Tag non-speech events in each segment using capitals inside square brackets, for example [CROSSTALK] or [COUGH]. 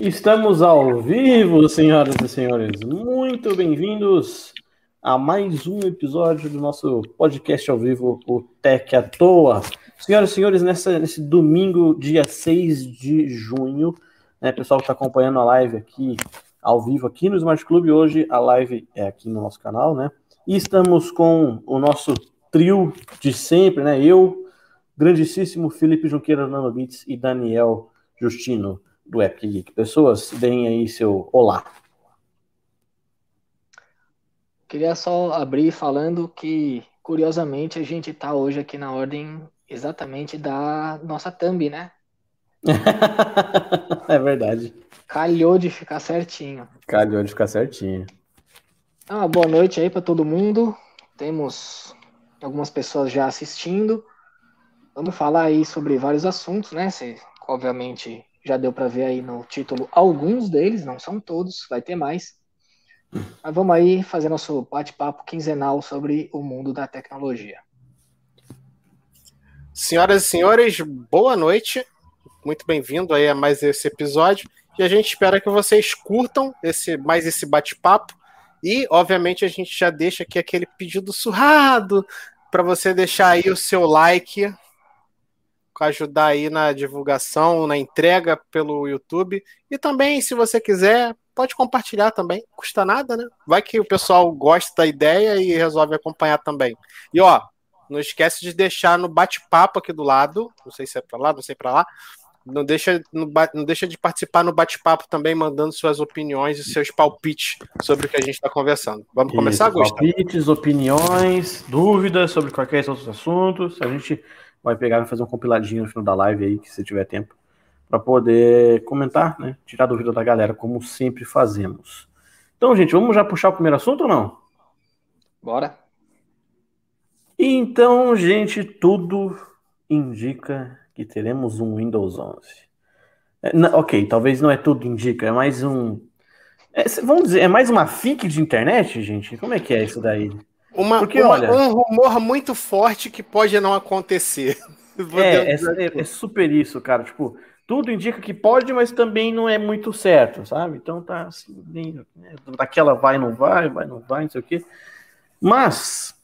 Estamos ao vivo, senhoras e senhores. Muito bem-vindos a mais um episódio do nosso podcast ao vivo, o Tech à Toa. Senhoras e senhores, nessa, nesse domingo, dia 6 de junho, né, pessoal que está acompanhando a live aqui, ao vivo aqui no Smart Club, hoje a live é aqui no nosso canal, né? E estamos com o nosso trio de sempre, né? Eu, grandíssimo Felipe Junqueira Nanobits e Daniel Justino do Epic Geek. Pessoas, deem aí seu olá. Queria só abrir falando que, curiosamente, a gente está hoje aqui na ordem exatamente da nossa thumb, né? [LAUGHS] é verdade. Calhou de ficar certinho. Calhou de ficar certinho. Uma boa noite aí para todo mundo. Temos algumas pessoas já assistindo. Vamos falar aí sobre vários assuntos, né? Você, obviamente, já deu para ver aí no título alguns deles, não são todos, vai ter mais. Mas vamos aí fazer nosso bate-papo quinzenal sobre o mundo da tecnologia. Senhoras e senhores, boa noite. Muito bem-vindo aí a mais esse episódio. E a gente espera que vocês curtam esse mais esse bate-papo. E, obviamente, a gente já deixa aqui aquele pedido surrado para você deixar aí o seu like, ajudar aí na divulgação, na entrega pelo YouTube. E também, se você quiser, pode compartilhar também, custa nada, né? Vai que o pessoal gosta da ideia e resolve acompanhar também. E ó, não esquece de deixar no bate-papo aqui do lado, não sei se é para lá, não sei para lá. Não deixa, não deixa de participar no bate-papo também, mandando suas opiniões e seus palpites sobre o que a gente está conversando. Vamos Isso, começar, Gustavo? Palpites, opiniões, dúvidas sobre qualquer outros assuntos. A gente vai pegar e fazer um compiladinho no final da live aí, que se tiver tempo, para poder comentar, né? Tirar dúvida da galera, como sempre fazemos. Então, gente, vamos já puxar o primeiro assunto ou não? Bora. Então, gente, tudo indica que teremos um Windows 11. É, não, ok, talvez não é tudo indica, é mais um. É, vamos dizer, é mais uma fic de internet, gente? Como é que é isso daí? Uma, Porque, uma, olha, um rumor muito forte que pode não acontecer. [LAUGHS] É, é, é, super isso, cara. Tipo, tudo indica que pode, mas também não é muito certo, sabe? Então tá assim, bem, né, daquela vai, não vai, vai, não vai, não sei o quê. Mas,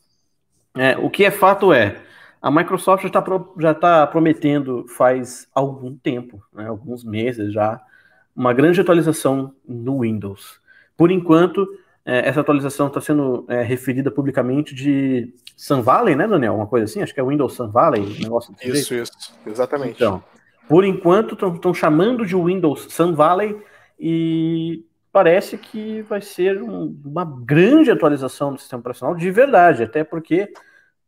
é, o que é fato é, a Microsoft já está já tá prometendo faz algum tempo, né, alguns meses já, uma grande atualização no Windows. Por enquanto, essa atualização está sendo é, referida publicamente de Sun Valley, né, Daniel? Uma coisa assim, acho que é Windows Sun Valley, um negócio desse Isso, jeito. isso, exatamente. Então, por enquanto estão chamando de Windows Sun Valley e parece que vai ser um, uma grande atualização do sistema operacional de verdade, até porque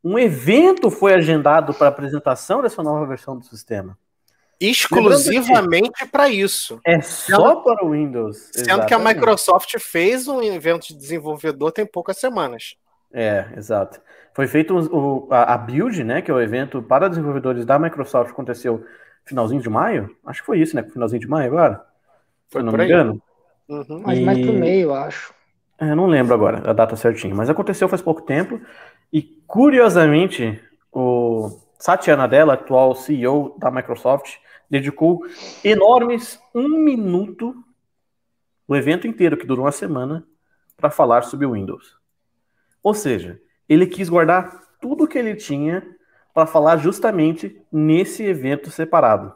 um evento foi agendado para a apresentação dessa nova versão do sistema. Exclusivamente para isso. É só para o Windows. Sendo exatamente. que a Microsoft fez um evento de desenvolvedor tem poucas semanas. É, exato. Foi feito o, a, a, Build, né, que é o evento para desenvolvedores da Microsoft, aconteceu finalzinho de maio? Acho que foi isso, né? Finalzinho de maio agora? Foi, não me engano. Uhum. Mas e... mais pro meio, acho. É, não lembro agora a data certinha, mas aconteceu faz pouco tempo. E curiosamente, o Satya Nadella, atual CEO da Microsoft, dedicou enormes um minuto, o evento inteiro, que durou uma semana, para falar sobre o Windows. Ou seja, ele quis guardar tudo que ele tinha para falar justamente nesse evento separado.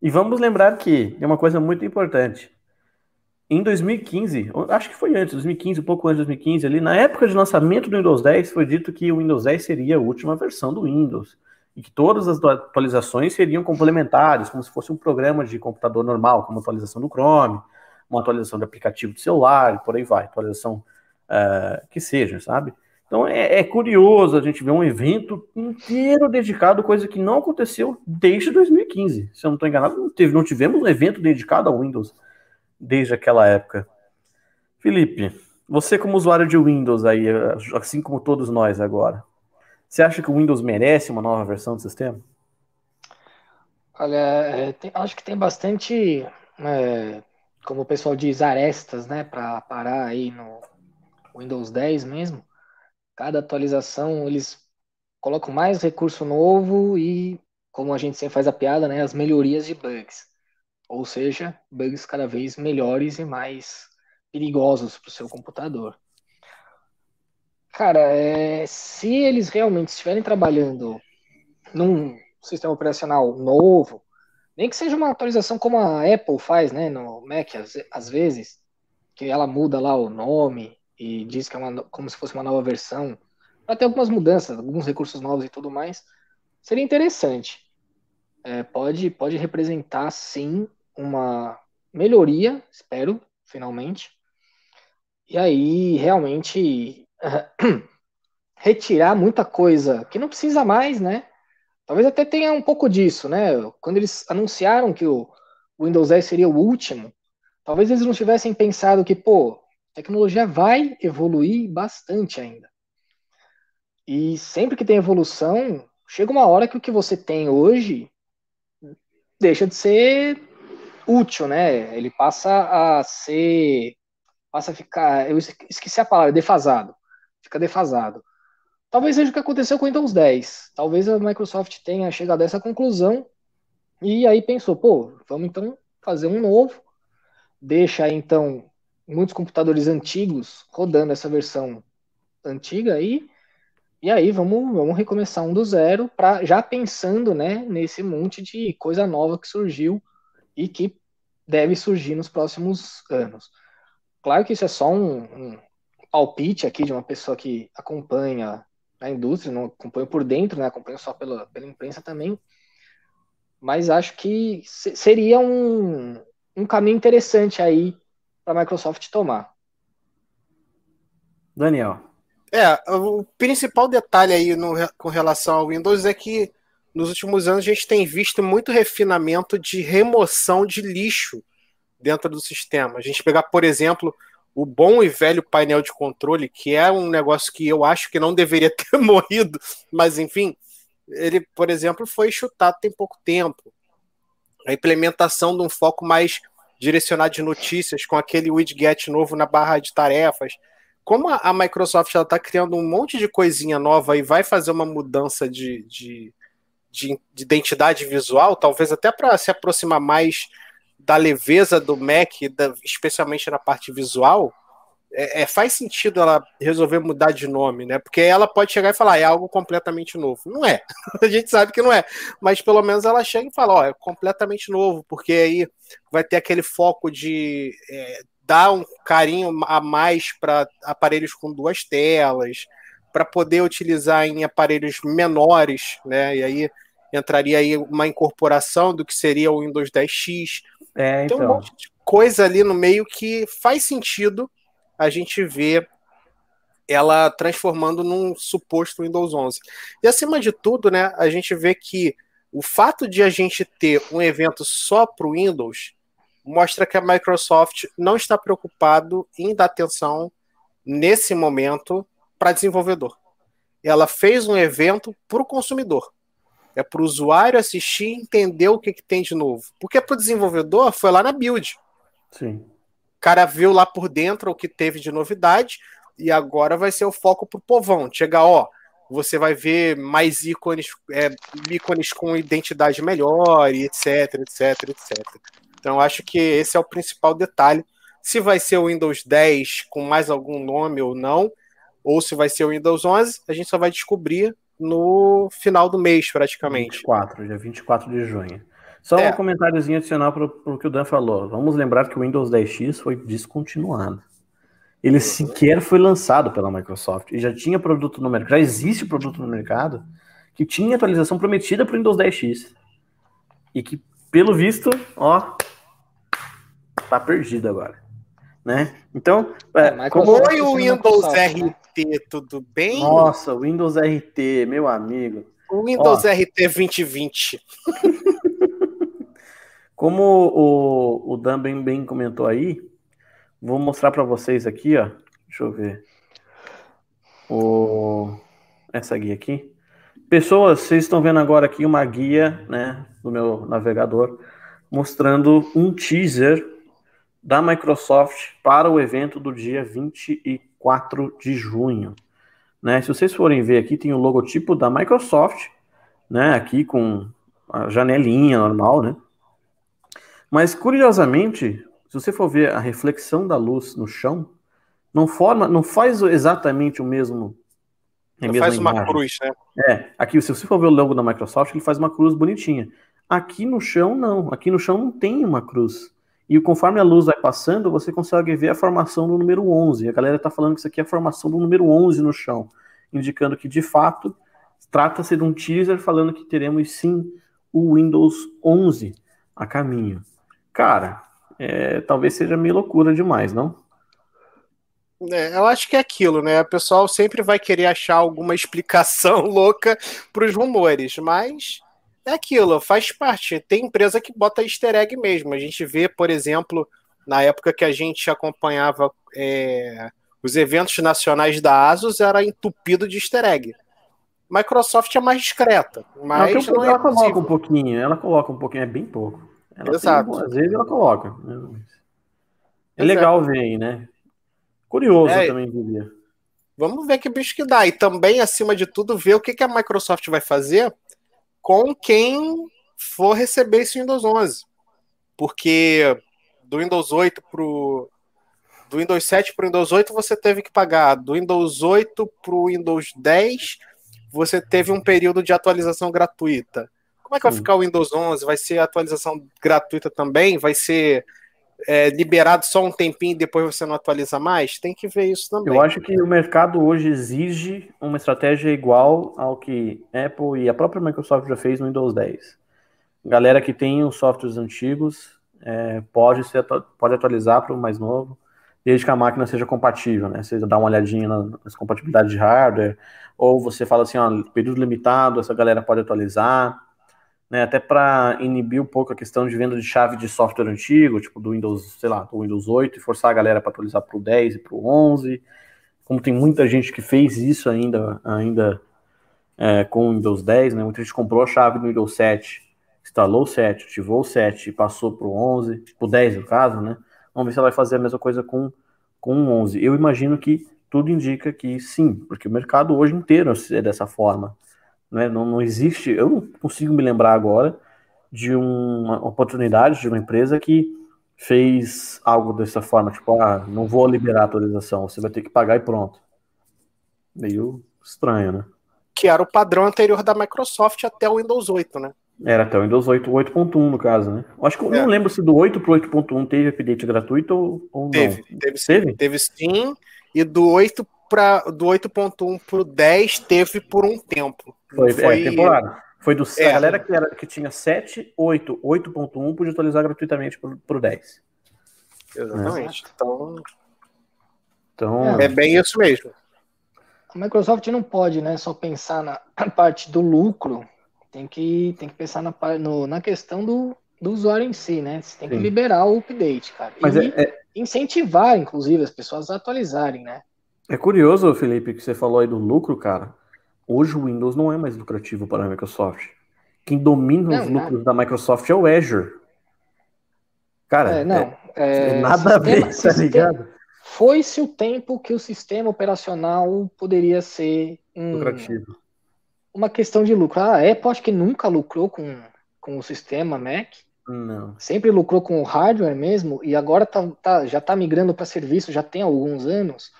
E vamos lembrar que é uma coisa muito importante. Em 2015, acho que foi antes, 2015, um pouco antes de 2015, ali, na época de lançamento do Windows 10, foi dito que o Windows 10 seria a última versão do Windows e que todas as atualizações seriam complementares, como se fosse um programa de computador normal, como atualização do Chrome, uma atualização do aplicativo do celular, e por aí vai, atualização uh, que seja, sabe? Então é, é, curioso a gente ver um evento inteiro dedicado, coisa que não aconteceu desde 2015. Se eu não estou enganado, não, teve, não tivemos um evento dedicado ao Windows desde aquela época. Felipe, você como usuário de Windows aí, assim como todos nós agora, você acha que o Windows merece uma nova versão do sistema? Olha, é, tem, acho que tem bastante, é, como o pessoal diz, arestas, né, para parar aí no Windows 10 mesmo. Cada atualização eles colocam mais recurso novo e, como a gente sempre faz a piada, né, as melhorias de bugs. ou seja, bugs cada vez melhores e mais perigosos para o seu computador. Cara, é, se eles realmente estiverem trabalhando num sistema operacional novo, nem que seja uma atualização como a Apple faz, né, no Mac, às, às vezes, que ela muda lá o nome e diz que é uma, como se fosse uma nova versão, para ter algumas mudanças, alguns recursos novos e tudo mais, seria interessante. É, pode, pode representar, sim, uma melhoria, espero, finalmente. E aí, realmente, [CLEARS THROAT] retirar muita coisa que não precisa mais, né? Talvez até tenha um pouco disso, né? Quando eles anunciaram que o Windows 10 seria o último, talvez eles não tivessem pensado que, pô, a tecnologia vai evoluir bastante ainda. E sempre que tem evolução, chega uma hora que o que você tem hoje deixa de ser útil, né? Ele passa a ser passa a ficar, eu esqueci a palavra, defasado fica defasado. Talvez seja o que aconteceu com o Windows 10. Talvez a Microsoft tenha chegado a essa conclusão e aí pensou, pô, vamos então fazer um novo. Deixa então muitos computadores antigos rodando essa versão antiga aí. E aí vamos, vamos recomeçar um do zero, para já pensando né, nesse monte de coisa nova que surgiu e que deve surgir nos próximos anos. Claro que isso é só um, um palpite aqui de uma pessoa que acompanha a indústria, não acompanha por dentro, né? Acompanha só pela, pela imprensa também. Mas acho que seria um, um caminho interessante aí para a Microsoft tomar. Daniel. É, o principal detalhe aí no, com relação ao Windows é que nos últimos anos a gente tem visto muito refinamento de remoção de lixo dentro do sistema. A gente pegar, por exemplo, o bom e velho painel de controle, que é um negócio que eu acho que não deveria [LAUGHS] ter morrido, mas enfim, ele, por exemplo, foi chutado tem pouco tempo. A implementação de um foco mais direcionado de notícias, com aquele widget novo na barra de tarefas. Como a, Microsoft está criando um monte de coisinha nova e vai fazer uma mudança de, de, de, de identidade visual, talvez até para se aproximar mais da leveza do Mac, da, especialmente na parte visual, é, é, faz sentido ela resolver mudar de nome, né? Porque ela pode chegar e falar, é algo completamente novo. Não é. [LAUGHS] A gente sabe que não é. Mas pelo menos ela chega e fala, ó, é completamente novo, porque aí vai ter aquele foco de é, dar um carinho a mais para aparelhos com duas telas, para poder utilizar em aparelhos menores, né? E aí entraria aí uma incorporação do que seria o Windows 10X. É, então. Tem um monte de coisa ali no meio que faz sentido a gente ver ela transformando num suposto Windows 11. E acima de tudo, né, a gente vê que o fato de a gente ter um evento só para o Windows mostra que a Microsoft não está preocupado em dar atenção nesse momento para desenvolvedor. Ela fez um evento para o consumidor. É para o usuário assistir e entender o que, que tem de novo. Porque para o desenvolvedor foi lá na build. Sim. O cara viu lá por dentro o que teve de novidade e agora vai ser o foco para o povão. Chegar, ó, você vai ver mais ícones, é, ícones com identidade melhor, e etc, etc, etc. Então acho que esse é o principal detalhe. Se vai ser o Windows 10 com mais algum nome ou não, ou se vai ser o Windows 11, a gente só vai descobrir no final do mês, praticamente. 24, dia 24 de junho. Só é. um comentáriozinho adicional para o que o Dan falou. Vamos lembrar que o Windows 10X foi descontinuado. Ele uhum. sequer foi lançado pela Microsoft e já tinha produto no mercado, já existe produto no mercado que tinha atualização prometida para o Windows 10X. E que, pelo visto, ó, tá perdido agora. Né? Então, é, como foi o Windows RT, tudo bem? Nossa, Windows RT, meu amigo. O Windows Ó, RT 2020. [LAUGHS] como o, o Dan bem, bem comentou aí, vou mostrar para vocês aqui, ó. Deixa eu ver. O, essa guia aqui. Pessoas, vocês estão vendo agora aqui uma guia, né, do meu navegador, mostrando um teaser da Microsoft para o evento do dia 24 de junho. Né? Se vocês forem ver aqui, tem o logotipo da Microsoft, né? Aqui com a janelinha normal, né? Mas curiosamente, se você for ver a reflexão da luz no chão, não forma, não faz exatamente o mesmo. Não faz imagem. uma cruz, né? É, aqui se você for ver o logo da Microsoft, ele faz uma cruz bonitinha. Aqui no chão não, aqui no chão não tem uma cruz. E conforme a luz vai passando, você consegue ver a formação do número 11. A galera está falando que isso aqui é a formação do número 11 no chão, indicando que de fato trata-se de um teaser falando que teremos sim o Windows 11 a caminho. Cara, é, talvez seja meio loucura demais, não? É, eu acho que é aquilo, né? O pessoal sempre vai querer achar alguma [LAUGHS] explicação louca para os rumores, mas é aquilo, faz parte. Tem empresa que bota easter egg mesmo. A gente vê, por exemplo, na época que a gente acompanhava é, os eventos nacionais da Asus, era entupido de easter egg. Microsoft é mais discreta, mas não, não ela é coloca possível. um pouquinho, ela coloca um pouquinho, é bem pouco. Ela Exato. Tem, às vezes ela coloca. Né? É legal ver aí, né? Curioso é, também, diria. Vamos ver que bicho que dá. E também, acima de tudo, ver o que, que a Microsoft vai fazer com quem for receber esse Windows 11. Porque do Windows 8 pro do Windows 7 para o Windows 8 você teve que pagar, do Windows 8 para o Windows 10 você teve um período de atualização gratuita. Como é que vai ficar o Windows 11? Vai ser atualização gratuita também? Vai ser é, liberado só um tempinho e depois você não atualiza mais? Tem que ver isso também. Eu acho que o mercado hoje exige uma estratégia igual ao que Apple e a própria Microsoft já fez no Windows 10. Galera que tem os softwares antigos é, pode, ser, pode atualizar para o mais novo, desde que a máquina seja compatível, né? Você dá uma olhadinha nas compatibilidades de hardware, ou você fala assim, ó, período limitado, essa galera pode atualizar né, até para inibir um pouco a questão de venda de chave de software antigo, tipo do Windows, sei lá, do Windows 8 e forçar a galera para atualizar para o 10 e para o 11. Como tem muita gente que fez isso ainda, ainda é, com o Windows 10, né, muita gente comprou a chave do Windows 7, instalou o 7, ativou o 7 e passou para o 11, para o 10 no caso, né? Vamos ver se ela vai fazer a mesma coisa com, com o 11. Eu imagino que tudo indica que sim, porque o mercado hoje inteiro é dessa forma. Né? Não, não existe, eu não consigo me lembrar agora de uma oportunidade de uma empresa que fez algo dessa forma, tipo, ah, não vou liberar a atualização, você vai ter que pagar e pronto. Meio estranho, né? Que era o padrão anterior da Microsoft até o Windows 8, né? Era até o Windows 8, 8.1 no caso, né? Eu acho que eu é. não lembro se do 8 pro 8.1 teve update gratuito ou, ou teve, não. Teve, teve, teve sim, e do 8 para do 8.1 pro 10 teve por um tempo. Foi, foi... É, temporada. Foi do é, a galera que, era, que tinha 7, 8, 8.1 podia atualizar gratuitamente pro, pro 10. Exatamente. É. Então, então é bem isso mesmo. A Microsoft não pode, né, só pensar na parte do lucro, tem que, tem que pensar na, no, na questão do, do usuário em si, né? Você tem Sim. que liberar o update, cara. Mas e é, é... incentivar, inclusive, as pessoas a atualizarem, né? É curioso, Felipe, que você falou aí do lucro, cara. Hoje o Windows não é mais lucrativo para a Microsoft. Quem domina não, os lucros da Microsoft é o Azure. Cara, é, não, é, é, nada sistema, a ver, tá ligado? Foi-se o tempo que o sistema operacional poderia ser um, lucrativo. Uma questão de lucro. A Apple acho que nunca lucrou com, com o sistema Mac. Não. Sempre lucrou com o hardware mesmo, e agora tá, tá já está migrando para serviço já tem alguns anos.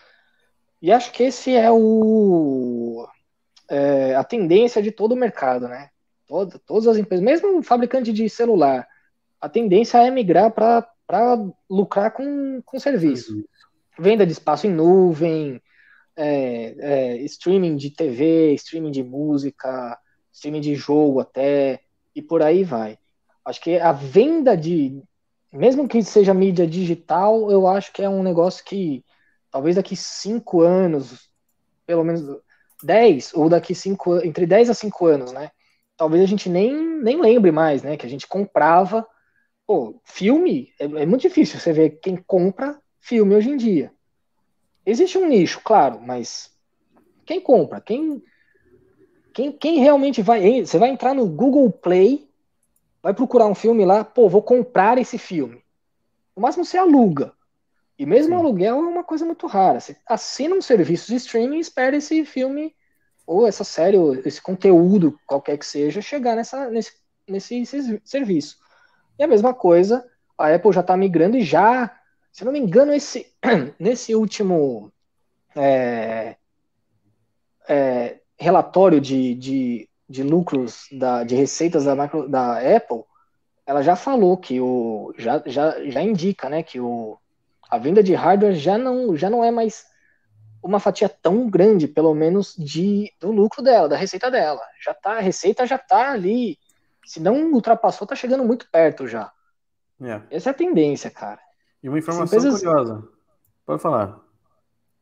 E acho que esse é o é, a tendência de todo o mercado, né? Todo, todas as empresas, mesmo o fabricante de celular, a tendência é migrar para lucrar com, com serviço. Uhum. Venda de espaço em nuvem, é, é, streaming de TV, streaming de música, streaming de jogo até, e por aí vai. Acho que a venda de, mesmo que seja mídia digital, eu acho que é um negócio que talvez daqui cinco anos, pelo menos dez, ou daqui cinco entre 10 a 5 anos, né? Talvez a gente nem, nem lembre mais, né? Que a gente comprava. Pô, filme é, é muito difícil você ver quem compra filme hoje em dia. Existe um nicho, claro, mas quem compra? Quem, quem, quem realmente vai. Você vai entrar no Google Play, vai procurar um filme lá, pô, vou comprar esse filme. No máximo você aluga. E mesmo Sim. aluguel é uma coisa muito rara. Você assina um serviço de streaming e espera esse filme, ou essa série, ou esse conteúdo, qualquer que seja, chegar nessa, nesse, nesse serviço. E a mesma coisa a Apple já está migrando e já, se não me engano, esse, [CLEARS THROAT] nesse último é, é, relatório de, de, de lucros, da, de receitas da, micro, da Apple, ela já falou que o. Já, já, já indica né, que o, a venda de hardware já não, já não é mais uma fatia tão grande, pelo menos, de, do lucro dela, da receita dela. Já tá, a receita já tá ali. Se não ultrapassou, tá chegando muito perto já. É. Essa é a tendência, cara. E uma informação empresas... curiosa. Pode falar.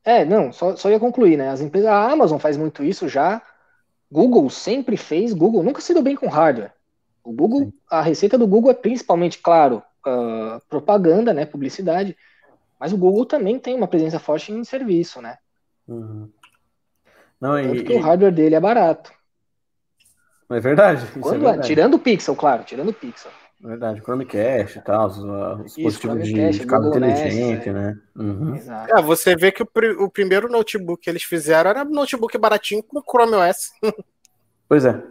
É, não, só, só ia concluir, né? As empresas, a Amazon faz muito isso já. Google sempre fez, Google nunca se deu bem com hardware. O Google, Sim. a receita do Google é principalmente, claro, uh, propaganda, né, publicidade, mas o Google também tem uma presença forte em serviço, né? Uhum. Não, Tanto e, que o hardware dele é barato. É verdade. Quando, é verdade. Tirando o Pixel, claro, tirando o Pixel. É verdade, Chromecast e tal, os, os dispositivos de, de cabo inteligente, né? Uhum. É, você vê que o, o, primeiro notebook que eles fizeram era um notebook baratinho com Chrome OS. [LAUGHS] pois é.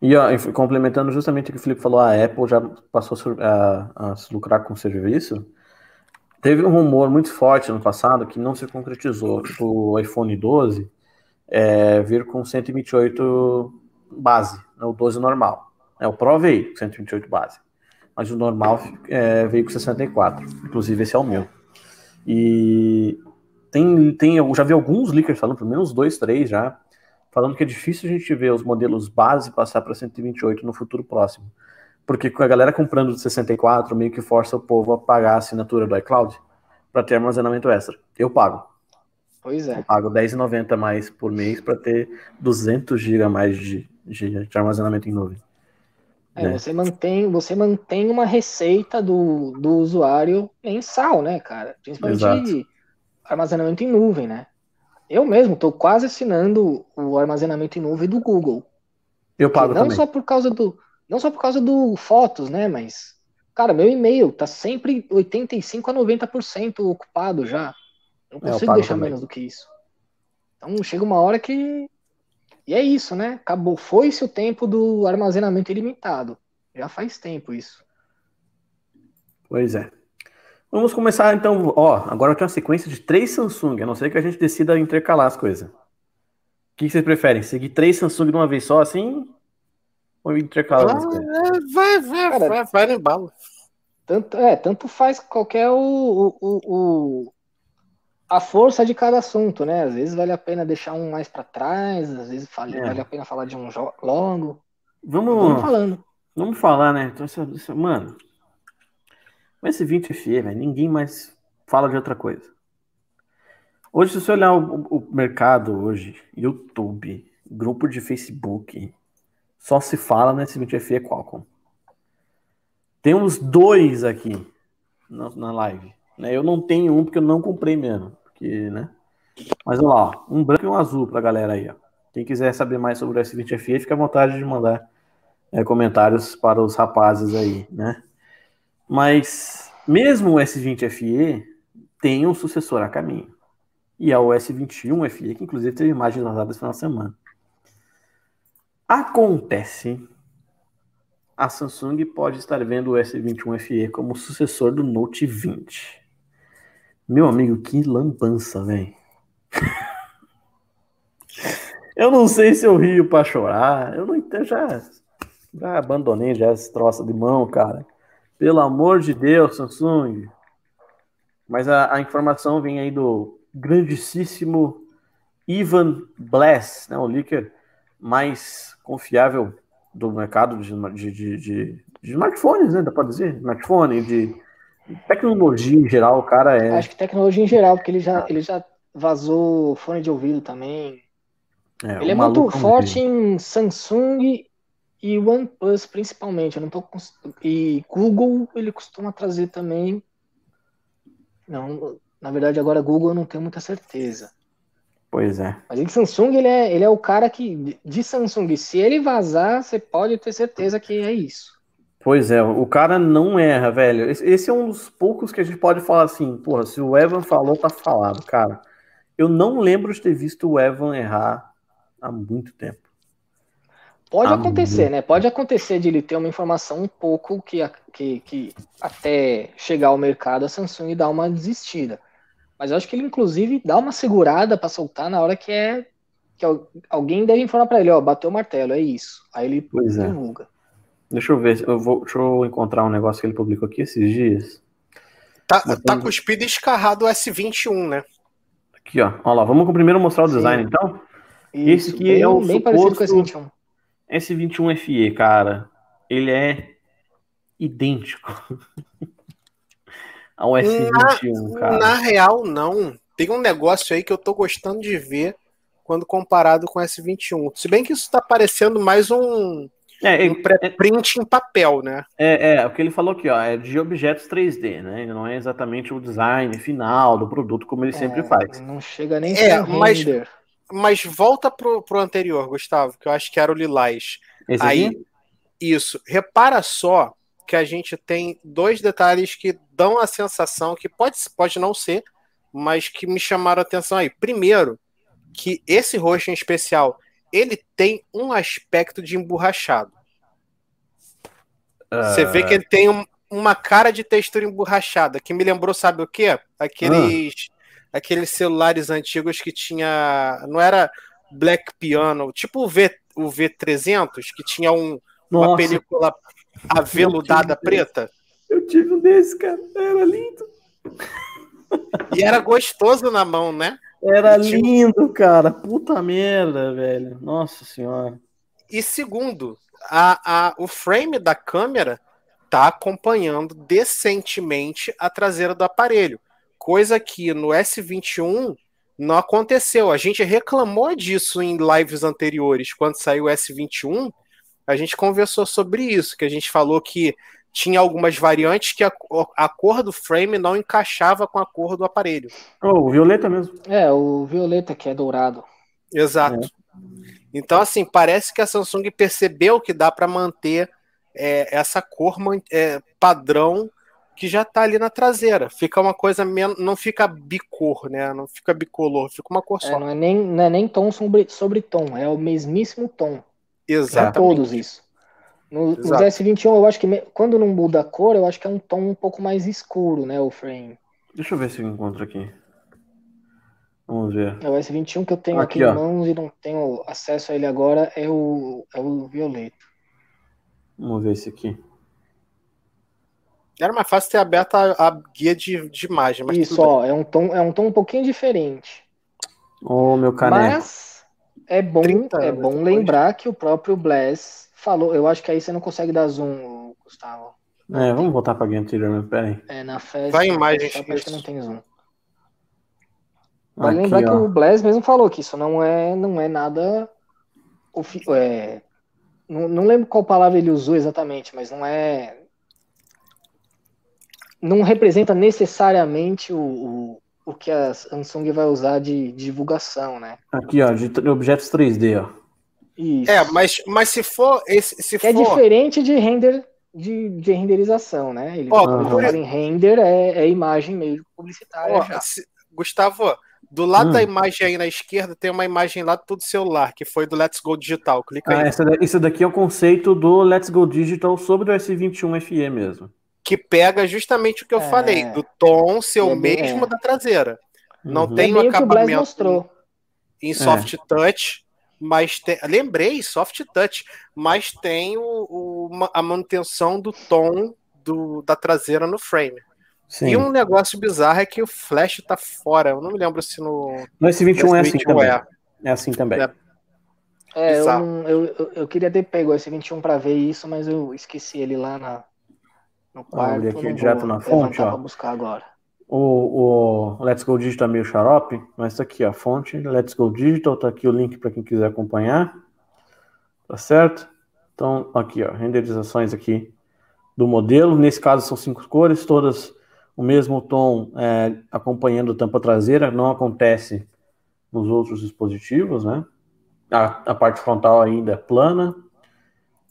E ó, complementando justamente o que o Felipe falou, a Apple já passou a, a, a se lucrar com o serviço. Teve um rumor muito forte no passado que não se concretizou, tipo o iPhone 12 é, vir com 128 base, né, o 12 normal. É, o Pro veio com 128 base, mas o normal é, veio com 64. Inclusive esse é o meu. E tem, tem, eu já vi alguns leakers falando, pelo menos dois, três já, falando que é difícil a gente ver os modelos base passar para 128 no futuro próximo. Porque com a galera comprando de 64, meio que força o povo a pagar a assinatura do iCloud para ter armazenamento extra. Eu pago. Pois é. Eu pago R$10,90 mais por mês para ter 200 GB mais de, de, de, armazenamento em nuvem. É, né? você, mantém, você mantém uma receita do, do usuário mensal, né, cara? Principalmente armazenamento em nuvem, né? Eu mesmo estou quase assinando o armazenamento em nuvem do Google. Eu pago não também. só por causa do não só por causa do fotos, né? Mas, cara, meu e-mail tá sempre 85 a 90% ocupado já. Não é, consigo deixar também. menos do que isso. Então chega uma hora que. E é isso, né? Acabou. Foi-se o tempo do armazenamento ilimitado. Já faz tempo isso. Pois é. Vamos começar então. Ó, agora tem uma sequência de três Samsung, a não ser que a gente decida intercalar as coisas. O que vocês preferem? Seguir três Samsung de uma vez só, assim? Ou intercala? Ah, vai, vai, Cara, vai, vai no embalo. Tanto, é, tanto faz qualquer o, o, o, a força de cada assunto, né? Às vezes vale a pena deixar um mais para trás, às vezes vale, é. vale a pena falar de um longo. Vamos, vamos falando. Vamos falar, né? Então, isso, isso, mano, com esse 20 FE, velho, ninguém mais fala de outra coisa. Hoje, se você olhar o, o mercado hoje, YouTube, grupo de Facebook, só se fala nesse 20FE Qualcomm. Temos dois aqui na, na live. Né? Eu não tenho um porque eu não comprei mesmo. Porque, né? Mas olha lá, ó, um branco e um azul pra galera aí. Ó. Quem quiser saber mais sobre o S20FE, fica à vontade de mandar é, comentários para os rapazes aí, né? Mas mesmo o S20FE tem um sucessor a caminho. E é o S21FE, que inclusive teve imagens lançadas de semana. Acontece, a Samsung pode estar vendo o S21 FE como sucessor do Note 20. Meu amigo, que lambança, velho. [LAUGHS] eu não sei se eu rio para chorar. Eu não entendo, já, já abandonei já esse troço de mão, cara. Pelo amor de Deus, Samsung. Mas a, a informação vem aí do grandíssimo Ivan Bless, né, o leaker mais confiável do mercado de, de, de, de, smartphones, né? Dá para dizer? Smartphone, de tecnologia em geral, o cara é. Acho que tecnologia em geral, porque ele já, ele já vazou fone de ouvido também. É, ele é muito forte em Samsung e OnePlus, principalmente. Eu não tô E Google ele costuma trazer também. Não, na verdade, agora Google eu não tenho muita certeza. Pois é. Mas em Samsung, ele é, ele é o cara que, de Samsung, se ele vazar, você pode ter certeza que é isso. Pois é, o cara não erra, velho. Esse é um dos poucos que a gente pode falar assim, porra, se o Evan falou, tá falado, cara. Eu não lembro de ter visto o Evan errar há muito tempo. Pode ah, acontecer, né? Pode acontecer de ele ter uma informação um pouco que, que, que até chegar ao mercado a Samsung dá uma desistida. Mas eu acho que ele, inclusive, dá uma segurada para soltar na hora que é. que alguém deve informar para ele, ó, bateu o martelo, é isso. Aí ele pois é. divulga. É. Deixa eu ver, eu vou, deixa eu encontrar um negócio que ele publicou aqui esses dias. Tá, tá cuspido e escarrado o S21, né? Aqui, ó. Olha lá, vamos primeiro mostrar o Sim. design, então. Isso, Esse aqui bem, é o bem parecido com o S21. S21 FE, cara. Ele é idêntico [LAUGHS] ao S21, na, cara. Na real, não. Tem um negócio aí que eu tô gostando de ver quando comparado com o S21. Se bem que isso tá parecendo mais um é, um pré-print em papel, né? É, é, o que ele falou aqui, ó, é de objetos 3D, né? Não é exatamente o design final do produto como ele é, sempre faz. Não chega nem é, mas, mas volta pro, pro anterior, Gustavo, que eu acho que era o Lilás. Esse Aí, aqui? isso. Repara só que a gente tem dois detalhes que dão a sensação que pode, pode não ser, mas que me chamaram a atenção aí. Primeiro, que esse roxo em especial ele tem um aspecto de emborrachado. Uh... Você vê que ele tem um, uma cara de textura emborrachada, que me lembrou, sabe o quê? Aqueles, uh. aqueles celulares antigos que tinha. Não era Black Piano, tipo o, v, o V300, que tinha um, uma película [LAUGHS] aveludada preta. Eu tive um desse, cara. Era lindo. E era gostoso na mão, né? Era lindo, cara. Puta merda, velho. Nossa senhora. E segundo, a, a, o frame da câmera tá acompanhando decentemente a traseira do aparelho. Coisa que no S21 não aconteceu. A gente reclamou disso em lives anteriores, quando saiu o S21. A gente conversou sobre isso, que a gente falou que tinha algumas variantes que a, a, cor do frame não encaixava com a cor do aparelho. Oh, o violeta mesmo. É, o violeta que é dourado. Exato. É. Então, assim, parece que a Samsung percebeu que dá para manter é, essa cor é, padrão que já está ali na traseira. Fica uma coisa menos. Não fica bicor, né? Não fica bicolor, fica uma cor é, só. não, é nem, não é nem tom sobre, sobre tom, é o mesmíssimo tom. Exatamente. todos isso. No, no S21, eu acho que me, quando não muda a cor, eu acho que é um tom um pouco mais escuro, né? O frame. Deixa eu ver se eu encontro aqui. Vamos ver. É o S21 que eu tenho aqui, aqui em mãos e não tenho acesso a ele agora é o, é o violeta. Vamos ver esse aqui. Era mais fácil ter aberto a, a guia de, de imagem. Isso, ó, é um, tom, é um tom um pouquinho diferente. Ô, oh, meu caneco. Mas é bom, é bom lembrar que o próprio Bless falou, eu acho que aí você não consegue dar zoom, Gustavo. É, vamos voltar para a game anterior, pera aí. É, na festa. Vai imagem, acho que não tem zoom. Vale lembrar ó. que o Blaze mesmo falou que isso não é, não é nada. É, não, não lembro qual palavra ele usou exatamente, mas não é. Não representa necessariamente o, o, o que a Samsung vai usar de, de divulgação, né? Aqui, ó, de objetos 3D, ó. Isso. É, mas, mas se for. Esse, se é for... diferente de render de, de renderização, né? Ele oh, quando em render é, é, imagem meio publicitária. Oh, se, Gustavo, do lado hum. da imagem aí na esquerda tem uma imagem lá do celular, que foi do Let's Go Digital. Clica ah, aí. Essa, isso daqui é o conceito do Let's Go Digital sobre o S21 FE mesmo. Que pega justamente o que eu é... falei, do tom ser o é mesmo é. da traseira. Não uhum. tem o um acabamento em soft touch mas tem, lembrei, soft touch, mas tem o, o, a manutenção do tom do, da traseira no frame. Sim. E um negócio bizarro é que o flash tá fora. Eu não me lembro se no. No S21 é assim também. É, é assim também. É, é eu, eu, eu, queria ter pego o S21 para ver isso, mas eu esqueci ele lá na, no quarto. Olha aqui direto na fonte, ó. buscar agora. O, o Let's Go Digital é meio xarope, mas tá aqui a fonte, Let's Go Digital, tá aqui o link para quem quiser acompanhar. Tá certo? Então, aqui, ó, renderizações aqui do modelo. Nesse caso são cinco cores, todas o mesmo tom é, acompanhando tampa traseira, não acontece nos outros dispositivos, né? A, a parte frontal ainda é plana.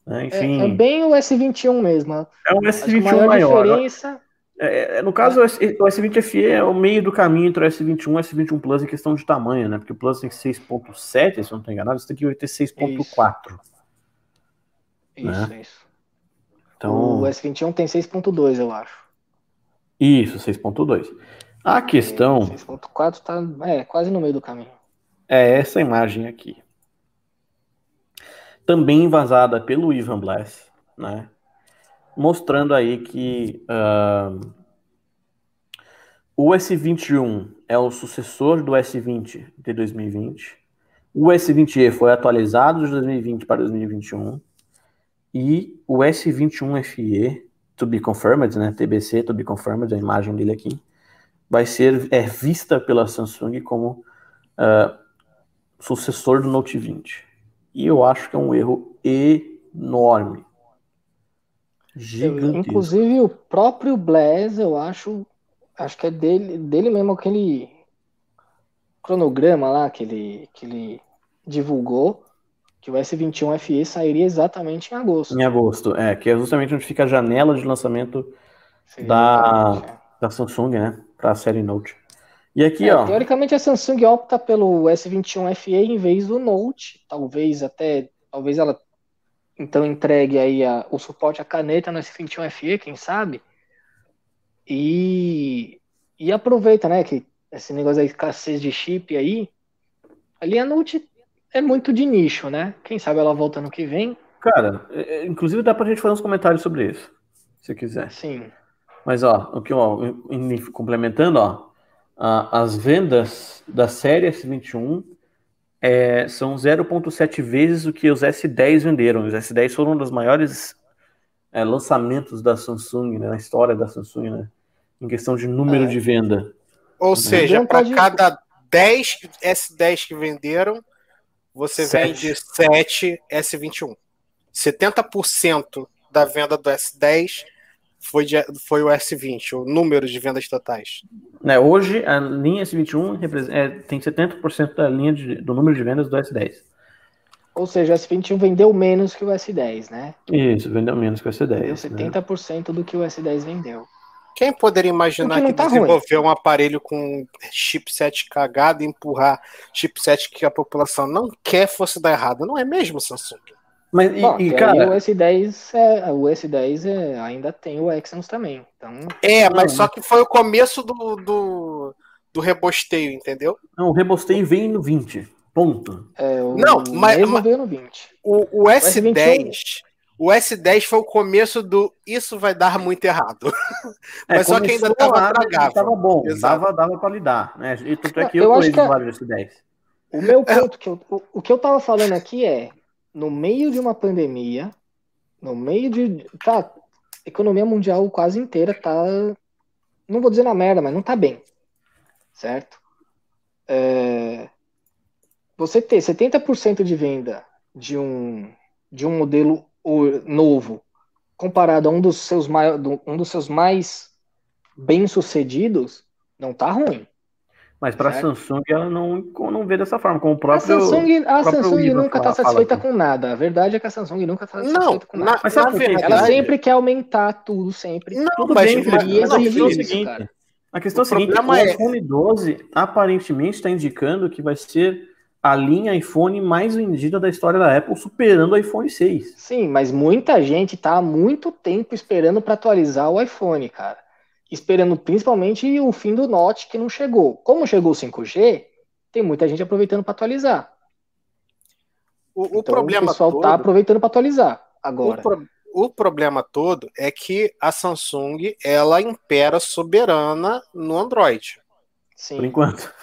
Né? Enfim. É, é, bem o S21 mesmo. É um S21 maior. Diferença é, é, no caso, o S20 FE é o meio do caminho entre o S21 e o S21 Plus em questão de tamanho, né? Porque o Plus tem 6.7, se eu não estou enganado, esse daqui vai ter 6.4. Isso, Né? isso. Então, O S21 tem 6.2, eu acho. isso, 6.2. A questão 6.4 tá é, quase no meio do caminho. é essa imagem aqui. Também vazada pelo Ivan Bless, né? Mostrando aí que ah, o S21 é o sucessor do S20 de 2020. O S20e foi atualizado de 2020 para 2021. E o S21 FE, to be confirmed, né? TBC, to be confirmed, a imagem dele aqui, vai ser é vista pela Samsung como ah, sucessor do Note 20. E eu acho que é um erro enorme. Gigantesco. Inclusive o próprio Blaze, eu acho, acho que é dele, dele mesmo aquele cronograma lá que ele, que ele divulgou, que o S21 FE sairia exatamente em agosto. Em agosto, é, que é justamente onde fica a janela de lançamento Seria da- é. da Samsung, né? Para a série Note. E aqui, É, ó. teoricamente a Samsung opta pelo S21 FE em vez do Note, talvez até, talvez ela então entregue aí a- o suporte à caneta no S21 FE, quem sabe? E, e aproveita, né, que esse negócio da escassez de chip aí, a linha Note é muito de nicho, né? Quem sabe ela volta no que vem, Cara, é, é, inclusive dá pra gente fazer uns comentários sobre isso, se quiser. sim. Mas, ó, o que, ó, em- em- complementando, ó, as vendas da série S21 é, são 0,7 vezes o que os S10 venderam. Os S10 foram um dos maiores é, lançamentos da Samsung, né, na história da Samsung, né, em questão de número É. de venda. Ou seja, Não para cada 10 S10 que venderam, você Sete. vende 7 S21. 70% da venda do S10 foi, de- foi o S20, o número de vendas totais. Né, hoje, a linha S21 represen- é, tem 70% da linha de- do número de vendas do S10. Ou seja, o S21 vendeu menos que o S10, né? Isso, vendeu menos que o Vendeu S10. né? 70% do que o S10 vendeu. Quem poderia imaginar que tá desenvolver um aparelho com chipset cagado e empurrar chipset que a população não quer fosse dar errado? Não é mesmo, Samsung? Mas, e, Bom, e, cara, o S10, é, o S10 é, ainda tem o Exynos também. Então, É, mas Não, só que foi o começo do, do, do rebosteio, entendeu? não, o rebosteio vem no 20. Ponto. é, o Não, mas- mas- veio no 20. O, o S10, S21. o S10 foi o começo do isso vai dar muito errado. [LAUGHS] É, Mas só que ainda tava tragável. Tava bom, Exato. dava, dava pra lidar. Né? E tanto é que Eu eu, acho conheço que a- vários S10. O meu ponto, que eu, o, o que eu tava falando aqui é, no meio de uma pandemia, no meio de. Tá, economia mundial quase inteira tá. Não vou dizer na merda, mas não tá bem. Certo? É, você ter 70% de venda de um, de um modelo novo comparado a um dos seus, mai- um dos seus mais bem-sucedidos, não tá ruim. Mas pra Certo. Samsung ela não, não vê dessa forma, como o A próprio. Samsung, a próprio Samsung nunca está fala satisfeita com nada. A verdade é que a Samsung nunca está Não, satisfeita com na, nada. Mas na quê? verdade, Ela sempre quer aumentar tudo, sempre. Não, Tudo mas, bem, mas- e mas a questão é o isso, seguinte, cara. a questão é O a seguinte, o é- iPhone 12 aparentemente está indicando que vai ser a linha iPhone mais vendida da história da Apple, superando o iPhone 6. Sim, mas muita gente tá há muito tempo esperando para atualizar o iPhone, cara. Esperando principalmente o fim do Note que não chegou. Como chegou o 5G, tem muita gente aproveitando para atualizar. o, o então problema o pessoal todo, tá aproveitando para atualizar o, agora. pro- o problema todo é que a Samsung ela impera soberana no Android. Sim. Por enquanto.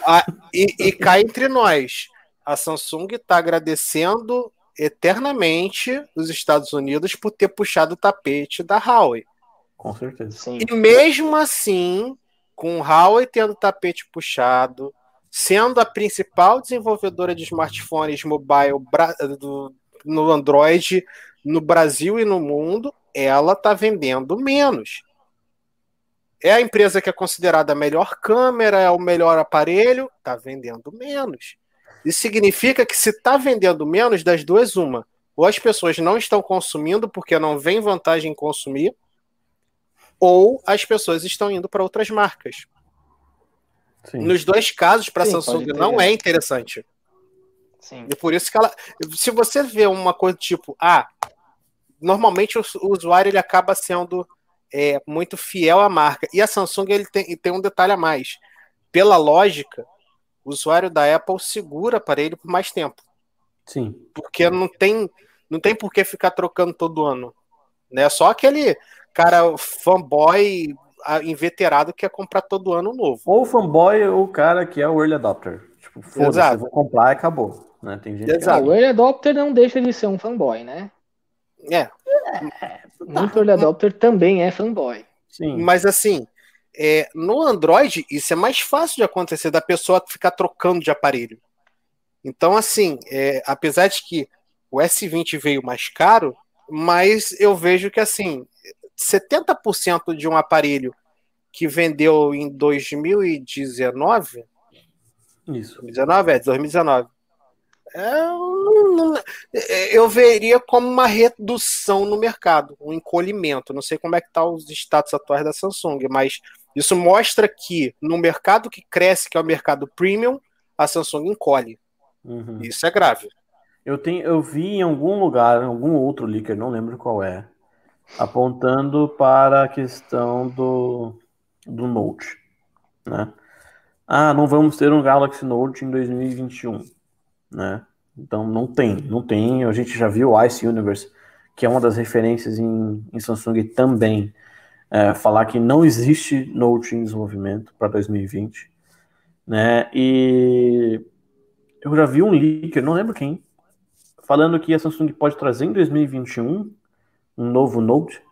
E, e cá entre nós, a Samsung está agradecendo eternamente os Estados Unidos por ter puxado o tapete da Huawei. Com certeza. Sim. E mesmo assim, com o Huawei tendo o tapete puxado, sendo a principal desenvolvedora de smartphones mobile do- no Android no Brasil e no mundo, ela está vendendo menos. É a empresa que é considerada a melhor câmera, é o melhor aparelho, está vendendo menos. Isso significa que se está vendendo menos, das duas, uma. Ou as pessoas não estão consumindo porque não vem vantagem em consumir, ou as pessoas estão indo para outras marcas. Sim. Nos dois casos, para a Samsung não é interessante. Sim. E por isso que ela. Se você vê uma coisa tipo, ah, normalmente o, o usuário ele acaba sendo é, muito fiel à marca. E a Samsung ele tem, tem um detalhe a mais. Pela lógica, o usuário da Apple segura aparelho por mais tempo. Sim. Porque não tem, não tem por que ficar trocando todo ano. Né? Só aquele cara fanboy inveterado que quer comprar todo ano novo. Ou fanboy ou o cara que é o early adopter. Tipo, foda-se, vou comprar e acabou. Né? Tem gente Exato. Que... O early adopter não deixa de ser um fanboy, né? É. Muito early adopter também é fanboy. Sim. Mas assim, é, no Android, isso é mais fácil de acontecer, da pessoa ficar trocando de aparelho. Então, assim, é, apesar de que o S20 veio mais caro, mas eu vejo que, assim, 70% de um aparelho que vendeu em 2019. Isso. 2019? É, 2019. É, eu veria como uma redução no mercado, um encolhimento. Não sei como é que tá os status atuais da Samsung, mas isso mostra que no mercado que cresce, que é o mercado premium, a Samsung encolhe. Uhum. Isso é grave. Eu, tenho, eu vi em algum lugar, em algum outro leaker, não lembro qual é, apontando para a questão do, do Note. Né? Ah, não vamos ter um Galaxy Note em 2021. Né? Então não tem, não tem. A gente já viu o Ice Universe, que é uma das referências em, em Samsung também, é, falar que não existe Note em desenvolvimento para 2020. Né? E eu já vi um leaker, não lembro quem, falando que a Samsung pode trazer em 2021 um novo Note,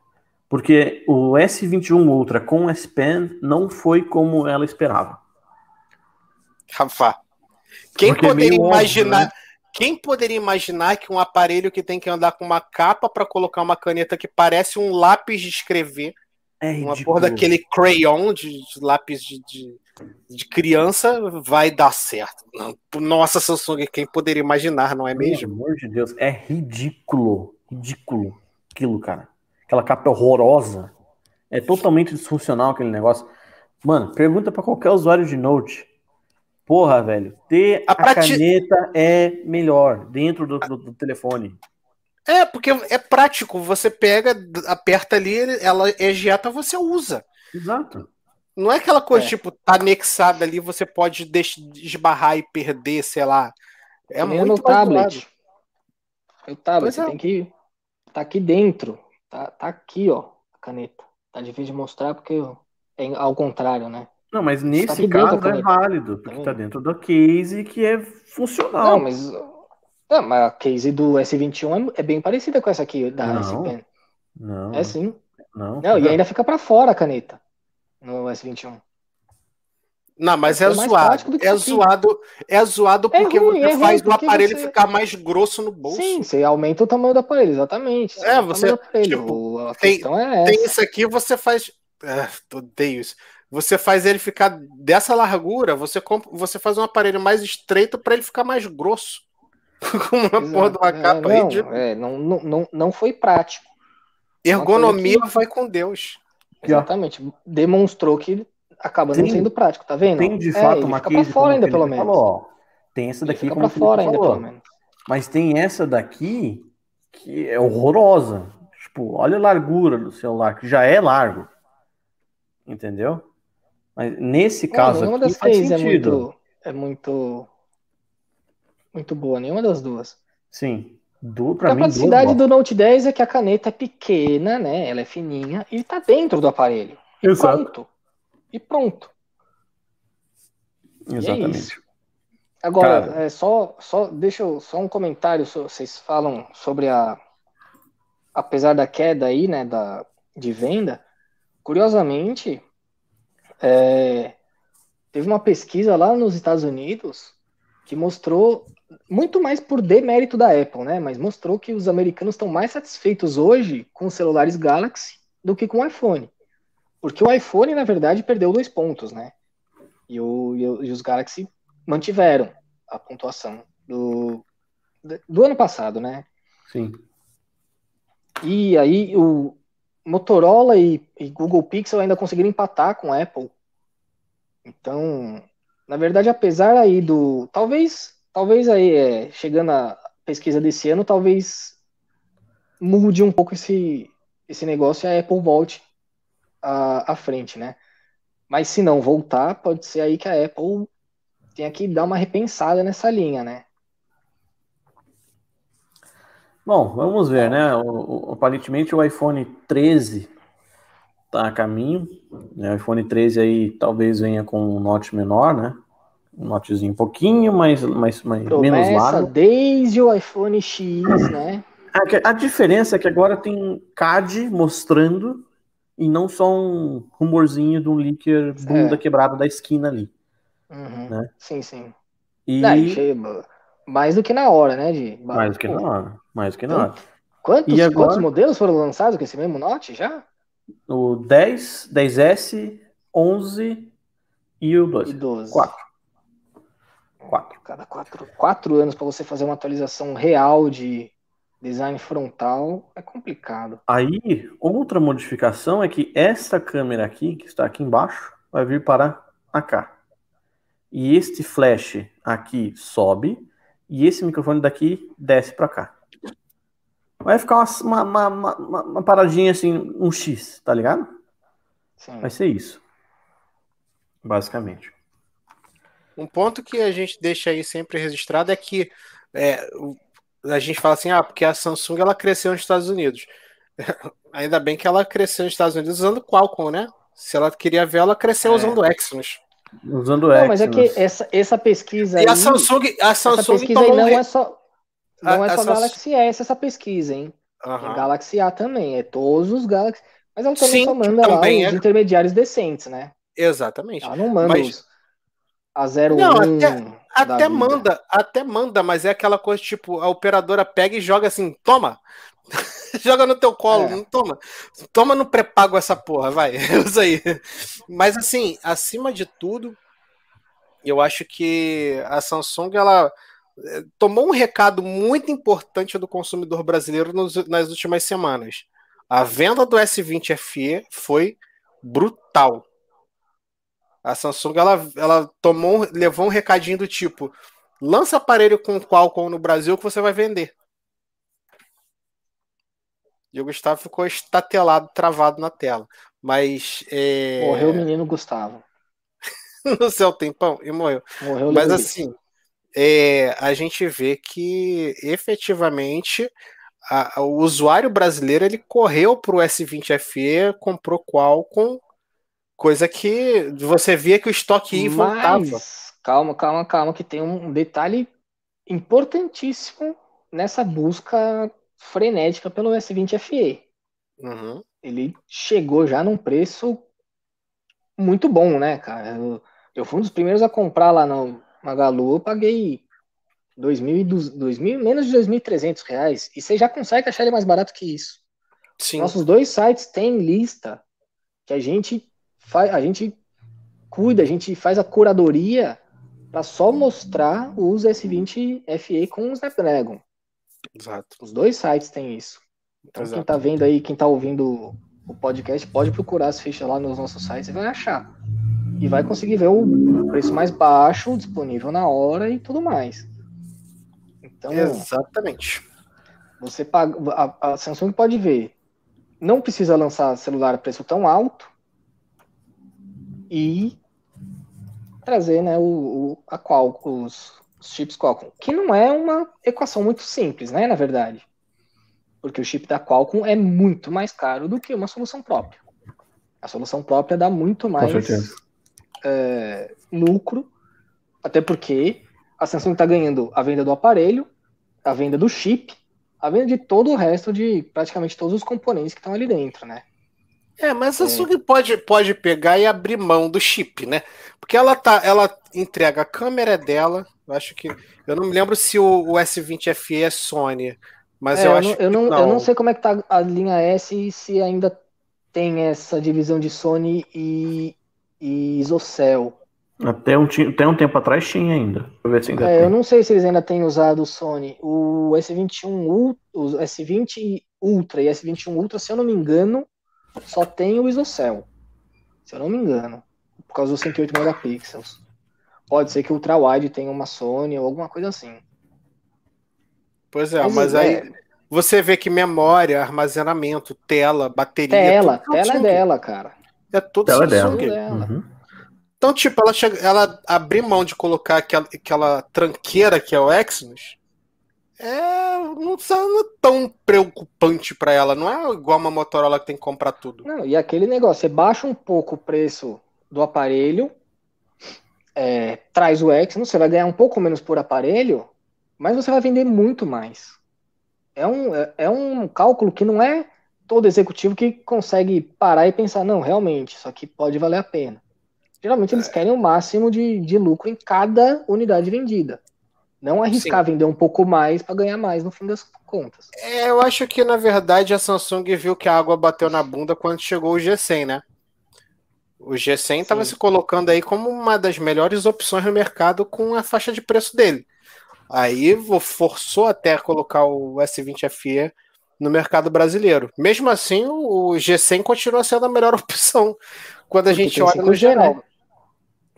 porque o S21 Ultra com S Pen não foi como ela esperava. Rafa, quem porque é poderia imaginar? Óbvio, né? Quem poderia imaginar que um aparelho que tem que andar com uma capa para colocar uma caneta que parece um lápis de escrever, é uma porra daquele crayon de, de lápis de, de, de, criança, vai dar certo? Nossa, Samsung, quem poderia imaginar, não é mesmo? Pelo amor de Deus, é ridículo, ridículo aquilo, cara. Aquela capa horrorosa. É totalmente disfuncional aquele negócio. Mano, pergunta para qualquer usuário de Note. Porra, velho, ter a, a prati... caneta é melhor dentro do, do, do, telefone. É, porque é prático. Você pega, aperta ali, ela ejeta, você usa. Exato. Não é aquela coisa, é. tipo, tá anexada ali, você pode desbarrar e perder, sei lá. É muito no tablet. O tablet, você é. tem que. Tá aqui dentro. Tá, tá aqui, ó, a caneta. Tá difícil de mostrar porque é ao contrário, né? Não, mas nesse tá caso é válido, porque está dentro do case que é funcional. Não, mas, não, mas a case do S21 é, é bem parecida com essa aqui da não, S Pen. Não. É sim. Não, não, e ainda fica para fora a caneta no S21. Não, mas é, é zoado. É zoado, é zoado porque é ruim, você é faz o aparelho você... ficar mais grosso no bolso. Sim, você aumenta o tamanho do aparelho, exatamente. é, você. Tipo, tem, é tem isso aqui, você faz. Ah, odeio isso você faz ele ficar dessa largura, você, compra, você faz um aparelho mais estreito para ele ficar mais grosso. [LAUGHS] Com uma Exato. porra de uma é, capa não, de... é, não, não, não foi prático. Ergonomia que... vai com Deus. Exatamente. Demonstrou que acaba tem, não sendo prático, tá vendo? Tem de é, fato uma fica pra fora ainda, pelo menos. Falou, ó, tem essa daqui fica pra fora ainda, falou. pelo menos. Mas tem essa daqui que é horrorosa. Tipo, olha a largura do celular, que já é largo. Entendeu? Mas nesse caso nenhuma aqui das três é muito, é muito, muito boa, nenhuma das duas. Sim. Do, a mim, capacidade do Note 10 é que a caneta é pequena, né? Ela é fininha e está dentro do aparelho. Exato. pronto. E pronto. Exatamente. É Agora, é, só, só deixa eu, só um comentário. Vocês falam sobre a apesar da queda aí, né, da de venda. Curiosamente, é, teve uma pesquisa lá nos Estados Unidos que mostrou muito mais por demérito da Apple, né? Mas mostrou que os americanos estão mais satisfeitos hoje com os celulares Galaxy do que com o iPhone. Porque o iPhone, na verdade, perdeu dois pontos, né? E, o, e os Galaxy mantiveram a pontuação do, do ano passado, né? Sim. E aí o, Motorola e, e, Google Pixel ainda conseguiram empatar com Apple. Então, na verdade, apesar aí do. Talvez, talvez aí, é, chegando a pesquisa desse ano, talvez mude um pouco esse, esse negócio e a Apple volte à, à frente, né? Mas se não voltar, pode ser aí que a Apple tenha que dar uma repensada nessa linha, né? Bom, vamos ver, né? O, o, aparentemente o iPhone 13 tá a caminho. Né? O iPhone 13 aí talvez venha com um note menor, né? Um notezinho um pouquinho mais, mais, mais menos largo. desde o iPhone X, né? A, a, diferença é que agora tem CAD mostrando e não só um rumorzinho de um leaker bunda é. quebrada da esquina ali. Uhum. Né? Sim, sim. E... mais do que na hora, né? De... Mais do que na hora. Mais do que na hora. Quantos, e agora... quantos modelos foram lançados com esse mesmo Note já? O 10, 10S, 11 e o 12. E 12. 4. 4. Cada 4, 4 anos para você fazer uma atualização real de design frontal é complicado. Aí, outra modificação é que essa câmera aqui, que está aqui embaixo, vai vir para cá. E este flash aqui sobe e esse microfone daqui desce para cá. Vai ficar uma, uma, uma, uma, paradinha assim, um X, tá ligado? Sim. Vai ser isso. Basicamente. Um ponto que a gente deixa aí sempre registrado é que é, a gente fala assim, ah, porque a Samsung ela cresceu nos Estados Unidos. [LAUGHS] Ainda bem que ela cresceu nos Estados Unidos usando Qualcomm, né? Se ela queria ver, ela cresceu é. usando Exynos. Usando Exynos. Não, mas é que essa, essa pesquisa e aí, a Samsung, a Samsung essa pesquisa aí não é só não a, é só Galaxy S essa pesquisa, hein? Uhum. Galaxy A também, é todos os Galaxy, mas ela também Sim, só manda lá os é... intermediários decentes, né? Exatamente. Ela não manda mas... os a 01 não, até, até manda, até manda, mas é aquela coisa tipo, a operadora pega e joga assim, toma. [LAUGHS] joga no teu colo, é. não toma. Toma no pré-pago essa porra, vai. [LAUGHS] Usa aí. Mas assim, acima de tudo, eu acho que a Samsung ela eh, tomou um recado muito importante do consumidor brasileiro nos, nas últimas semanas. A venda do S20 FE foi brutal. A Samsung ela, ela tomou, levou um recadinho do tipo: lança aparelho com Qualcomm no Brasil que você vai vender. E o Gustavo ficou estatelado, travado na tela. Mas. É... Morreu o menino Gustavo. [LAUGHS] no seu tempão e morreu. morreu Mas assim, é, a gente vê que efetivamente a, a, o usuário brasileiro ele correu para o S20 FE, comprou Qualcomm Coisa que você via que o estoque ia voltava. Calma, calma, calma, que tem um detalhe importantíssimo nessa busca frenética pelo S20 FE. Uhum. Ele chegou já num preço muito bom, né, cara? Eu, eu fui um dos primeiros a comprar lá no Magalu, eu paguei 2.000, menos de 2.300 reais. E você já consegue achar ele mais barato que isso. Sim. Nossos dois sites têm lista que a gente faz, a gente cuida, a gente faz a curadoria para só mostrar os S20 FE com o Snapdragon. Exato. Os dois sites têm isso. Então Exato. quem tá vendo aí, quem tá ouvindo o podcast, pode procurar as fichas lá nos nossos sites e vai achar. E vai conseguir ver o preço mais baixo disponível na hora e tudo mais. Então, Exatamente. Você paga, a, a Samsung pode ver. Não precisa lançar celular a preço tão alto e trazer né, o, o a qual os, os, chips Qualcomm, que não é uma equação muito simples, né, na verdade, porque o chip da Qualcomm é muito mais caro do que uma solução própria. A solução própria dá muito mais é, lucro, até porque a Samsung está ganhando a venda do aparelho, a venda do chip, a venda de todo o resto de praticamente todos os componentes que estão ali dentro, né? É, mas a Samsung é. pode, pode pegar e abrir mão do chip, né? Porque ela tá, ela entrega a câmera dela. Eu acho que. Eu não me lembro se o, o S20 FE é Sony. Mas é, eu, eu, acho não, eu, não, não. eu não sei como é que tá a linha S e se ainda tem essa divisão de Sony e, e Isocell. Até um, até um tempo atrás tinha ainda. ver se ainda é, eu não sei se eles ainda têm usado o Sony. O S21 o S20 Ultra e S21 Ultra, se eu não me engano, só tem o Isocell, se eu não me engano, por causa dos 108 megapixels. Pode ser que o ultra-wide tenha uma Sony ou alguma coisa assim. Pois é, mas, mas aí... É, Você vê que memória, armazenamento, tela, bateria. Tela, tela é dela, cara. É tudo Tela é dela. Uhum. Então, tipo, ela, chega, ela abriu mão de colocar aquela, aquela tranqueira que é o Exynos. É, não, tá- não é tão preocupante pra ela. Não é igual uma Motorola que tem que comprar tudo. Não, e aquele negócio, você baixa um pouco o preço do aparelho, é, traz o Exynos, você vai ganhar um pouco menos por aparelho, mas você vai vender muito mais. É um, é, é um cálculo que não é todo executivo que consegue parar e pensar, não, realmente, isso aqui pode valer a pena. Geralmente eles querem o máximo de, de lucro em cada unidade vendida. Não arriscar vender um pouco mais para ganhar mais no fim das contas. É, eu acho que na verdade a Samsung viu que a água bateu na bunda quando chegou o G100, né? O G100 estava Sim. se colocando aí como uma das melhores opções no mercado com a faixa de preço dele. Aí forçou até colocar o S20 FE no mercado brasileiro. Mesmo assim, o o G100 continua sendo a melhor [LAUGHS] opção quando a Porque gente olha no 5G, geral. né?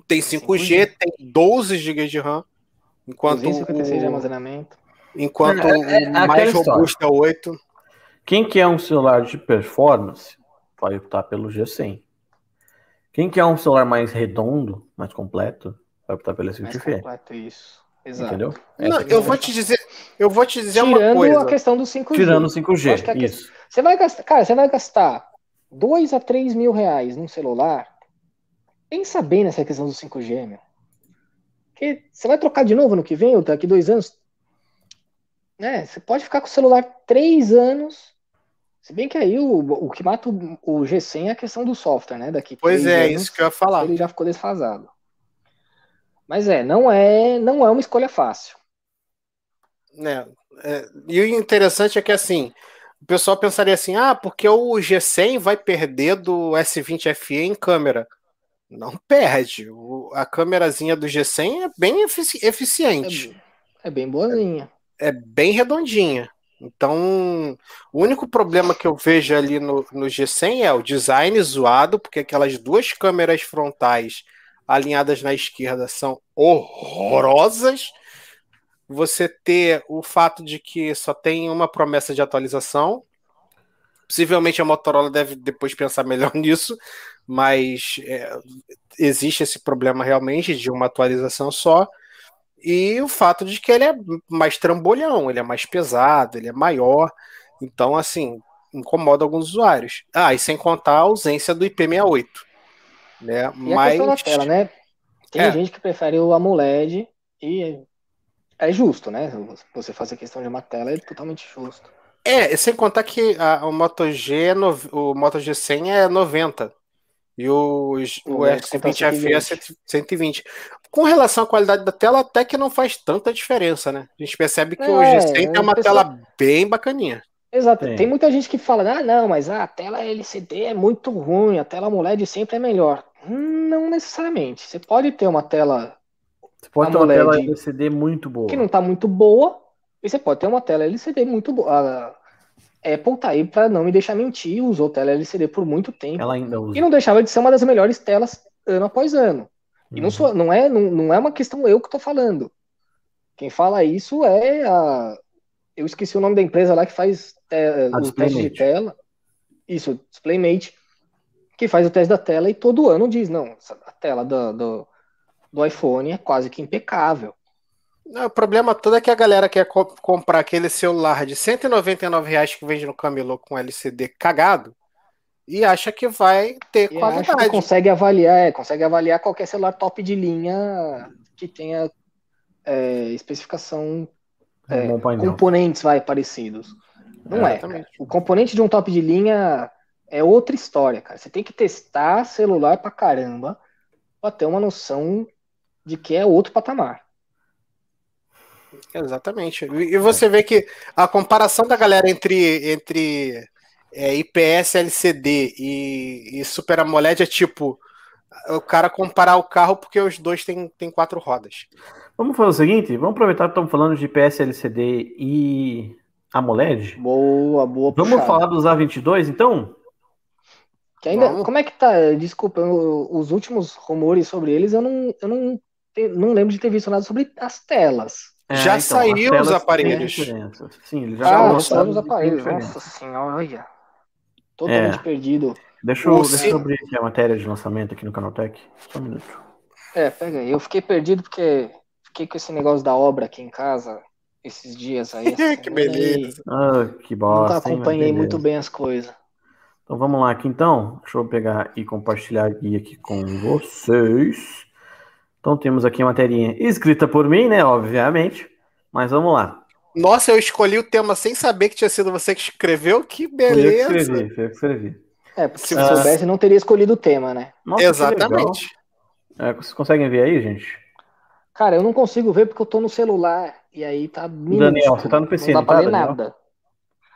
Tem 5G, tem 12 GB de RAM, enquanto 256 de o, armazenamento. enquanto É, é o aquela mais robusto é o 8. Quem quer um celular de performance vai optar pelo G100. Quem quer um celular mais redondo, mais completo, vai optar pelo Mais S20 FE. completo isso. Exato. Entendeu? Não, é eu vou te dizer, eu vou te dizer uma Tirando coisa. a questão do 5G. Tirando o Eu 5G, acho que isso. Você vai gastar, cara, você vai gastar 2 a 3 mil reais num celular. Pensa bem nessa questão do 5G, meu. Porque você vai trocar de novo no que vem, ou daqui dois anos. Né? Você pode ficar com o celular três anos. Se bem que aí o, o que mata o, o G100 é a questão do software, né? Daqui Pois é, anos, isso que eu ia falar. ele já ficou desfasado. Mas é, não é, não é uma escolha fácil. né? É, e o interessante é que assim, o pessoal pensaria assim: ah, porque o G100 vai perder do S20 FE em câmera. Não perde. O- a câmerazinha do G100 é bem efici- É, eficiente, é bem boazinha. é bem redondinha. Então, o único problema que eu vejo ali no, no G100 é o design zoado, porque aquelas duas câmeras frontais alinhadas na esquerda são horrorosas. Você ter o fato de que só tem uma promessa de atualização. Possivelmente a Motorola deve depois pensar melhor [LAUGHS] nisso, mas é, existe esse problema realmente de uma atualização só. E o fato de que ele é mais trambolhão, ele é mais pesado, ele é maior. Então, assim, incomoda alguns usuários. Ah, e sem contar a ausência do IP68. Né? E a Mas. questão da tela, né? Tem É. gente que prefere o AMOLED e é justo, né? Você fazer questão de uma tela é totalmente justo. É, sem contar que a, o Moto G, é no- o Moto G100 é 90 e o, o O X custa S20 FE é 120. Com relação à qualidade da tela, até que não faz tanta diferença, né? A gente percebe que o É, G100 tem uma pessoa- tela bem bacaninha. Exato. Tem. Tem muita gente que fala, ah, não, mas a tela LCD é muito ruim, a tela AMOLED sempre é melhor. Não necessariamente. Você pode ter uma tela Você pode ter uma AMOLED tela LCD muito boa. que não tá muito boa, e você pode ter uma tela LCD muito boa. A Apple tá aí pra não me deixar mentir, usou tela LCD por muito tempo. Ela ainda usa. E não deixava de ser uma das melhores telas ano após ano. E não, Uhum. sou, não, é, não, não é uma questão eu que tô falando. Quem fala isso é a. Eu esqueci o nome da empresa lá que faz é, A os testes de tela. Isso, Displaymate. Que faz o teste da tela e todo ano diz: não, a tela do, do, do iPhone é quase que impecável. Não, o problema todo é que a galera quer co- comprar aquele celular de 199 reais que vende no camelô com LCD cagado e acha que vai ter E qualidade. consegue avaliar, é, consegue avaliar qualquer celular top de linha que tenha é, especificação Um bom painel. componentes vai parecidos. Não é. Cara. O componente de um top de linha é outra história, cara. Você tem que testar celular pra caramba pra ter uma noção de que é outro patamar. Exatamente. E você vê que a comparação da galera entre, entre é, IPS LCD e, e Super AMOLED é tipo o cara comparar o carro porque os dois têm, têm quatro rodas. Vamos fazer o seguinte, vamos aproveitar que estamos falando de IPS LCD e AMOLED. Boa, boa Vamos puxada. falar dos A22, então? Que ainda, Vamos. como é que tá? Desculpa, eu- os últimos rumores sobre eles, eu não, eu não, te- não lembro de ter visto nada sobre as telas. É, Já então, saiu as os têm aparelhos. Sim, ele já Ah, saiu os aparelhos. diferença. Nossa senhora, olha. Totalmente É. perdido. Deixa eu, deixa eu abrir aqui a matéria de lançamento aqui no Canaltech. Só um minuto. É, pega aí. Eu fiquei perdido porque fiquei com esse negócio da obra aqui em casa esses dias aí. [LAUGHS] que e beleza. Ah, que Não bosta. hein, mas acompanhei beleza. muito bem as coisas. Então vamos lá aqui então. Deixa eu pegar e compartilhar a guia aqui com vocês. Então temos aqui a materinha escrita por mim, né? Obviamente. Mas vamos lá. Nossa, eu escolhi o tema sem saber que tinha sido você que escreveu. Que Foi eu que beleza. escrevi, foi eu que escrevi. É, porque se você- soubesse, não teria escolhido o tema, né? Nossa, Exatamente. É, vocês conseguem ver aí, gente? Cara, eu não consigo ver porque eu tô no celular. E aí tá minúsculo. Daniel, você tá no PC, Não não dá pra tá, ler Daniel? nada.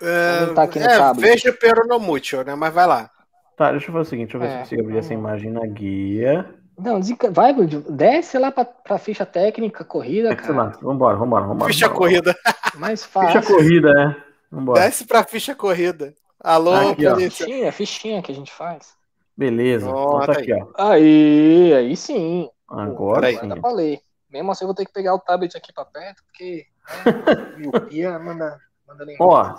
É, Não tá aqui no é, tablet. veja o pero no mútil, né? Mas vai lá. Tá, deixa eu fazer o seguinte, deixa eu ver É, se eu consigo abrir essa imagem na guia. Não, desenca- vai, desce lá pra, pra ficha técnica, corrida, É lá, cara. vambora, vambora, vambora. Ficha vambora. corrida. [LAUGHS] Mais Ficha fácil. corrida, né? Vambora. Desce pra ficha corrida. Alô, Aqui, polícia. Fichinha, fichinha que a gente faz. Beleza. Ó, Então tá tá aqui, ó. Aí, aí sim. Agora. Dá pra ler. Mesmo assim, eu vou ter que pegar o tablet aqui pra perto, porque né, [LAUGHS] miopia manda, manda. Ó,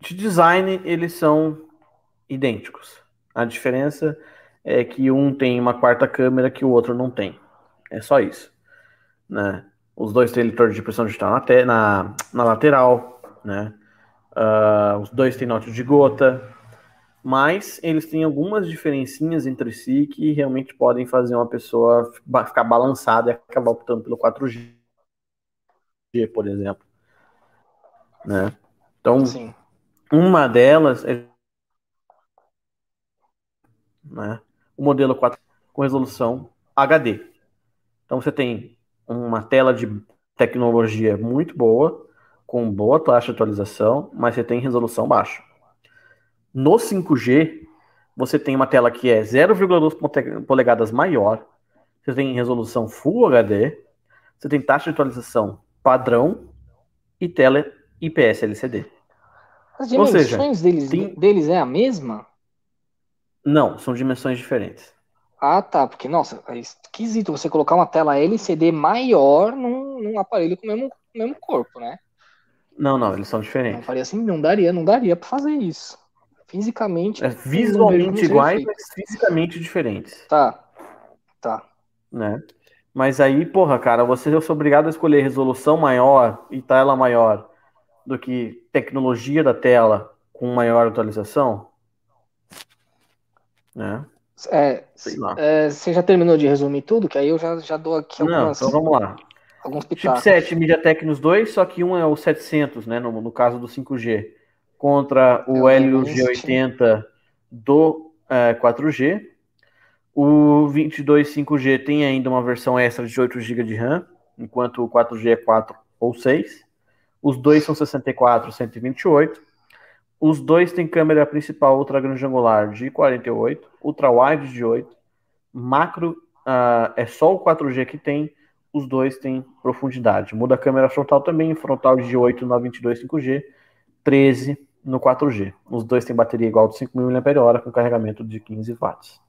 de design, eles são idênticos. A diferença é que um tem uma quarta câmera que o outro não tem. É só isso. Né? Os dois têm leitor de pressão digital na, na, na lateral. Né? Ah, os dois têm note de gota. Mas eles têm algumas diferencinhas entre si que realmente podem fazer uma pessoa ficar balançada e acabar optando pelo 4G, por exemplo. Né? Então, Sim. uma delas é né, o modelo 4 com resolução HD. Então você tem uma tela de tecnologia muito boa, com boa taxa de atualização, mas você tem resolução baixa. No 5G, você tem uma tela que é 0,2 pote- polegadas maior, você tem resolução Full HD, você tem taxa de atualização padrão e tela IPS LCD. As Ou seja, dimensões deles, tem- deles é a mesma? Não, são dimensões diferentes. Ah, tá. Porque, nossa, é esquisito você colocar uma tela LCD maior num, num aparelho com o mesmo, mesmo corpo, né? Não, não, eles são Não diferentes. faria assim, não daria, não daria pra fazer isso. Fisicamente. É, visualmente iguais, mas fisicamente diferentes, Tá. Tá. né? Mas aí, porra, cara, você é obrigado a escolher resolução maior e tela maior do que tecnologia da tela com maior atualização, né? É, é, você já terminou de resumir tudo? Que aí eu já, já dou aqui Não, algumas, então vamos lá. alguns pitacos. Chipset MediaTek nos dois, só que um é o 700, né, no, no caso do 5G, contra o É o Helio G80 do é, 4G. O 22 5G tem ainda uma versão extra de 8 GB de RAM, enquanto o 4G é 4 ou 6. Os dois são 64, 128. Os dois têm câmera principal ultra grande angular de 48, ultra wide de 8, macro ah, é só o 4G que tem, os dois têm profundidade. Muda a câmera frontal também, frontal de 8 no 22 5G, 13 no 4G. Os dois têm bateria igual de 5.000 mAh com carregamento de 15 watts.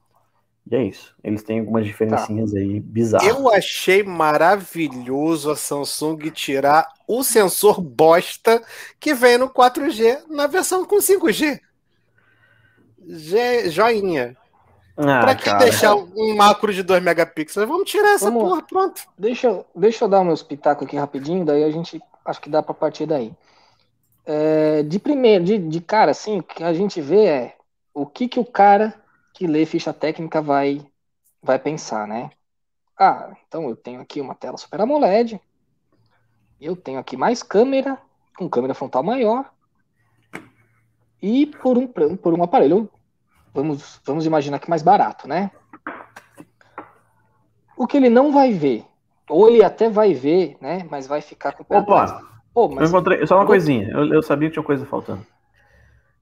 E é isso. Eles têm algumas diferencinhas aí bizarras. Eu achei maravilhoso a Samsung tirar o sensor bosta que vem no 4G na versão com 5G. Ge- Joinha. Ah, pra que cara. deixar um macro de 2 megapixels? Vamos tirar essa Vamos porra, pronto. Deixa, eu- deixa eu dar meus pitacos aqui rapidinho, daí a gente acho que dá pra partir daí. É, de primeiro, de, de cara, assim, o que a gente vê é o que, que o cara que lê ficha técnica vai, vai pensar, né? Ah, então eu tenho aqui uma tela Super AMOLED, eu tenho aqui mais câmera, com câmera frontal maior, e por um, por um aparelho, vamos, vamos imaginar que mais barato, né? O que ele não vai ver, ou ele até vai ver, né? Mas vai ficar com o pé. Opa, Pô, eu mas encontrei. Só uma coisinha. Eu, eu sabia que tinha coisa faltando.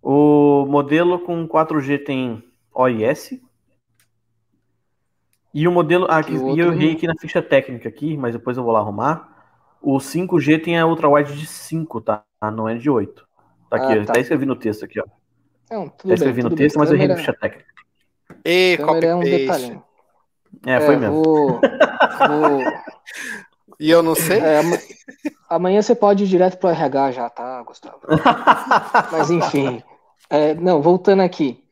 O modelo com 4G tem OIS. E o modelo. Ah, aqui, E eu errei aqui na ficha técnica aqui, mas depois eu vou lá arrumar. O 5G tem a ultra wide de 5, tá? Não é de 8. Tá aqui, Ah, eu tá. até escrevi no texto aqui, ó. não, tudo Até escrevi bem, no tudo texto, bem. mas eu errei na ficha técnica. E câmera é um detalhinho. É, foi mesmo. Vou, vou, [LAUGHS] E eu não sei? é, ama- Amanhã você pode ir direto pro RH já, tá, Gustavo? [LAUGHS] Mas enfim. É, não, voltando aqui.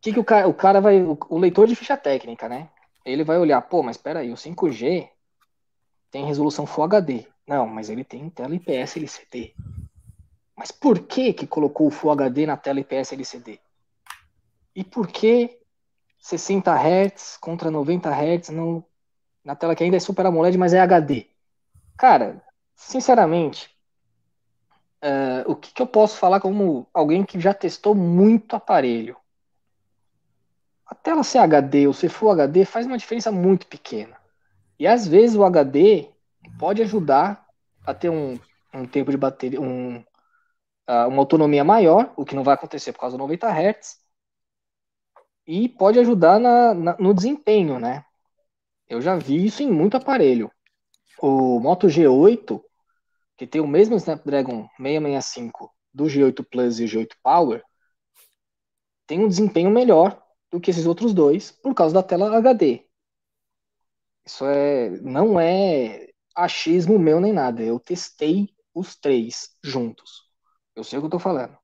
Que, que o cara, o cara vai. O leitor de ficha técnica, né? Ele vai olhar, pô, mas peraí, o 5G tem resolução Full HD. Não, mas ele tem tela IPS LCD. Mas por que que colocou o Full HD na tela IPS LCD? E por que 60 Hz contra 90 Hz no, na tela que ainda é Super AMOLED, mas é HD? Cara, sinceramente, uh, o que, que eu posso falar como alguém que já testou muito aparelho? A tela ser HD ou ser Full HD faz uma diferença muito pequena. E às vezes o HD pode ajudar a ter um, um tempo de bateria, um, uh, uma autonomia maior, o que não vai acontecer por causa do 90 Hz, e pode ajudar na, na, no desempenho, né? Eu já vi isso em muito aparelho. O Moto G8, que tem o mesmo Snapdragon 665 do G8 Plus e G8 Power, tem um desempenho melhor do que esses outros dois por causa da tela HD. Isso é, não é achismo meu nem nada. Eu testei os três juntos. Eu sei o que eu tô falando.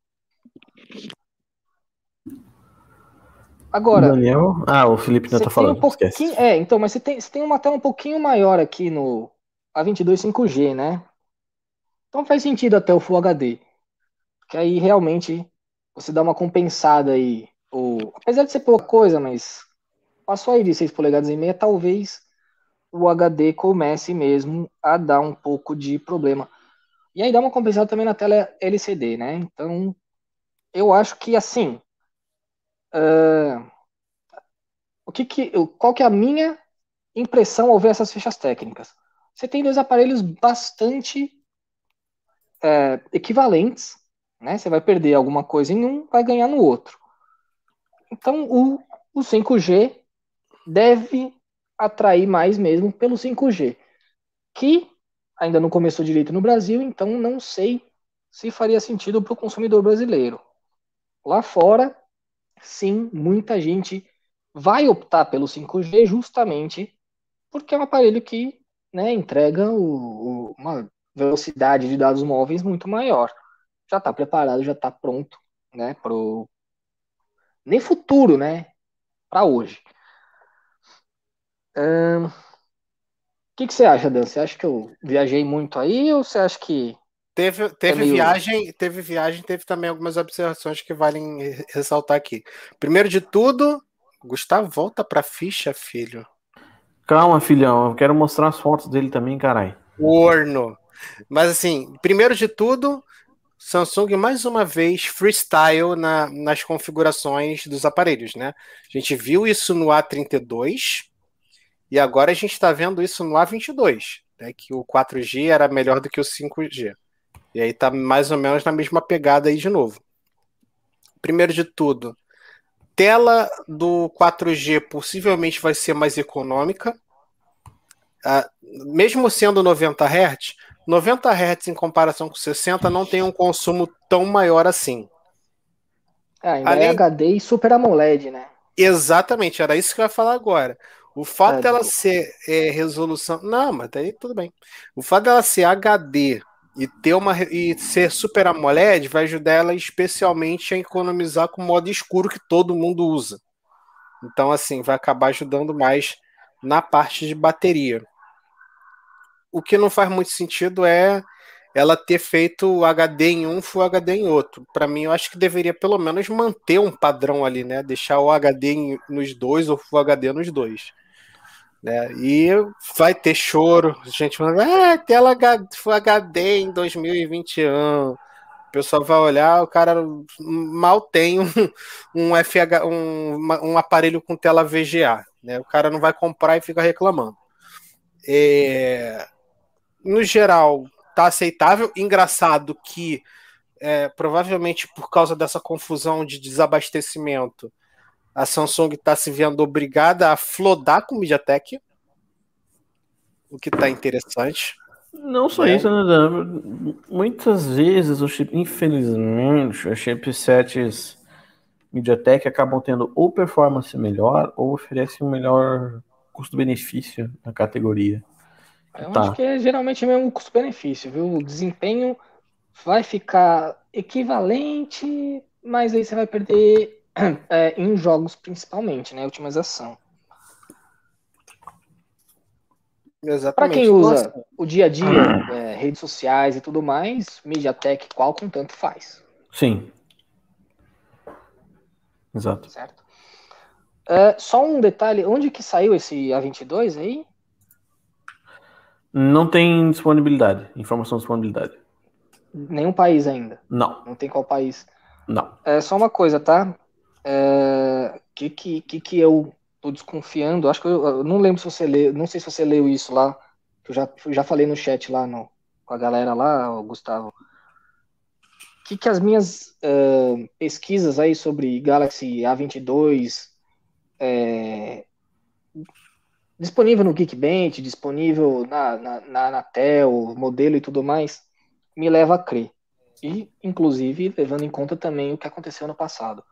Agora. Daniel? Ah, o Felipe não tá falando. Um pouquinho, é, então, mas você tem, você tem uma tela um pouquinho maior aqui no A22 5G, né? Então faz sentido até o Full HD. Porque aí realmente você dá uma compensada aí. Ou, apesar de ser pouca coisa, mas passou aí de 6 polegadas e meia, talvez o HD comece mesmo a dar um pouco de problema. E aí dá uma compensada também na tela LCD, né? Então, eu acho que assim. Uh, o que que, qual que é a minha impressão ao ver essas fichas técnicas? Você tem dois aparelhos bastante é, equivalentes, né? Você vai perder alguma coisa em um, vai ganhar no outro. Então, o, o 5G deve atrair mais mesmo pelo 5G, que ainda não começou direito no Brasil, então não sei se faria sentido para o consumidor brasileiro. Lá fora, sim, muita gente vai optar pelo 5G justamente porque é um aparelho que né, entrega o, o, uma velocidade de dados móveis muito maior. Já está preparado, já está pronto né, para o nem futuro, né? Para hoje. O que, que você acha, Dan? Você acha que eu viajei muito aí ou você acha que. Teve, teve é meio... viagem, teve viagem, teve também algumas observações que valem ressaltar aqui. Primeiro de tudo, Gustavo, volta pra ficha, filho. Calma, filhão, eu quero mostrar as fotos dele também, caralho. Orno. Mas assim, primeiro de tudo, Samsung mais uma vez freestyle na, nas configurações dos aparelhos, né? A gente viu isso no A32, e agora a gente está vendo isso no A22, né, que o 4G era melhor do que o 5G. E aí está mais ou menos na mesma pegada aí de novo. Primeiro de tudo, tela do 4G possivelmente vai ser mais econômica. Ah, mesmo sendo 90 Hz, 90 Hz em comparação com 60 não tem um consumo tão maior assim. É, ainda Além... é HD e Super AMOLED, né? Exatamente, era isso que eu ia falar agora. O fato é, dela ser é, resolução. Não, mas daí tudo bem. O fato dela ser HD e ter uma e ser Super AMOLED vai ajudar ela especialmente a economizar com o modo escuro que todo mundo usa. Então, assim, vai acabar ajudando mais na parte de bateria. O que não faz muito sentido é ela ter feito HD em um, Full HD em outro. Para mim, eu acho que deveria pelo menos manter um padrão ali, né? Deixar o HD nos dois ou Full HD nos dois. Né? E vai ter choro, gente falando, ah, tela HD em 2021. O pessoal vai olhar, o cara mal tem um, um FH, um, um aparelho com tela VGA. Né? O cara não vai comprar e fica reclamando. É, no geral, tá aceitável. Engraçado que é, provavelmente por causa dessa confusão de desabastecimento, a Samsung está se vendo obrigada a flodar com o MediaTek, o que está interessante. Não só é. isso, né, Dan? Muitas vezes, o chip, infelizmente, os chipsets MediaTek acabam tendo ou performance melhor ou oferecem um melhor custo-benefício na categoria. Eu Tá. acho que é geralmente mesmo o custo-benefício, viu? O desempenho vai ficar equivalente, mas aí você vai perder [CLEARS THROAT] é, em jogos principalmente, né? Otimização. Para quem usa Nossa, o dia a dia, é, redes sociais e tudo mais, MediaTek Qualcomm tanto faz, Sim. Exato. certo? É, só um detalhe, onde que saiu esse A22 aí? Não tem disponibilidade. Informação de disponibilidade. Nenhum país ainda. Não, Não tem qual país. não. É só uma coisa, tá? É, que, que, que, que eu tô desconfiando? Acho que eu, eu não lembro se você leu, não sei se você leu isso lá. que Eu já, já falei no chat lá no, com a galera lá, o Gustavo. Que que as minhas é, pesquisas aí sobre Galaxy A22 é, disponível no Geekbench, disponível na, na, na Anatel, modelo e tudo mais, me leva a crer. E, inclusive, levando em conta também o que aconteceu no passado.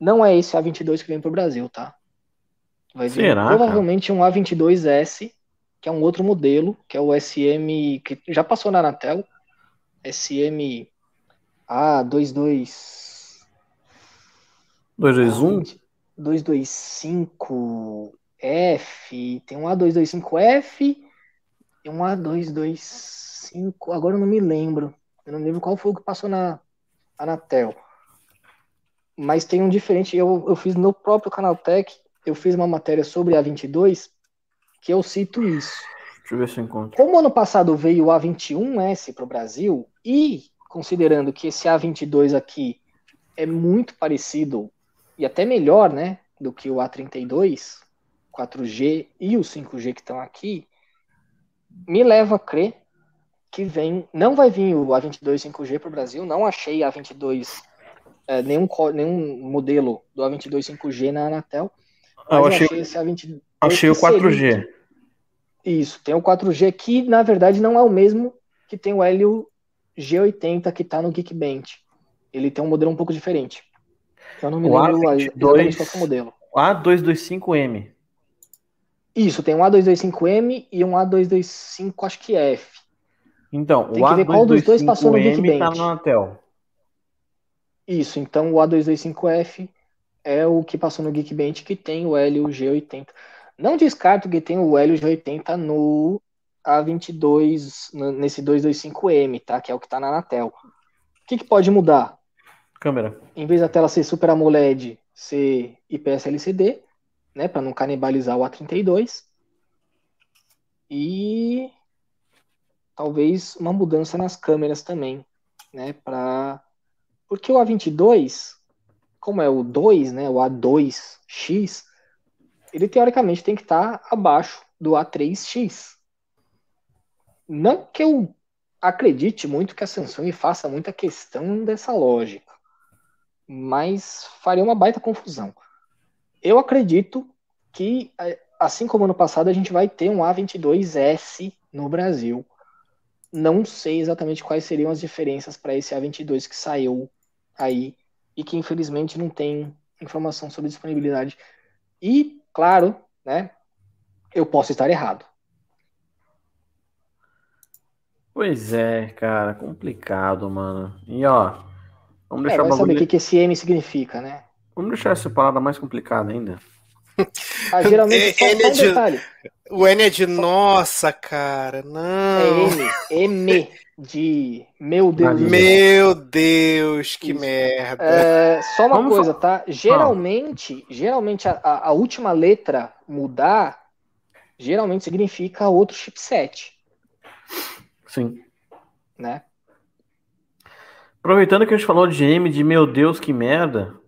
Não é esse A22 que vem para o Brasil, tá? Vai vir Será, provavelmente um A22S, que é um outro modelo, que é o SM, que já passou na Anatel, SM A22... 221? 225F, tem um A225F e um A225, agora eu não me lembro. Eu não lembro qual foi o que passou na Anatel. Mas tem um diferente, eu, eu fiz no próprio Canaltech, eu fiz uma matéria sobre A22 que eu cito isso. Deixa eu ver se eu encontro. Como ano passado veio o A21S para o Brasil, e considerando que esse A22 aqui é muito parecido e até melhor, né, do que o A32, 4G e o 5G que estão aqui, me leva a crer que vem, não vai vir o A22 5G para o Brasil, não achei A22 é, nenhum, nenhum modelo do A22 5G na Anatel, Ah, eu mas achei, esse A22 achei o que seria- 4G. isso, tem o 4G que na verdade não é o mesmo que tem o Helio G80 que tá no Geekbench. Ele tem um modelo um pouco diferente. Eu não me O lembro A22 exatamente qual é o modelo. A225M. Isso, tem um A225M e um A225, acho que F. Então, Tem o que ver qual dos dois passou no A225M tá Geekbench. na Anatel. Isso, então o A225F é o que passou no Geekbench que tem o Helio G80. Não descarto que tem o Helio G80 no A22, no- nesse 225M, tá? Que é o que tá na Anatel. O que, que pode mudar? Câmera. em vez da tela ser Super AMOLED, ser IPS LCD, né, para não canibalizar o A32. E talvez uma mudança nas câmeras também, né, para porque o A22, como é o 2, né, o A2X, ele teoricamente tem que estar abaixo do A3X. Não que eu acredite muito que a Samsung faça muita questão dessa lógica mas faria uma baita confusão. Eu acredito que, eh, assim como ano passado, a gente vai ter um A22S no Brasil. Não sei exatamente quais seriam as diferenças para esse A22 que saiu aí e que infelizmente não tem informação sobre disponibilidade. E, claro, né, eu posso estar errado. Pois é, cara, complicado, mano. E ó, vamos É, deixar o vai saber o que, que esse M significa, né? Vamos deixar essa parada mais complicada ainda. Ah, geralmente, só, N só um de- detalhe. O N é de nossa, cara. É Não. M. M de meu Deus. Meu Deus, que Isso. merda. É, só uma Vamos coisa, tá? Geralmente, geralmente a, a- a última letra mudar, geralmente significa outro chipset, Sim. né? Aproveitando que a gente falou de M, de meu Deus, que merda.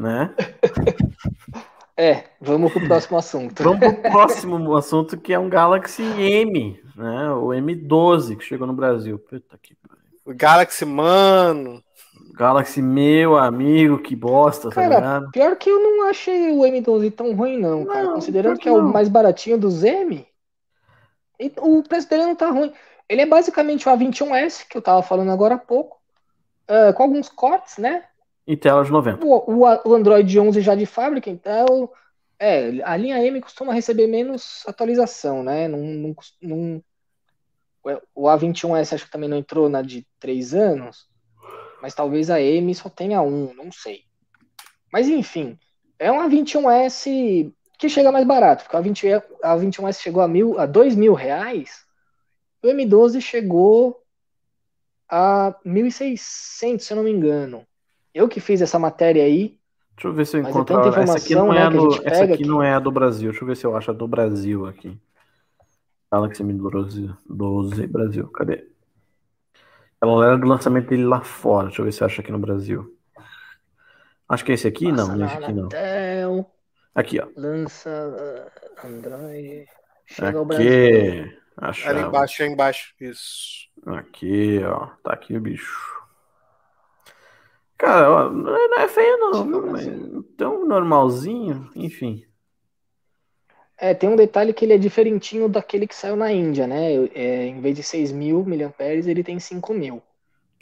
Né? [LAUGHS] É, vamos pro próximo assunto. Vamos pro próximo assunto que é um Galaxy M, né? O M12 que chegou no Brasil. Puta que pariu. O Galaxy, mano. Galaxy, meu amigo, que bosta, tá Cara, ligado? Pior que eu não achei o M12 tão ruim, não, cara. Não, Considerando que que é o mais baratinho dos M, o preço dele não tá ruim. Ele é basicamente o A21S, que eu tava falando agora há pouco, é, com alguns cortes, né? Tela de 90. O, o- Android 11 já de fábrica, então É, a linha M costuma receber menos atualização, né? Não, não, não- o A21S acho que também não entrou na de 3 anos, mas talvez a M só tenha um, não sei. Mas enfim, é um A21S que chega mais barato, porque a, 20, a 21S chegou a, mil, a 2 mil reais, o M12 chegou a 1.600, se eu não me engano. Eu que fiz essa matéria aí, Deixa eu ver se eu é encontro. a- essa aqui não é né, a do, essa aqui aqui. não é a do Brasil. Deixa eu ver se eu acho a do Brasil aqui. Galaxy M12 12 Brasil. Cadê? Ela era do lançamento dele lá fora. Deixa eu ver se eu acho aqui no Brasil. Acho que é esse aqui? passa não, não é esse aqui não. Aqui, ó. lança ah, Android, chega ao Brasil. Aqui. Ali Achamos. embaixo, ali embaixo. Isso. Aqui, ó. Tá aqui o bicho. Cara, ó, não é não é feio não. Brasil. Tão normalzinho. Enfim. É, tem um detalhe que ele é diferentinho daquele que saiu na Índia, né? É, em vez de 6 mil mAh, ele tem 5 mil.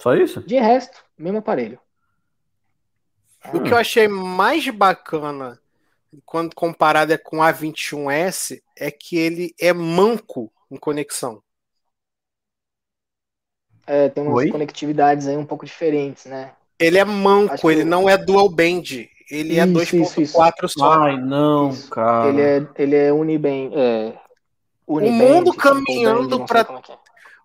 Só isso? De resto, mesmo aparelho. O que eu achei mais bacana quando comparado é com o A21S é que ele é manco em conexão. É, tem umas Oi? conectividades aí um pouco diferentes, né? Ele é manco, que ele o- não é dual band. Ele é Isso, isso. 2.4 só. Ai, não, Isso. cara. Ele é, ele é Uniband. É, Uniband, mundo Triple caminhando como é é.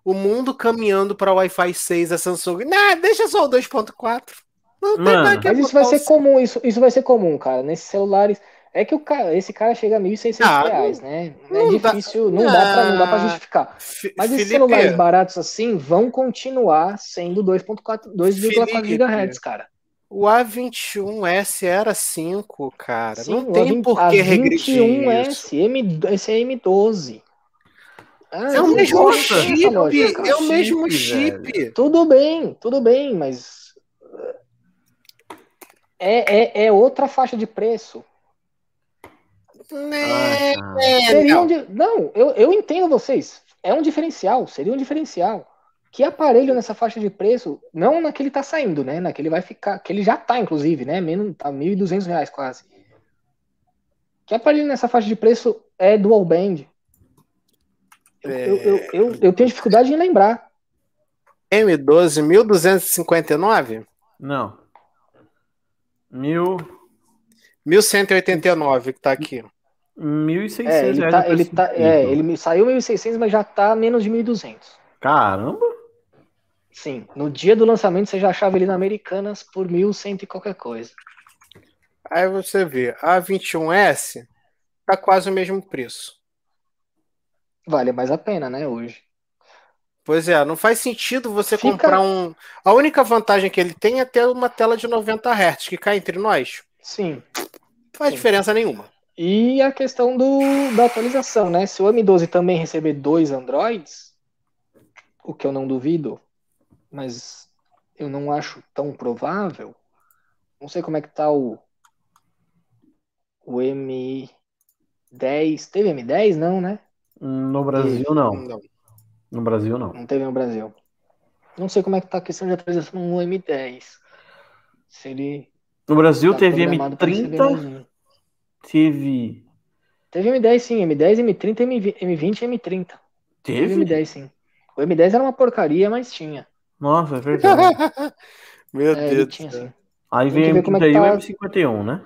O mundo caminhando para Wi-Fi 6, a Samsung. Não, deixa só o 2.4. Não tem Mano, mais que Mas isso vai ser o- comum, isso, isso vai ser comum, cara. Nesses celulares. É que o cara, esse cara chega a 1.600 Ah, reais, né? É não dá- difícil, não, dá pra, não dá pra Ah, justificar. Fi- Mas esses Felipe, celulares baratos assim vão continuar sendo 2.4, 2,4 Felipe. GHz, cara. o A21S era 5, cara. Sim, não tem A20 por que regredir isso. A21S, M, esse é M12. Ah, É o mesmo chip, lógica, é o mesmo chip, chip. Tudo bem, tudo bem, mas é, é, é outra faixa de preço. Cara. Seria não. um di- Não, eu, eu entendo vocês. É um diferencial, seria um diferencial. Que aparelho nessa faixa de preço, não na que ele tá saindo, né? Na que ele vai ficar, que ele já tá, inclusive, né? Menos, tá 1.200 reais quase. Que aparelho nessa faixa de preço é dual band? Eu, É. eu, eu, eu, eu tenho dificuldade em lembrar. M12 1259? Não. Mil. 1189 que tá aqui. 1.600 É, ele reais tá, o ele tá, é, ele me- saiu 1.600, mas já tá menos de 1.200. Caramba! Sim, no dia do lançamento você já achava ele na Americanas por 1.100 e qualquer coisa. Aí você vê, a 21S tá quase o mesmo preço. Vale mais a pena, né, hoje. Pois é, não faz sentido você Fica- comprar um. A única vantagem que ele tem é ter uma tela de 90 Hz, que cá entre nós Sim. não faz Sim. diferença nenhuma. E a questão do, da atualização, né? Se o M12 também receber dois Androids, o que eu não duvido, mas eu não acho tão provável. Não sei como é que tá o, o M10. Teve M10? Não, né? No Brasil, não. Não. No Brasil, não. Não teve no Brasil. Não sei como é que tá a questão de atualização no M10. Se ele No Brasil tá teve programado pra receber mais M30, um. Teve. Teve M10 sim, M10, M30, M20 M20 e M30. Teve Teve? M10 sim. O M10 era uma porcaria, mas tinha. Nossa, é verdade. [LAUGHS] Meu É, Deus do tinha céu. sim. Aí Tem ver como é que M31 e tá- M51, né?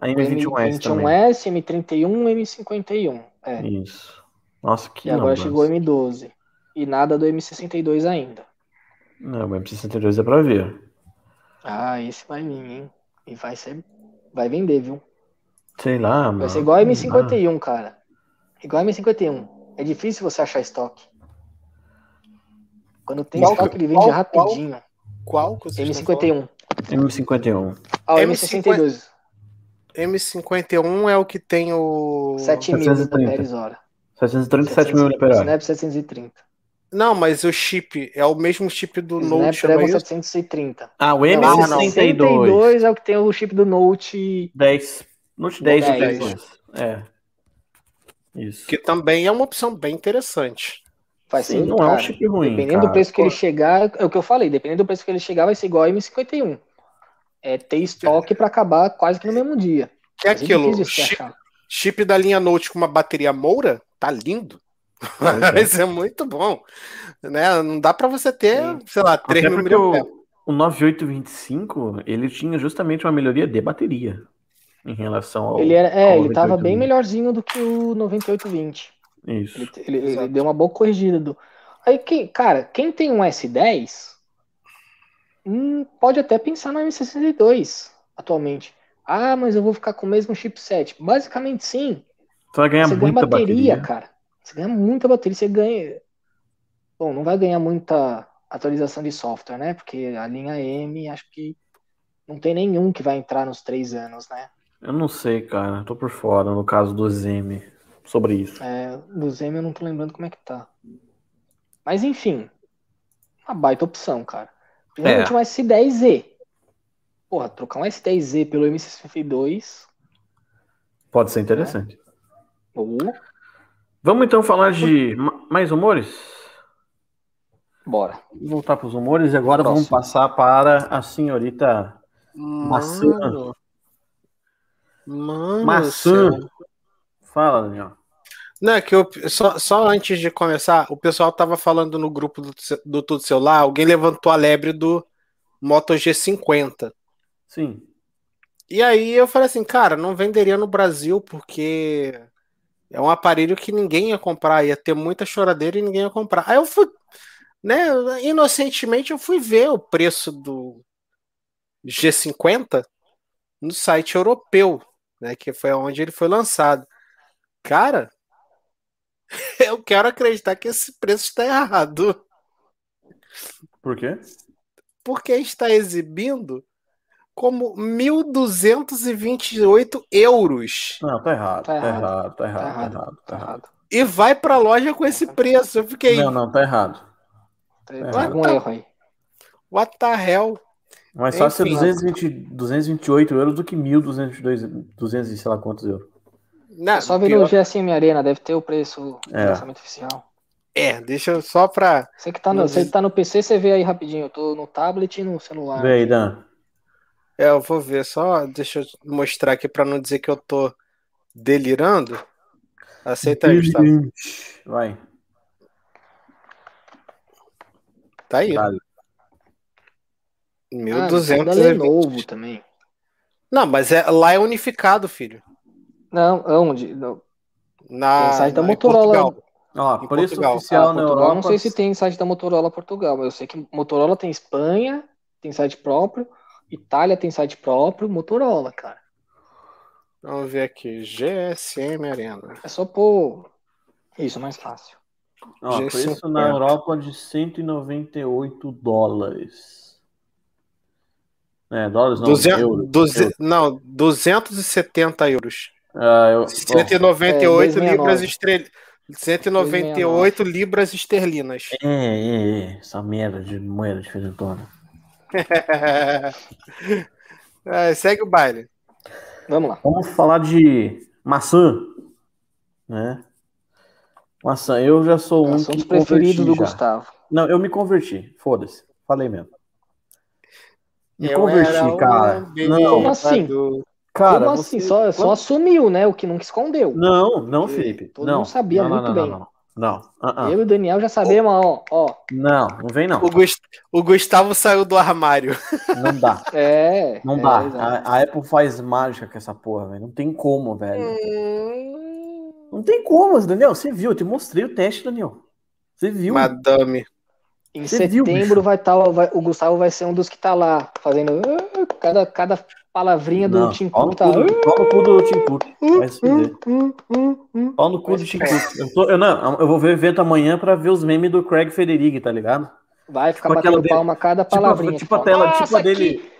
A O M21S também. M21S, M31, M51. É. Isso. Nossa, que E agora lambança. chegou o M12. E nada do M62 ainda. Não, o M62 é pra ver. Ah, esse vai vir, hein? E vai ser. Vai vender, viu? Sei lá, mano. Vai ser igual a Sei lá. M51, cara. Igual a M51. É difícil você achar estoque. Quando tem Qual estoque, que- ele vende qual- rapidinho. Qual falando? M51. M51. Ah, o M50. M62. M51 é o que tem o. 7000 730. amperes hora. 737 mil mAh. Snap 730. Não, mas o chip é o mesmo chip do Note, não é Snapdragon isso? 730. Ah, o Não, não. M62. 62 é o que tem o chip do Note. 10. Note 10 Note e 10. 10. É. Isso. Que também é uma opção bem interessante. Faz Sim, ser, não é um cara, chip ruim. Dependendo cara. do preço que ele chegar, é o que eu falei, dependendo do preço que ele chegar, vai ser igual a M51. É ter estoque pra acabar quase que no mesmo dia. que é é aquilo? Chip, chip da linha Note com uma bateria Moura, tá lindo. Isso é muito bom. Né? Não dá pra você ter, Sim. sei lá, 3 Até miliamperes. o, o 9825, ele tinha justamente uma melhoria de bateria em relação ao. Ele era, é, ao ele tava bem 9820. melhorzinho do que o 9820. Isso. Ele, ele- ele deu uma boa corrigida. Do... Aí, quem, cara, quem tem um S10 hum, pode até pensar no M62 atualmente. Ah, mas eu vou ficar com o mesmo chipset. Basicamente, sim. Você vai ganhar você ganha muita bateria, bateria. cara. Você ganha muita bateria. Você ganha. Bom, não vai ganhar muita atualização de software, né? Porque a linha M, acho que não tem nenhum que vai entrar nos três anos, né? Eu não sei, cara. Tô por fora no caso do Zeme sobre isso. É, do Zeme eu não tô lembrando como é que tá. Mas enfim, uma baita opção, cara. Principalmente um S10Z. Porra, trocar um S10Z pelo M62. Pode ser interessante. Ou, Vamos então falar de ma- mais humores? bora. Vamos voltar para os humores e agora vamos Próximo. passar para a senhorita Maçã. Mano. Mano. do Maçã. céu. Fala, Daniel. Não, é que eu, só, só antes de começar, o pessoal tava falando no grupo do, do Tudo Celular, alguém levantou a lebre do Moto G50. Sim. E aí eu falei assim, cara, não venderia no Brasil porque é um aparelho que ninguém ia comprar, ia ter muita choradeira e ninguém ia comprar. Aí eu fui, né, inocentemente eu fui ver o preço do G50 no site europeu, né, que foi onde ele foi lançado. Cara, [LAUGHS] eu quero acreditar que esse preço está errado, Por quê? porque está exibindo como 1.228 euros. Não, tá errado. Tá Tá errado, errado. tá errado, tá Tá errado, errado. tá errado. E vai para a loja com esse preço. Eu fiquei, Não, não, tá errado. Tem errado. erro aí. what the hell? Mais fácil ser Enfim. 220, 228 euros do que 1.222, 200 e sei lá quantos euros. Não, É só ver no GSM Arena, deve ter o preço do É. lançamento oficial. É, deixa eu só pra. Você que tá no, Mas- você que tá no PC, você vê aí rapidinho. Eu tô no tablet e no celular. Vê aí, Dan. É, eu vou ver, só deixa eu mostrar aqui pra não dizer que eu tô delirando. Aceita aí, Gustavo. Vai. Tá aí. Dale. Ah, 1220. da Lenovo também. Não, mas é, lá é unificado, filho. Não, onde? Não. Na, Tem site da na- em Motorola. Portugal. Ó, Em preço Portugal. oficial Ah, na Portugal, Europa. não sei se tem site da Motorola Portugal, mas eu sei que Motorola tem Espanha, tem site próprio, Itália tem site próprio, Motorola, cara. Vamos ver aqui. GSM Arena. É só pôr isso, mais fácil. Ó, G50. preço na Europa de 198 dólares. É, dólares não, 200, euros. duze- euros. não, 270 euros. Ah, eu, bom, 198 É, 269. libras estrel... 198 libras esterlinas. é, é, é, essa merda de moeda diferentona. [LAUGHS] É, segue o baile. Vamos lá. Vamos falar de maçã, né? Maçã, eu já sou um que preferidos do já. Gustavo. Não, eu me converti, foda-se, falei mesmo. Me Eu converti, era um cara. Não, Como assim? cara, Como você- assim? Só, só assumiu, né? O que nunca escondeu. Não, não, Felipe. Todo não. mundo sabia não, não, muito não, bem. Não. Ah, ah. Eu e o Daniel já sabemos, ó, ó. Não, não vem não. O, Gus- o Gustavo saiu do armário. Não dá. [LAUGHS] É. Não é, dá. A, a Apple faz mágica com essa porra, velho. Não tem como, velho. Não tem como, Daniel. Você viu, eu te mostrei o teste, Daniel. Você viu? Madame. Em Você viu, setembro vai tá, vai- o Gustavo vai ser um dos que tá lá, fazendo ah, cada, cada palavrinha do Tim pau Cook no tá. pau no cu do Tim Cook. Vai se fuder. hum, hum, hum. Pau no cu do Tim. Cook. Eu, tô- eu não, eu vou ver o evento amanhã pra ver os memes do Craig Federighi, tá ligado? Vai ficar Tipo batendo dele- palma a cada tipo a- palavrinha. tipo a Fala, tela- "Nossa, tipo a dele- que-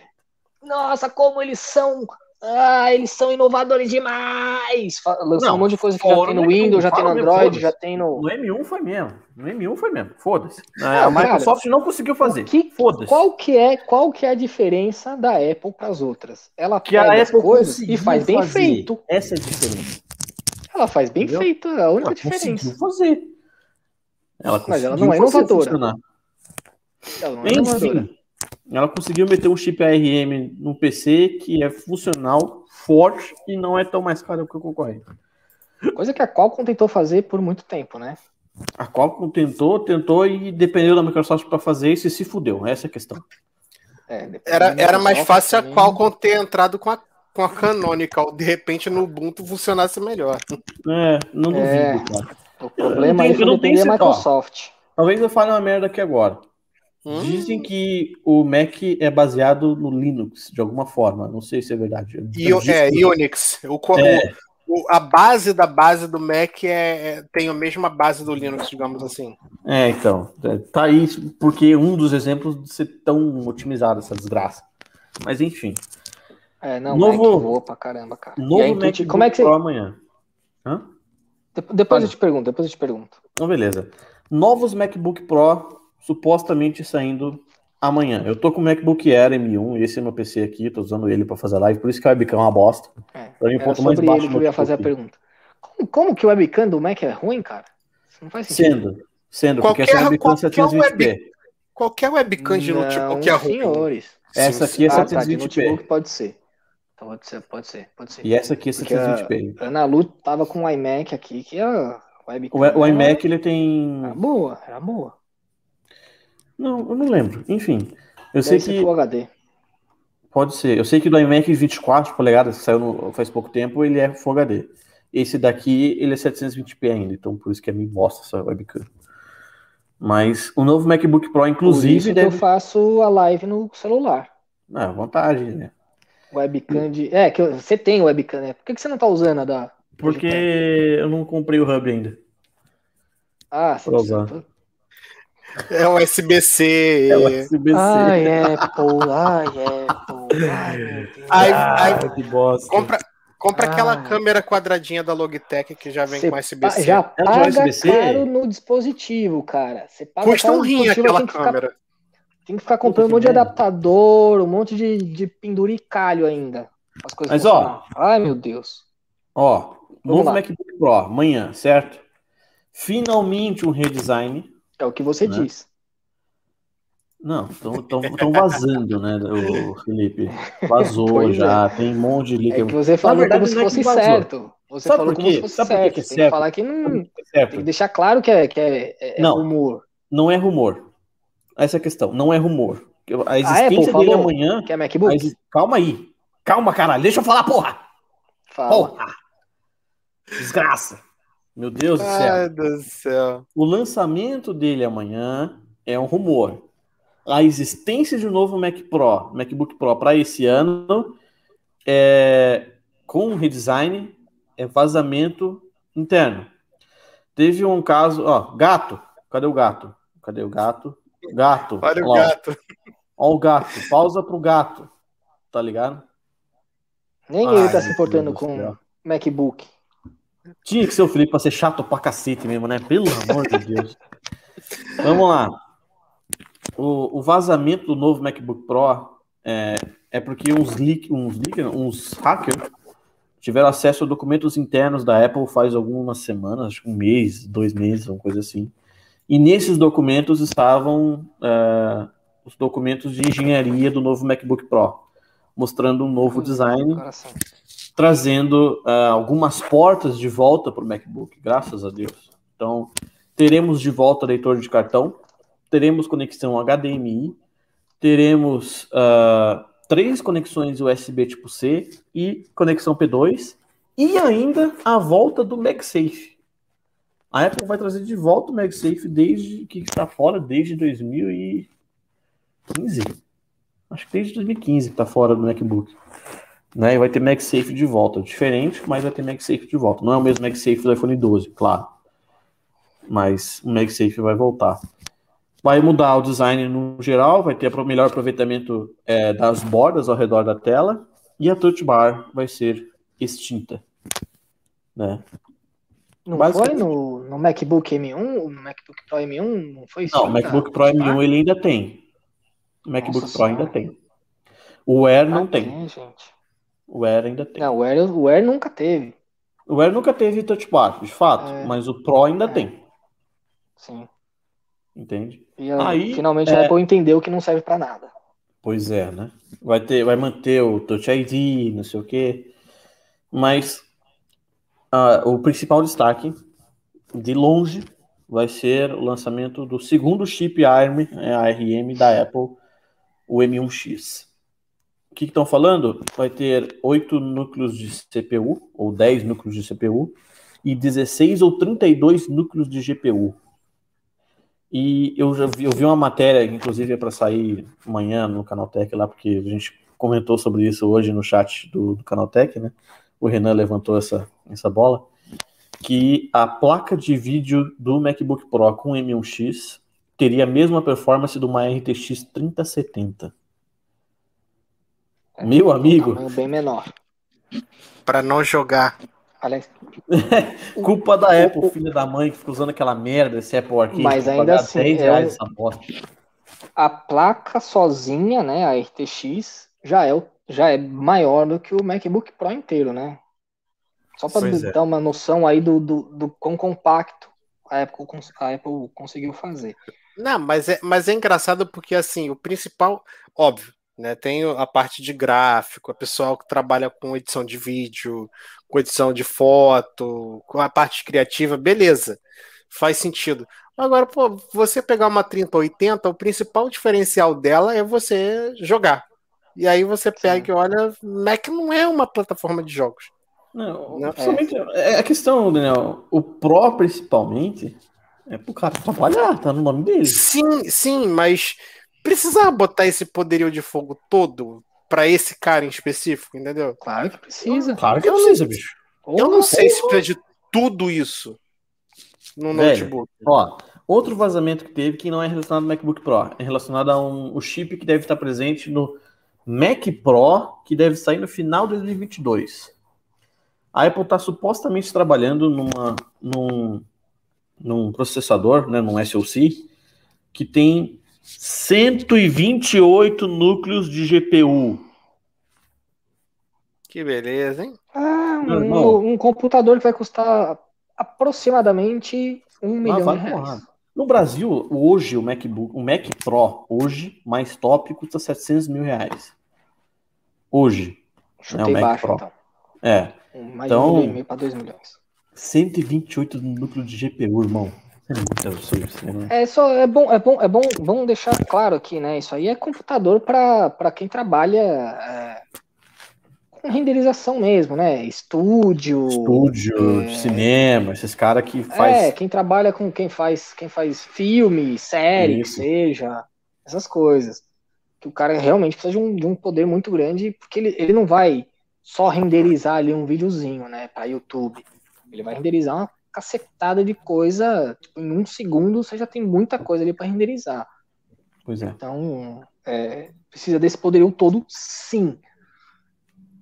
Nossa, como eles são. Ah, eles são inovadores demais. Lançou um monte de coisa que já tem no mesmo, Windows, já tem no Android, já tem no. No M1 foi mesmo. No M1 foi mesmo. Foda-se. Não, a cara, Microsoft não conseguiu fazer. que- Foda-se. Qual que é, qual que é a diferença da Apple para as outras? Ela Que a pega as Apple coisas e conseguiu faz bem fazer. feito. Essa é a diferença. Ela faz bem Entendeu? feito, é a única Ela diferença. conseguiu fazer. Ela Mas ela conseguiu não é inovadora. funcionar. Ela não é inovadora. Ela conseguiu meter um chip ARM no PC que é funcional, forte e não é tão mais caro que o concorrente. Coisa que a Qualcomm tentou fazer por muito tempo, né? A Qualcomm tentou, tentou e dependeu da Microsoft para fazer isso e se fudeu. Essa é a questão. É, era, era mais fácil também... a Qualcomm ter entrado com a, com a Canonical, de repente no Ubuntu funcionasse melhor. É, não duvido, é, cara. O problema aí foi depender da Microsoft. Ó, talvez eu fale uma merda aqui agora. Hum? Dizem que o Mac é baseado no Linux, de alguma forma. Não sei se é verdade. Io, é, Unix. O, é. O, a base da base do Mac é, é, tem a mesma base do Linux, digamos assim. É, então. É, tá aí porque um dos exemplos de ser tão otimizado essa desgraça. Mas enfim. É, não, novo, Mac voa pra caramba, cara. Novo aí, Mac como é que você... amanhã. Hã? depois eu te pergunto, depois eu te pergunto. Então, beleza. Novos MacBook Pro supostamente saindo amanhã. Eu tô com o MacBook Air M1, esse é meu PC aqui, tô usando ele para fazer live, por isso que o webcam é uma bosta. É, pra mim, ponto mais baixo ele que eu ia fazer a pergunta. Como, como, que o webcam do Mac é ruim, cara? Isso não faz sentido. Sendo, sendo, qualquer, porque essa webcam 720p. Web, qualquer webcam de notebook é ruim. senhores. Essa aqui é 720p. Ah, tá, pode ser. Pode ser, pode ser, pode ser. E essa aqui é 720p. A Ana Lu tava com o iMac aqui, que é webcam. O, o iMac ele tem. Era boa, era boa. Não, eu não lembro. Enfim, eu Deve sei que. Full HD. Pode ser. Eu sei que do iMac 24 polegadas, que saiu no... faz pouco tempo, ele é Full HD. Esse daqui, ele é 720p ainda, então por isso que é meio bosta essa webcam. Mas o novo MacBook Pro, inclusive. Deve... eu faço a live no celular. Ah, vontade, né? Webcam de. É, que você tem webcam, né? Por que, que você não tá usando a da. Porque eu não comprei o hub ainda. Ah, você precisa... É o SBC. É o SBC. Ai, Apple, ai, Apple. Ai, meu Deus. Ai, ai, que bosta. Compra, compra aquela câmera quadradinha da Logitech que já vem Cê com SBC. Já paga SBC? caro no dispositivo, cara. Você paga Custa um rim aquela tem câmera. Ficar, tem que ficar comprando um monte de adaptador, um monte de, de penduricalho ainda. As coisas Mas, ó. Ai, meu Deus. Ó, Vamos novo lá. MacBook Pro, amanhã, certo? Finalmente um redesign é o que você né? diz. Não, estão vazando, né, o Felipe? Vazou já, é. tem um monte de link. É que você falou verdade, como se é fosse certo. Você Sabe falou como se fosse Sabe certo. Que é tem que falar que não. É tem que deixar claro que é, que é, é não, rumor. Não é rumor. Essa é a questão. Não é rumor. A existência a dele amanhã. Que é MacBook? Exist... Calma aí. Calma, caralho. Deixa eu falar, porra! Fala. Porra! Desgraça. Meu Deus do céu. Ai, do céu. O lançamento dele amanhã é um rumor. A existência de um novo Mac Pro, MacBook Pro para esse ano é com um redesign é vazamento interno. Teve um caso, ó, gato. Cadê o gato? Cadê o gato? Gato. Olha o gato. Ó o gato. Pausa pro gato. Tá ligado? Nem Ai, ele tá se importando com MacBook. Tinha que ser o Felipe pra ser chato pra cacete mesmo, né? Pelo amor de Deus. Vamos lá. O, o, vazamento do novo MacBook Pro é, é porque uns leak, uns, leak, uns hackers tiveram acesso a documentos internos da Apple faz algumas semanas, acho que um mês, dois meses, uma coisa assim. E nesses documentos estavam é, os documentos de engenharia do novo MacBook Pro, mostrando um novo design. Coração trazendo uh, algumas portas de volta para o MacBook, graças a Deus. Então, teremos de volta leitor de cartão, teremos conexão HDMI, teremos uh, três conexões USB tipo C e conexão P2, e ainda a volta do MagSafe. A Apple vai trazer de volta o MagSafe desde que está fora desde 2015. Acho que desde 2015 que está fora do MacBook né? E vai ter MagSafe de volta. Diferente, mas vai ter MagSafe de volta. Não é o mesmo MagSafe do iPhone 12, claro. Mas o MagSafe vai voltar. Vai mudar o design no geral, vai ter melhor aproveitamento é, das bordas ao redor da tela e a touch bar vai ser extinta. Né? Não foi no, no MacBook M1? No MacBook Pro M1 não foi Não, o MacBook Pro M1 ele ainda tem. O MacBook Nossa Pro senhora. ainda tem. O Air não ah, tem. tem gente. O Air ainda tem. Não, o Air, o Air nunca teve. O Air nunca teve touch bar, de fato, é. mas o Pro ainda é. tem. Sim. Entende? E aí, finalmente é... a Apple entendeu que não serve para nada. Pois é, né? Vai ter, vai manter o Touch ID, não sei o quê. Mas uh, o principal destaque, de longe, vai ser o lançamento do segundo chip ARM, é, ARM da Apple, o M1X. Que estão falando? Vai ter 8 núcleos de CPU, ou 10 núcleos de CPU, e 16 ou 32 núcleos de GPU. E eu já vi, eu vi uma matéria, inclusive é para sair amanhã no Canaltech lá, porque a gente comentou sobre isso hoje no chat do, do Canaltech, né? O Renan levantou essa, essa bola. Que a placa de vídeo do MacBook Pro com M1X teria a mesma performance do uma RTX 3070. É, Meu amigo. Um bem menor. Para não jogar Aliás. [LAUGHS] Culpa da Apple, o, filho da mãe, que fica usando aquela merda, esse Apple Arcade. Mas ainda assim, é a placa sozinha, né, a RTX, já é, já é maior do que o MacBook Pro inteiro, né? Só para é. dar uma noção aí do, do, do quão compacto a Apple, a Apple conseguiu fazer. Não, mas é, mas é engraçado porque, assim, o principal, óbvio, né? Tem a parte de gráfico, a pessoal que trabalha com edição de vídeo, com edição de foto, com a parte criativa, beleza, faz sentido. Agora, pô, você pegar uma 3080, o principal diferencial dela é você jogar. E aí você pega Sim. e olha, Mac não é uma plataforma de jogos. Não, não é. é. a questão, Daniel, o Pro principalmente é pro cara trabalhar, tá no nome dele. Sim, sim, mas precisava botar esse poderio de fogo todo para esse cara em específico, entendeu? Claro que precisa. Claro que precisa, bicho. Eu não sei se precisa de tudo isso no Velho, notebook. Ó, outro vazamento que teve que não é relacionado ao MacBook Pro, é relacionado a um o chip que deve estar presente no Mac Pro, que deve sair no final de 2022. A Apple está supostamente trabalhando numa, num, num processador, né, num SoC, que tem 128 núcleos de GPU. Que beleza, hein? Ah, um, um, computador que vai custar aproximadamente um ah, milhão de reais. No Brasil, hoje, o MacBook, o Mac Pro, hoje, mais top, custa 700 mil reais. Hoje. Chutei né, baixo, Pro. então. É. Mais então, um milhão e para 2 milhões. 128 núcleos de GPU, irmão. É, é só é bom, é bom, é bom, vamos deixar claro aqui, né? Isso aí é computador para quem trabalha é, com renderização mesmo, né? Estúdio, estúdio, é, cinema, esses caras que faz. É, quem trabalha com quem faz, quem faz filme, série, Isso. que seja, essas coisas. Que o cara realmente precisa de um, de um poder muito grande, porque ele, ele não vai só renderizar ali um videozinho, né, para YouTube. Ele vai renderizar uma cacetada de coisa. Tipo, em um segundo você já tem muita coisa ali para renderizar. Pois é. Então, é, precisa desse poderio todo, sim.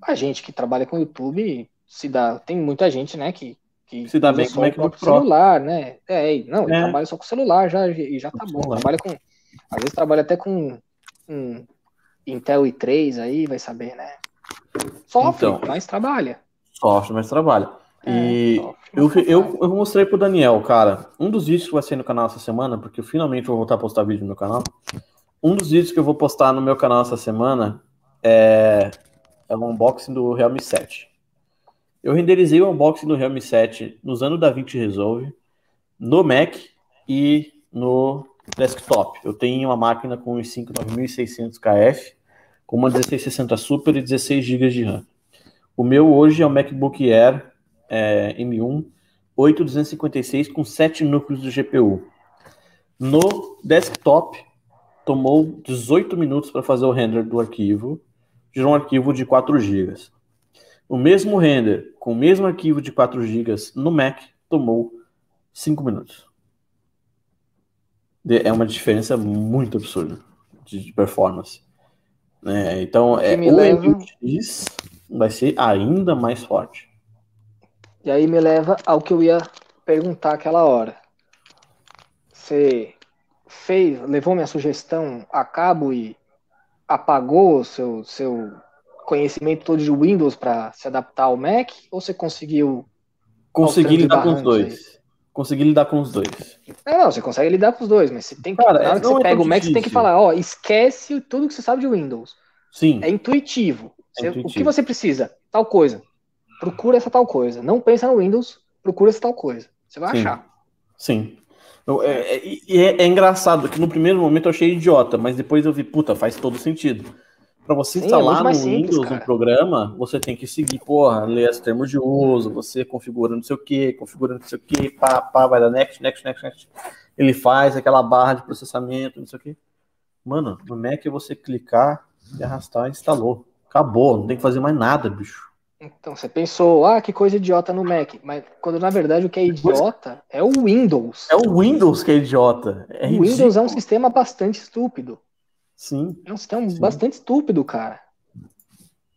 A gente que trabalha com YouTube se dá. Tem muita gente, né, que, que se dá bem com o próprio celular, né? É, não, é. trabalha só com celular já, e já tá bom. Trabalha com. Às vezes trabalha até com um Intel i3 aí, vai saber, né? Sofre, então, mas trabalha. Sofre, mas trabalha. É, e eu, eu, eu mostrei pro Daniel, cara, um dos vídeos que vai sair no canal essa semana, porque eu finalmente vou voltar a postar vídeo no meu canal. Um dos vídeos que eu vou postar no meu canal essa semana é, é um unboxing do Realme 7. Eu renderizei o unboxing do Realme 7 usando o DaVinci Resolve no Mac e no desktop. Eu tenho uma máquina com i5 9600 KF, com uma 1660 Super e 16 GB de RAM. O meu hoje é o MacBook Air é, M1 8256 com 7 núcleos de GPU. No desktop, tomou 18 minutos para fazer o render do arquivo, gerou um arquivo de 4 GB. O mesmo render com o mesmo arquivo de 4 GB no Mac tomou 5 minutos. É uma diferença muito absurda de performance. É, então, é, o leva... MX vai ser ainda mais forte. E aí me leva ao que eu ia perguntar aquela hora. Você fez, levou minha sugestão a cabo e apagou o seu, seu conhecimento todo de Windows para se adaptar ao Mac? Ou você conseguiu. Consegui lidar com os dois. consegui lidar com os dois. Não, não, você consegue lidar com os dois, mas você tem que. Cara, na hora que não você é pega o Mac, você tem que difícil. falar, ó, esquece tudo que você sabe de Windows. Sim, É intuitivo. É Você- O intuitivo. que você precisa? Tal coisa. Procura essa tal coisa. Não pensa no Windows, procura essa tal coisa. Você vai Sim. achar. sim. Eu- é, é- e é, é engraçado que no primeiro momento eu achei idiota, mas depois eu vi, puta, faz todo sentido. Pra você Sim, é instalar muito no simples, Windows um cara. programa, você tem que seguir, porra, ler os termos de uso, você configura não sei o que, configura não sei o que, pá, pá, vai dar next, next, next, next. Ele faz aquela barra de processamento, não sei o que. Mano, no Mac é você clicar e arrastar, instalou. Acabou, não tem que fazer mais nada, bicho. Então, você pensou, ah, que coisa idiota no Mac. Mas quando na verdade o que é idiota é o Windows. É o Windows que é idiota. É o Windows é um sistema bastante estúpido. Sim. É um sistema Sim. bastante estúpido, cara.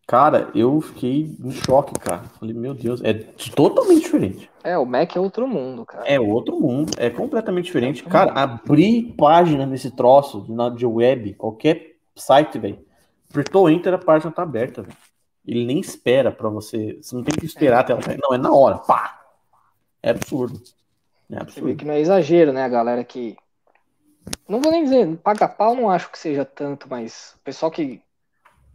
Cara, eu fiquei em choque, cara. Falei, meu Deus, é totalmente diferente. É, o Mac é outro mundo, cara. É outro mundo, é completamente diferente. Cara, abrir página nesse troço de web, qualquer site, velho. Apertou Enter, a página tá aberta, velho. Ele nem espera pra você. Você não tem que esperar até ela cair. Não, é na hora. Pá! É absurdo. É Você vê absurdo. que não é exagero, né, a galera que. Não vou nem dizer, paga pau não acho que seja tanto, mas o pessoal que,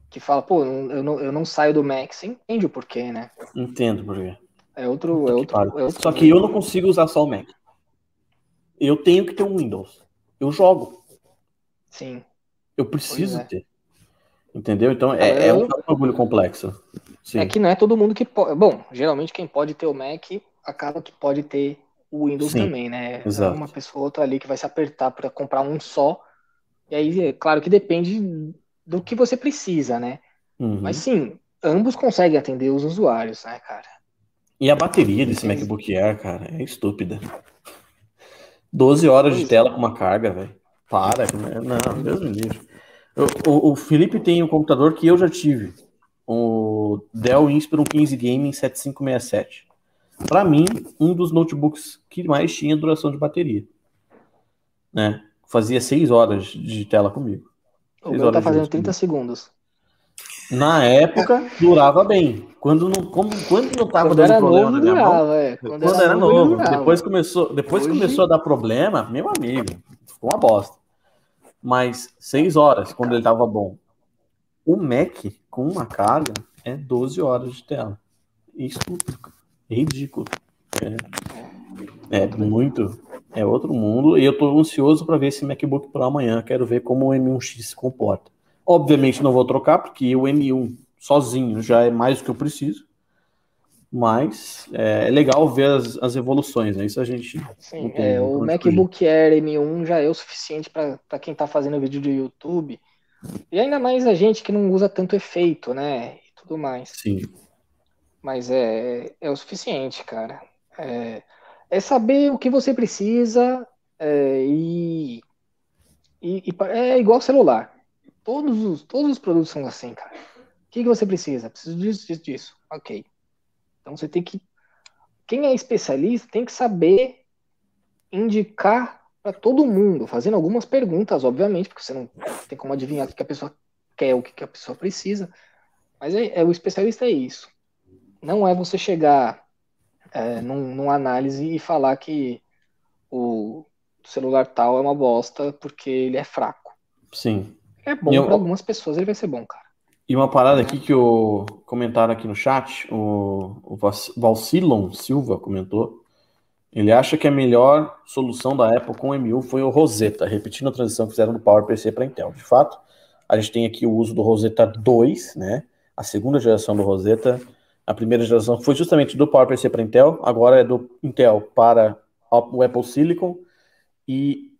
que fala, pô, eu não, eu não saio do Mac, você entende o porquê, né? Entendo, por quê. É outro. É outro, é outro Só que eu não consigo usar só o Mac. Eu tenho que ter um Windows. Eu jogo. Sim. Eu preciso é. ter. Entendeu? Então é, é Eu- um bagulho complexo. Sim. É que não é todo mundo que pode. Bom, geralmente quem pode ter o Mac acaba que pode ter o Windows Sim, também, né? exato. É uma pessoa ou outra ali que vai se apertar para comprar um só. E aí, é claro que depende do que você precisa, né? Uhum. Mas sim, ambos conseguem atender os usuários, né, cara? E a bateria desse MacBook Air, cara, é estúpida. 12 horas de Pois é. tela com uma carga, velho. Para, né? não, Deus me livre. O, o- Felipe tem um computador que eu já tive. O Dell Inspiron 15 Gaming 7567. Pra mim, um dos notebooks que mais tinha duração de bateria. Né? Fazia 6 horas de tela comigo. O meu tá fazendo uso 30 segundos. Na época, durava bem. Quando não, como, quando não tava Quando dando era problema novo, na minha mão, durava, é. quando, era ele novo. durava. Depois começou, depois Hoje- começou a dar problema, meu amigo, ficou uma bosta. Mas seis horas, quando ele tava bom. O Mac, com uma carga, é 12 horas de tela. Isso é ridículo. É, é muito. É outro mundo. E eu tô ansioso para ver esse MacBook Pro amanhã. Quero ver como o M1X se comporta. Obviamente não vou trocar, porque o M1 sozinho já é mais do que eu preciso. Mas é, é legal ver as, as evoluções, né? Isso a gente. Sim, tem é, o MacBook Air M1 já é o suficiente para quem tá fazendo vídeo de YouTube. E ainda mais a gente que não usa tanto efeito, né? E tudo mais. Sim. Mas é, é o suficiente, cara. É, é saber o que você precisa é, e, e, e é igual celular. Todos os, todos os produtos são assim, cara. O que, que você precisa? Preciso disso, disso, disso. Ok. Então você tem que. Quem é especialista tem que saber indicar para todo mundo, fazendo algumas perguntas, obviamente, porque você não tem como adivinhar o que a pessoa quer, o que a pessoa precisa. Mas é, é- o especialista é isso. Não é você chegar é, num, numa análise e falar que o celular tal é uma bosta porque ele é fraco. Sim. É bom para algumas pessoas, ele vai ser bom, cara. E uma parada aqui que o comentaram aqui no chat, o, o Valcilon Silva comentou. Ele acha que a melhor solução da Apple com o M1 foi o Rosetta, repetindo a transição que fizeram do PowerPC para Intel. De fato, a gente tem aqui o uso do Rosetta 2, né? A segunda geração do Rosetta. A primeira geração foi justamente do PowerPC para Intel, agora é do Intel para o Apple Silicon. E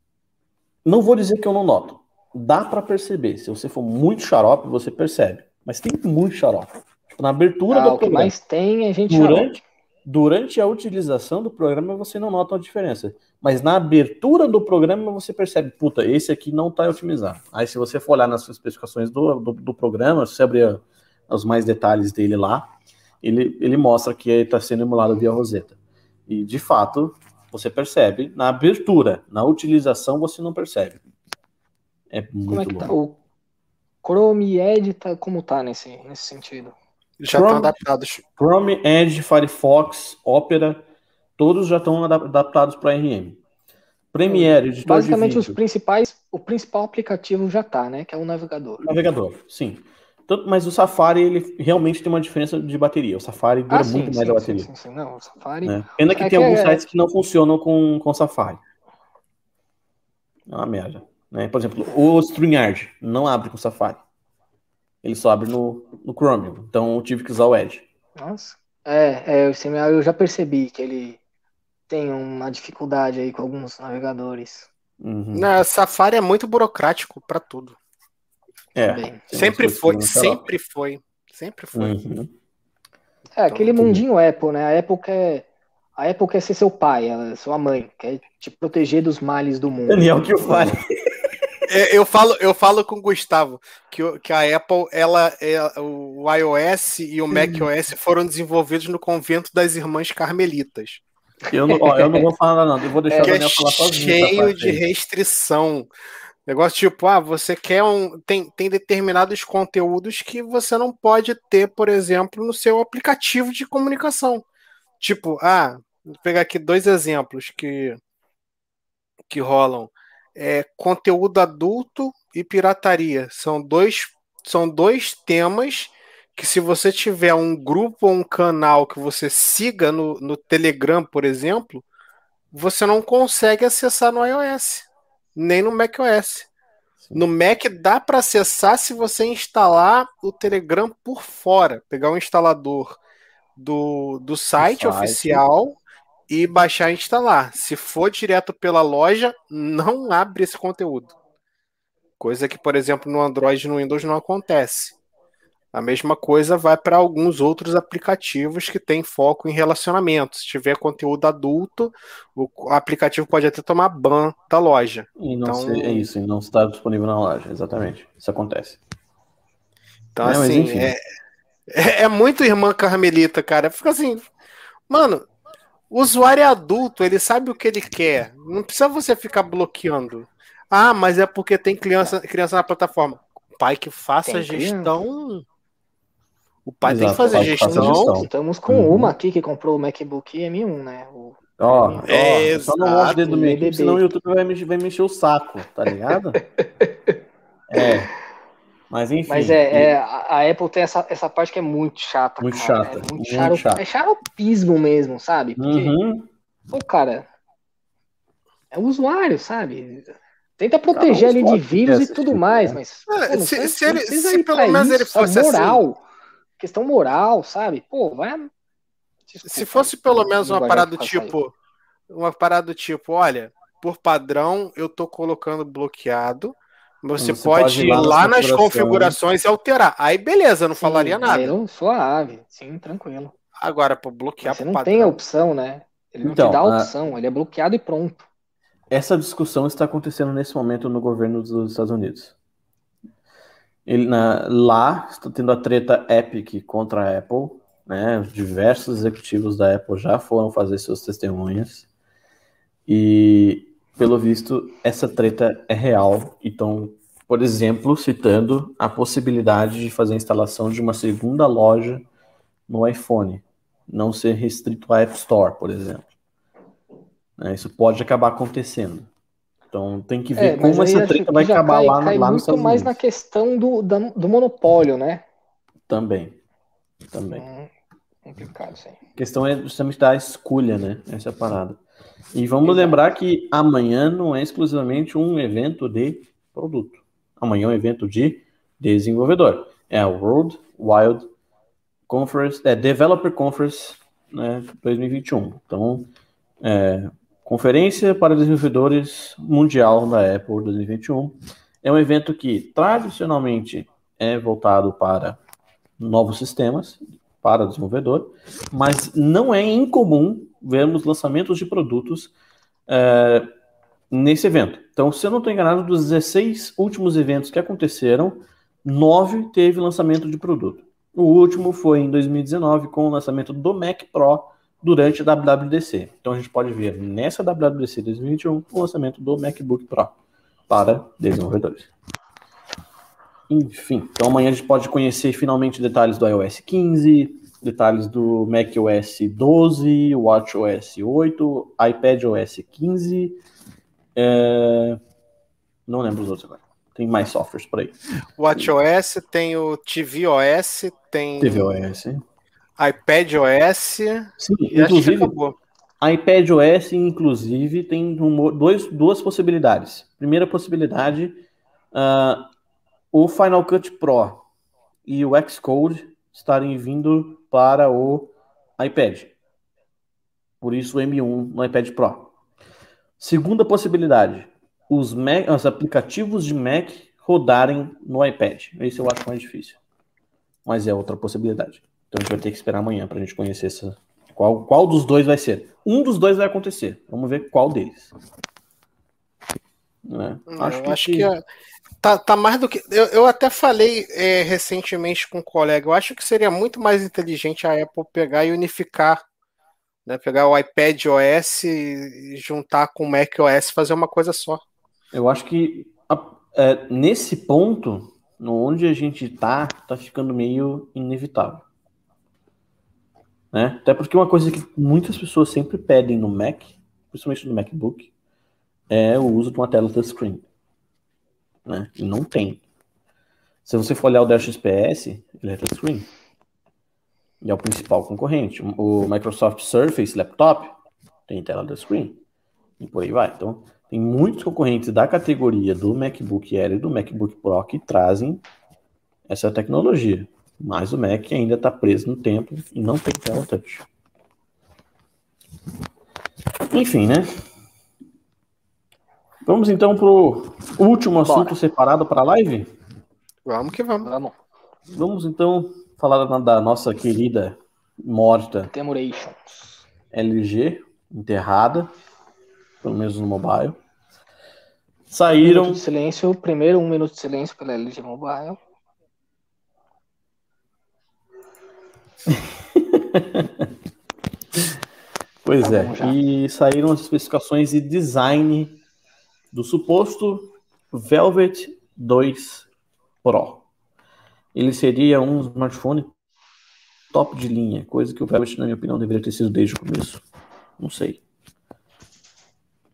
não vou dizer que eu não noto. Dá para perceber. Se você for muito xarope, você percebe. Mas tem muito xarope. Na abertura Ah, do programa. mais tem é gente Durante, xarope. durante a utilização do programa, você não nota a diferença. Mas na abertura do programa, você percebe, puta, esse aqui não está otimizado. Aí, se você for olhar nas especificações do, do, do programa, se você abrir a- os mais detalhes dele lá, ele, ele mostra que está sendo emulado via Rosetta. E, de fato, você percebe na abertura. Na utilização, você não percebe. É muito Como é que bom. tá? O Chrome Edge tá como tá nesse, nesse sentido? Já estão adaptados. Chrome, Edge, Firefox, Opera, Todos já estão adaptados para RM. Premiere, editor Basicamente, os principais, o principal aplicativo já está, né? Que é o navegador. Navegador, sim. Mas o Safari, ele realmente tem uma diferença de bateria. O Safari dura ah, sim, muito sim, mais sim, a bateria. Sim, sim, Não, o Safari... É. Pena que é tem que alguns é... sites que não funcionam com o Safari. É uma merda. Né? Por exemplo, o StreamYard não abre com o Safari. Ele só abre no, no Chrome. Então eu tive que usar o Edge. Nossa. É, é, o StreamYard eu já percebi que ele tem uma dificuldade aí com alguns navegadores. Uhum. Na Safari é muito burocrático para tudo. É. Sempre foi, sempre foi, sempre foi. Uhum. É aquele então, mundinho Apple, né? A Apple quer, a Apple quer ser seu pai, ela, sua mãe, quer te proteger dos males do mundo. Daniel que eu fale. É, eu falo, eu falo com o Gustavo que, que a Apple, ela, é, o iOS e o macOS foram desenvolvidos no convento das irmãs carmelitas. Eu não, ó, eu não vou falar nada, não. Eu vou deixar é, o Daniel falar sozinho. Cheio de restrição. Negócio tipo, ah, você quer um. Tem, tem determinados conteúdos que você não pode ter, por exemplo, no seu aplicativo de comunicação. Tipo, ah, vou pegar aqui dois exemplos que, que rolam é, conteúdo adulto e pirataria. São dois, são dois temas que, se você tiver um grupo ou um canal que você siga no, no Telegram, por exemplo, você não consegue acessar no iOS, nem no macOS. No Mac dá para acessar se você instalar o Telegram por fora, pegar o um instalador do, do site, site. oficial e baixar e instalar. Se for direto pela loja, não abre esse conteúdo. Coisa que, por exemplo, no Android e no Windows não acontece. A mesma coisa vai para alguns outros aplicativos que têm foco em relacionamento. Se tiver conteúdo adulto, o aplicativo pode até tomar ban da loja. E não então... é isso, e não está disponível na loja, exatamente. Isso acontece. Então, assim, é, é, é, muito irmã Carmelita, cara. Fica assim, mano, o usuário é adulto, ele sabe o que ele quer. Não precisa você ficar bloqueando. Ah, mas é porque tem criança, criança na plataforma. O pai que faça tem gestão. Criança. O pai Exato, tem que fazer gestão. gestão. Estamos com uhum. uma aqui que comprou o MacBook M1, né? O... Ó, oh, é, só não mostra dedo do meu senão o YouTube vai me, vai me encher o saco, tá ligado? [LAUGHS] é. Mas enfim. Mas é, é, a Apple tem essa, essa parte que é muito chata. Muito cara. chata. É muito, muito charo, chato. É xaropismo mesmo, sabe? Porque, uhum. pô, cara, é o usuário, sabe? Tenta proteger ele de vírus e tudo mais, né? mas. É, pô, se, se, ele, se pelo menos isso, ele fosse moral, assim. Questão moral, sabe? Pô, vai. Desculpa, se fosse pelo menos uma parada do tipo. Uma parada do tipo, olha, por padrão, eu tô colocando bloqueado você, você pode, pode, ir lá, nas configurações e alterar. Aí beleza, não sim, falaria nada. Eu, suave, sim, tranquilo. Agora, para bloquear Você não padrão. tem a opção, né? Ele não então, te dá a opção, a... ele é bloqueado e pronto. Essa discussão está acontecendo nesse momento no governo dos Estados Unidos. Ele, na, lá está tendo a treta Epic contra a Apple. Né? Diversos executivos da Apple já foram fazer seus testemunhas. E pelo visto, essa treta é real. Então, por exemplo, citando a possibilidade de fazer a instalação de uma segunda loja no iPhone, não ser restrito à App Store, por exemplo. É, isso pode acabar acontecendo. Então tem que ver é, como essa treta vai acabar cai, lá, cai lá nos Estados mais na questão do, do monopólio, né? Também. Também. Hum, complicado, sim. A questão é justamente da escolha, né? Essa é a parada. E vamos lembrar que amanhã não é exclusivamente um evento de produto. Amanhã é um evento de desenvolvedor. É a World Wild Conference, é Developer Conference né, 2021. Então, é, Conferência para Desenvolvedores Mundial da Apple 2021. É um evento que tradicionalmente é voltado para novos sistemas, para desenvolvedor, mas não é incomum vermos lançamentos de produtos é, nesse evento. Então, se eu não estou enganado, dos 16 últimos eventos que aconteceram, nove teve lançamento de produto. O último foi em 2019 com o lançamento do Mac Pro durante a WWDC. Então a gente pode ver nessa WWDC 2021 o lançamento do MacBook Pro para desenvolvedores. Enfim, então amanhã a gente pode conhecer finalmente detalhes do iOS 15, detalhes do macOS 12, WatchOS 8, iPadOS 15. É... Não lembro os outros agora. Tem mais softwares por aí. WatchOS, tem o tvOS, tem. tvOS. iPadOS. Sim, inclusive. iPadOS, inclusive, tem dois, duas possibilidades. Primeira possibilidade, uh, o Final Cut Pro e o Xcode estarem vindo para o iPad. Por isso o M1 no iPad Pro. Segunda possibilidade, os, Mac, os aplicativos de Mac rodarem no iPad. Esse eu acho mais difícil. Mas é outra possibilidade. Então a gente vai ter que esperar amanhã para a gente conhecer essa, qual, qual dos dois vai ser. Um dos dois vai acontecer. Vamos ver qual deles. É, acho, que, acho que, é, tá, tá mais do que. Eu, eu até falei é, recentemente com um colega. Eu acho que seria muito mais inteligente a Apple pegar e unificar. Né, pegar o iPad OS e juntar com o Mac OS fazer uma coisa só. Eu acho que é, nesse ponto, onde a gente tá, tá ficando meio inevitável. Né? Até porque uma coisa que muitas pessoas sempre pedem no Mac, principalmente no MacBook, é o uso de uma tela touchscreen. Né? Não tem. Se você for olhar o Dash XPS, ele é touchscreen. E é o principal concorrente. O Microsoft Surface Laptop tem tela touchscreen. E por aí vai. Então, tem muitos concorrentes da categoria do MacBook Air e do MacBook Pro que trazem essa tecnologia. Mas o Mac ainda está preso no tempo e não tem tela touch. Enfim, né? Vamos então para o último assunto Bora. separado para a live? Vamos que vamos. Vamos. Vamos então falar da, da nossa querida morta Temorations. LG, enterrada, pelo menos no mobile. Saíram. Um minuto de silêncio, primeiro um minuto de silêncio pela LG Mobile. [LAUGHS] pois tá é, e saíram as especificações e design do suposto Velvet 2 Pro. Ele seria um smartphone top de linha, coisa que o Velvet, na minha opinião, deveria ter sido desde o começo. Não sei.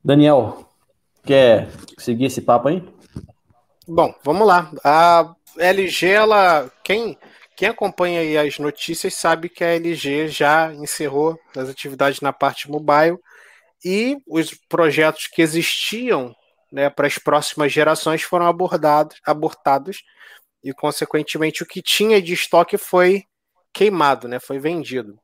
Daniel, Quer seguir esse papo aí? Bom, vamos lá. A LG, ela. Quem, quem acompanha as notícias sabe que a LG já encerrou as atividades na parte mobile e os projetos que existiam né, para as próximas gerações foram abordados, abortados e, consequentemente, o que tinha de estoque foi queimado, né, foi vendido.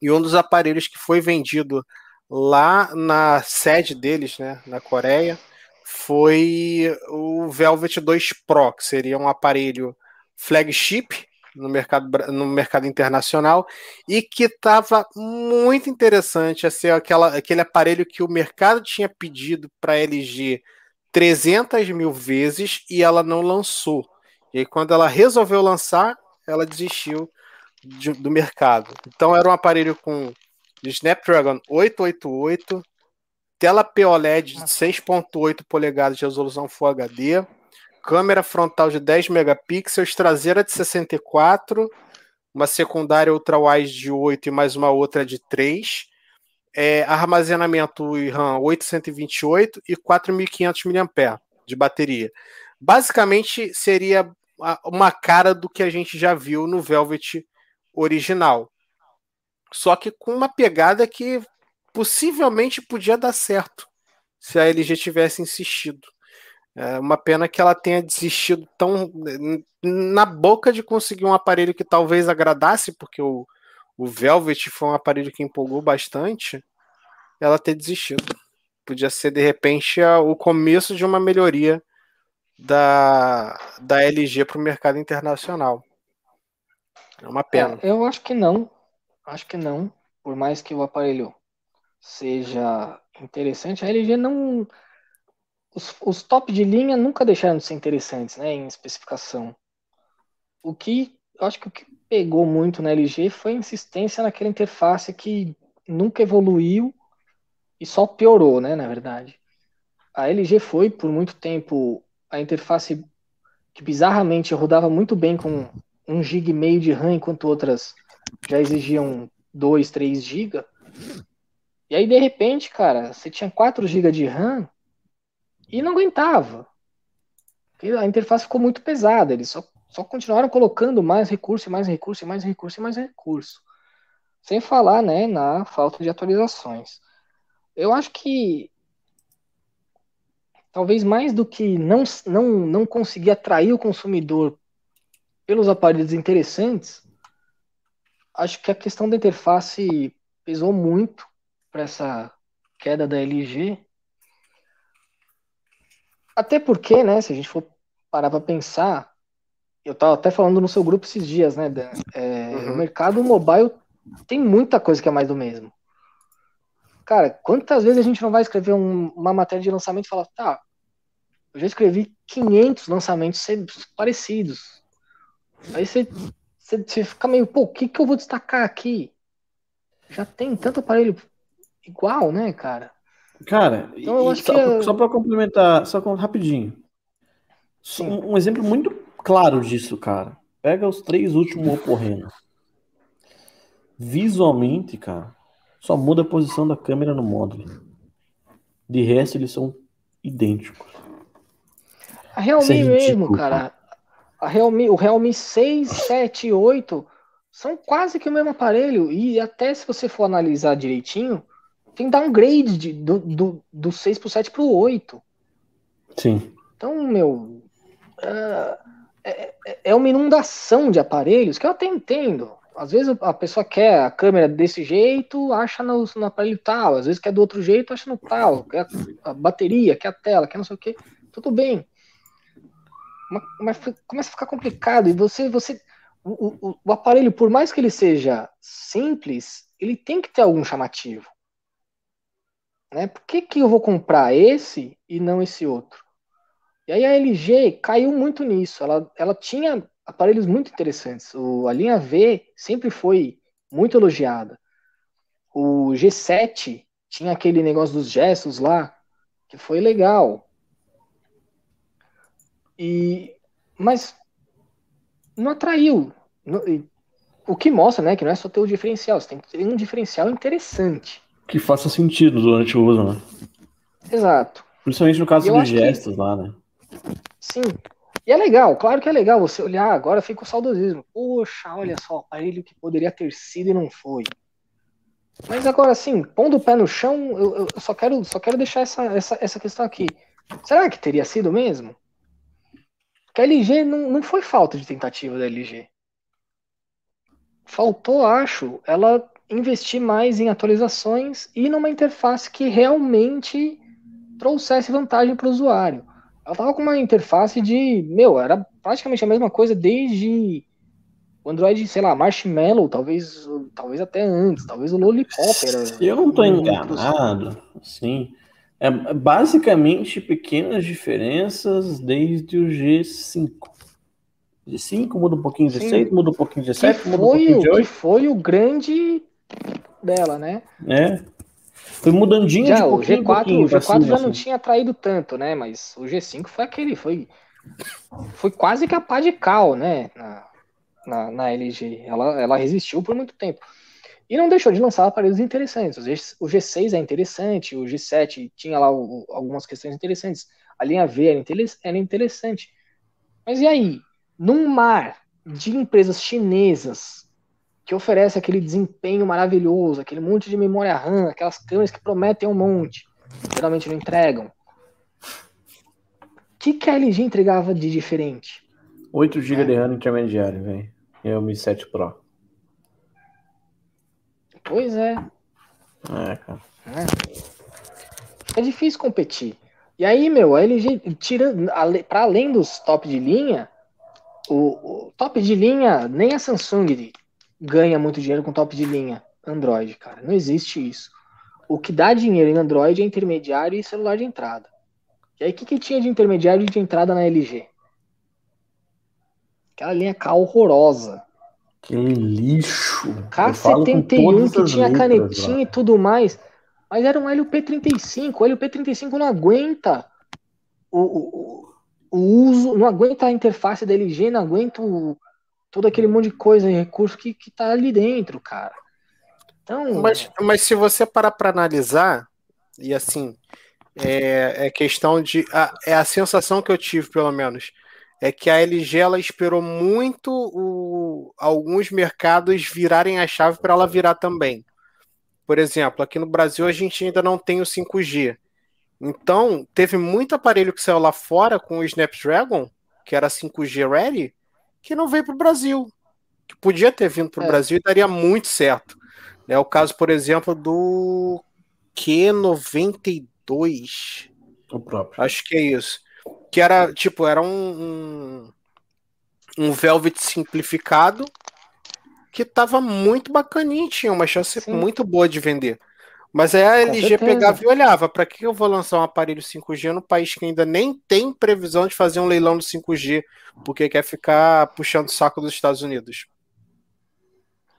E um dos aparelhos que foi vendido lá na sede deles, né, na Coreia, foi o Velvet 2 Pro, que seria um aparelho flagship no mercado, no mercado internacional e que estava muito interessante a ser aquela, aquele aparelho que o mercado tinha pedido para a LG 300 mil vezes e ela não lançou. E aí, quando ela resolveu lançar, ela desistiu de, do mercado. Então, era um aparelho com Snapdragon 888, tela POLED de 6.8 polegadas de resolução Full HD, câmera frontal de 10 megapixels, traseira de 64, uma secundária ultra-wide de 8 e mais uma outra de 3, é, armazenamento RAM 828 e 4.500 mAh de bateria. Basicamente seria uma cara do que a gente já viu no Velvet original só que com uma pegada que possivelmente podia dar certo se a LG tivesse insistido. É uma pena que ela tenha desistido tão na boca de conseguir um aparelho que talvez agradasse, porque o, o Velvet foi um aparelho que empolgou bastante, ela ter desistido. Podia ser, de repente, o começo de uma melhoria da, da LG para o mercado internacional. É uma pena. É, eu acho que não. Acho que não. Por mais que o aparelho seja interessante, a LG não. Os, os top de linha nunca deixaram de ser interessantes, né? Em especificação. O que eu acho que o que pegou muito na LG foi a insistência naquela interface que nunca evoluiu e só piorou, né? Na verdade. A LG foi por muito tempo a interface que bizarramente rodava muito bem com um GB e meio de RAM, enquanto outras já exigiam 2, 3 GB. E aí, de repente, cara, você tinha 4 GB de RAM e não aguentava. A interface ficou muito pesada, eles só, só continuaram colocando mais recurso, mais recurso, mais recurso, mais recurso. Sem falar, né, na falta de atualizações. Eu acho que talvez mais do que não, não, não conseguir atrair o consumidor pelos aparelhos interessantes, acho que a questão da interface pesou muito para essa queda da LG. Até porque, né, se a gente for parar para pensar, eu estava até falando no seu grupo esses dias, né, Dan, é, uhum. o mercado mobile tem muita coisa que é mais do mesmo. Cara, quantas vezes a gente não vai escrever um, uma matéria de lançamento e falar, tá, eu já escrevi 500 lançamentos parecidos. Aí você, você, você fica meio, pô, o que, que eu vou destacar aqui? Já tem tanto aparelho igual, né, cara? Cara, então, eu acho só, que é só para complementar, só rapidinho. Um, um, exemplo muito claro disso, cara. Pega os três últimos ocorrendo. Visualmente, cara, só muda a posição da câmera no módulo. De resto, eles são idênticos. A Realme é mesmo, cara. A Realme, o Realme 6, 7 e 8 são quase que o mesmo aparelho. E até se você for analisar direitinho, tem downgrade de, do, do, do 6 pro 7 pro 8. Sim. Então, meu. É, é, é uma inundação de aparelhos que eu até entendo. Às vezes a pessoa quer a câmera desse jeito, acha no, no aparelho tal. Às vezes quer do outro jeito, acha no tal. Quer a bateria, quer a tela, quer não sei o que. Tudo bem. Mas, mas começa a ficar complicado. E você, você o, o, o aparelho, por mais que ele seja simples, ele tem que ter algum chamativo. Né? Por que, que eu vou comprar esse e não esse outro? E aí a LG caiu muito nisso. Ela, ela tinha aparelhos muito interessantes. O, a linha V sempre foi muito elogiada. O G7 tinha aquele negócio dos gestos lá, que foi legal. E, mas não atraiu. o que mostra, né, que não é só ter o diferencial, você tem que ter um diferencial interessante. Que faça sentido durante o uso, né? Exato. Principalmente no caso dos gestos que... lá, né? Sim. E é legal, claro que é legal você olhar, agora fica o saudosismo. Poxa, olha só, aparelho que poderia ter sido e não foi. Mas agora, assim, pondo o pé no chão, eu, eu só, quero, só quero deixar essa, essa, essa questão aqui. Será que teria sido mesmo? Porque a LG não, não foi falta de tentativa da LG. Faltou, acho, ela investir mais em atualizações e numa interface que realmente trouxesse vantagem para o usuário. Ela tava com uma interface de. Meu, era praticamente a mesma coisa desde o Android, sei lá, Marshmallow, talvez, talvez até antes, talvez o Lollipop era. Se eu não estou enganado, sim. É basicamente pequenas diferenças desde o G5. G5 muda um pouquinho de Sim. 6, muda um pouquinho de 7, muda um pouquinho de 8. Que foi o grande dela, né? É. Foi mudandinho já, de pouquinho o G4, o G4 já assim. não tinha traído tanto, né? Mas o G5 foi aquele, foi, foi quase que a pá de cal, né? Na, na, na, LG. Ela, ela resistiu por muito tempo. E não deixou de lançar aparelhos interessantes. O, G, 6 é interessante, o G7 tinha lá o, algumas questões interessantes. A linha V era, era interessante. Mas e aí? Num mar de empresas chinesas que oferece aquele desempenho maravilhoso, aquele monte de memória RAM, aquelas câmeras que prometem um monte, geralmente não entregam. O que, que a LG entregava de diferente? 8 GB é. de RAM intermediário, velho. É o Mi 7 Pro. Pois é. É, cara. É. é difícil competir. E aí, meu, a LG, tirando, para além dos top de linha, o, o, top de linha, nem a Samsung ganha muito dinheiro com top de linha Android, cara. Não existe isso. O que dá dinheiro em Android é intermediário e celular de entrada. E aí, o que, que tinha de intermediário e de entrada na LG? Aquela linha K horrorosa. Que lixo. K71 que tinha letras, canetinha lá. e tudo mais. Mas era um LP35. O LP35 não aguenta o, o, o uso, não aguenta a interface da LG, não aguenta o, todo aquele monte de coisa e recurso que, que tá ali dentro, cara. Então, mas, mas se você parar para analisar, e assim, é, é questão de. A, é a sensação que eu tive, pelo menos, é que a LG ela esperou muito o, alguns mercados virarem a chave para ela virar também. Por exemplo, aqui no Brasil a gente ainda não tem o 5G. Então, teve muito aparelho que saiu lá fora com o Snapdragon, que era 5G ready, que não veio para o Brasil. Que podia ter vindo para o é. Brasil e daria muito certo. É o caso, por exemplo, do Q92. O próprio. Acho que é isso. Que era, tipo, era um, um, um Velvet simplificado que tava muito bacaninho, tinha uma chance Sim. muito boa de vender. Mas aí a LG pegava e olhava, para que eu vou lançar um aparelho 5G no país que ainda nem tem previsão de fazer um leilão do 5G, porque quer ficar puxando o saco dos Estados Unidos?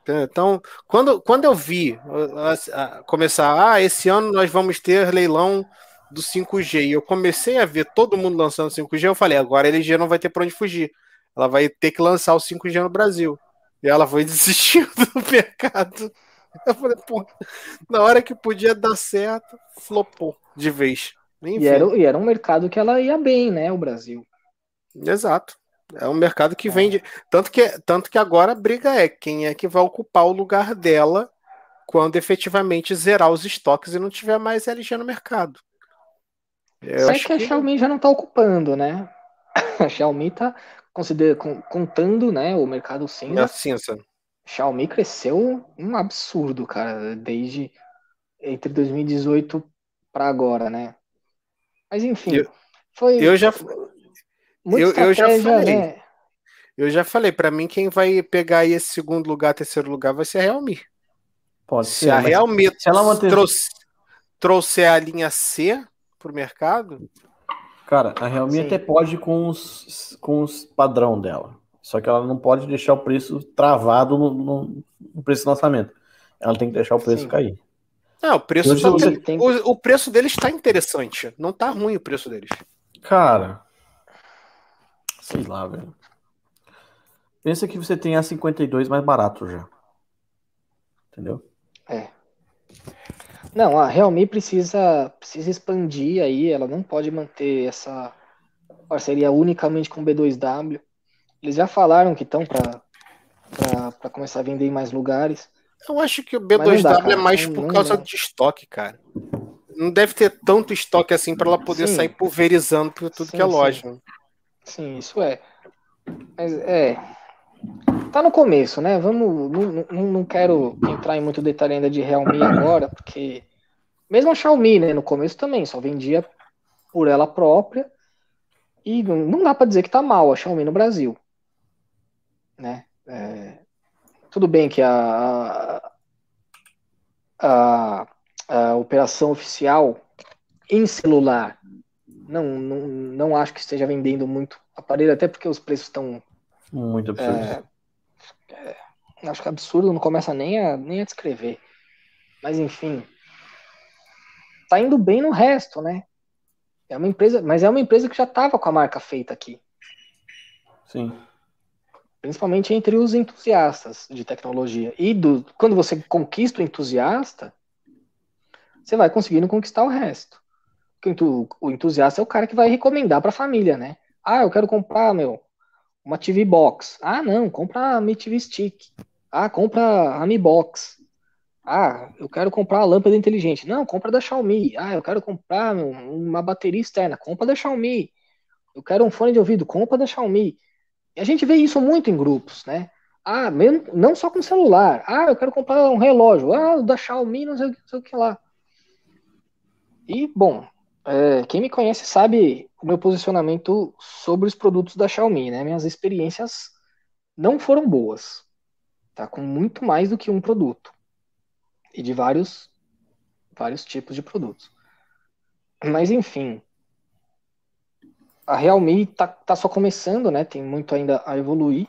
Então, quando, quando eu vi começar, ah, esse ano nós vamos ter leilão do 5G, e eu comecei a ver todo mundo lançando 5G, eu falei, agora a LG não vai ter para onde fugir. Ela vai ter que lançar o 5G no Brasil. E ela foi [LAUGHS] desistindo do mercado. [LAUGHS] Eu falei, pô, na hora que podia dar certo, flopou de vez. E era, e era um mercado que ela ia bem, né? O Brasil. Exato. É um mercado que é. vende. Tanto que, tanto que agora a briga é quem é que vai ocupar o lugar dela quando efetivamente zerar os estoques e não tiver mais LG no mercado. Eu Só que a Xiaomi já não está ocupando, né? [LAUGHS] A Xiaomi está contando né, o mercado cinza. É cinza. Xiaomi cresceu um absurdo, cara, desde entre 2018 para agora, né? Mas enfim, eu, foi. Eu já, eu, eu já falei. Né? Eu já falei, para mim quem vai pegar aí esse segundo lugar, terceiro lugar vai ser a Realme. Pode se ser. a Realme se ela manter... trouxe, trouxer a linha C pro mercado. Cara, a Realme Sim. até pode com os, com os padrão dela. Só que ela não pode deixar o preço travado no, no, no preço do lançamento. Ela tem que deixar o preço Sim. cair. Não, o preço, tá, você... tem... o, o, preço deles está interessante. Não tá ruim o preço deles. Cara, sei lá, velho. Pensa que você tem a 52 mais barato já. Entendeu? É. Não, a Realme precisa, precisa expandir aí. Ela não pode manter essa parceria unicamente com o B2W. Eles já falaram que estão para começar a vender em mais lugares. Eu acho que o B2W dá, é mais por causa de estoque, cara. Não deve ter tanto estoque assim para ela poder sim. sair pulverizando por tudo sim, que é loja. Sim. sim, isso é. Mas é. Tá no começo, né? Vamos. Não, não, não quero entrar em muito detalhe ainda de Realme agora, porque. Mesmo a Xiaomi, né? No começo também, só vendia por ela própria. E não dá para dizer que tá mal a Xiaomi no Brasil né? É, tudo bem que a, a, a, operação oficial em celular não, não, não acho que esteja vendendo muito aparelho, até porque os preços estão muito absurdos. É, é, acho que é absurdo, não começa nem a, nem a descrever. Mas enfim, tá indo bem no resto, né? É uma empresa, mas é uma empresa que já estava com a marca feita aqui. Sim principalmente entre os entusiastas de tecnologia. E do, quando você conquista o entusiasta, você vai conseguindo conquistar o resto. o entusiasta é o cara que vai recomendar para a família, né? Ah, eu quero comprar, meu, uma TV Box. Ah, não, compra a Mi TV Stick. Ah, compra a Mi Box. Ah, eu quero comprar a lâmpada inteligente. Não, compra da Xiaomi. Ah, eu quero comprar meu, uma bateria externa. Compra da Xiaomi. Eu quero um fone de ouvido. Compra da Xiaomi. A gente vê isso muito em grupos, né? Ah, mesmo, não só com celular. Ah, eu quero comprar um relógio. Ah, da Xiaomi, não sei, não sei o que lá. E, bom, é, quem me conhece sabe o meu posicionamento sobre os produtos da Xiaomi, né? Minhas experiências não foram boas. Tá? Com muito mais do que um produto. E de vários, vários tipos de produtos. Mas, enfim, a Realme tá, tá só começando, né? Tem muito ainda a evoluir.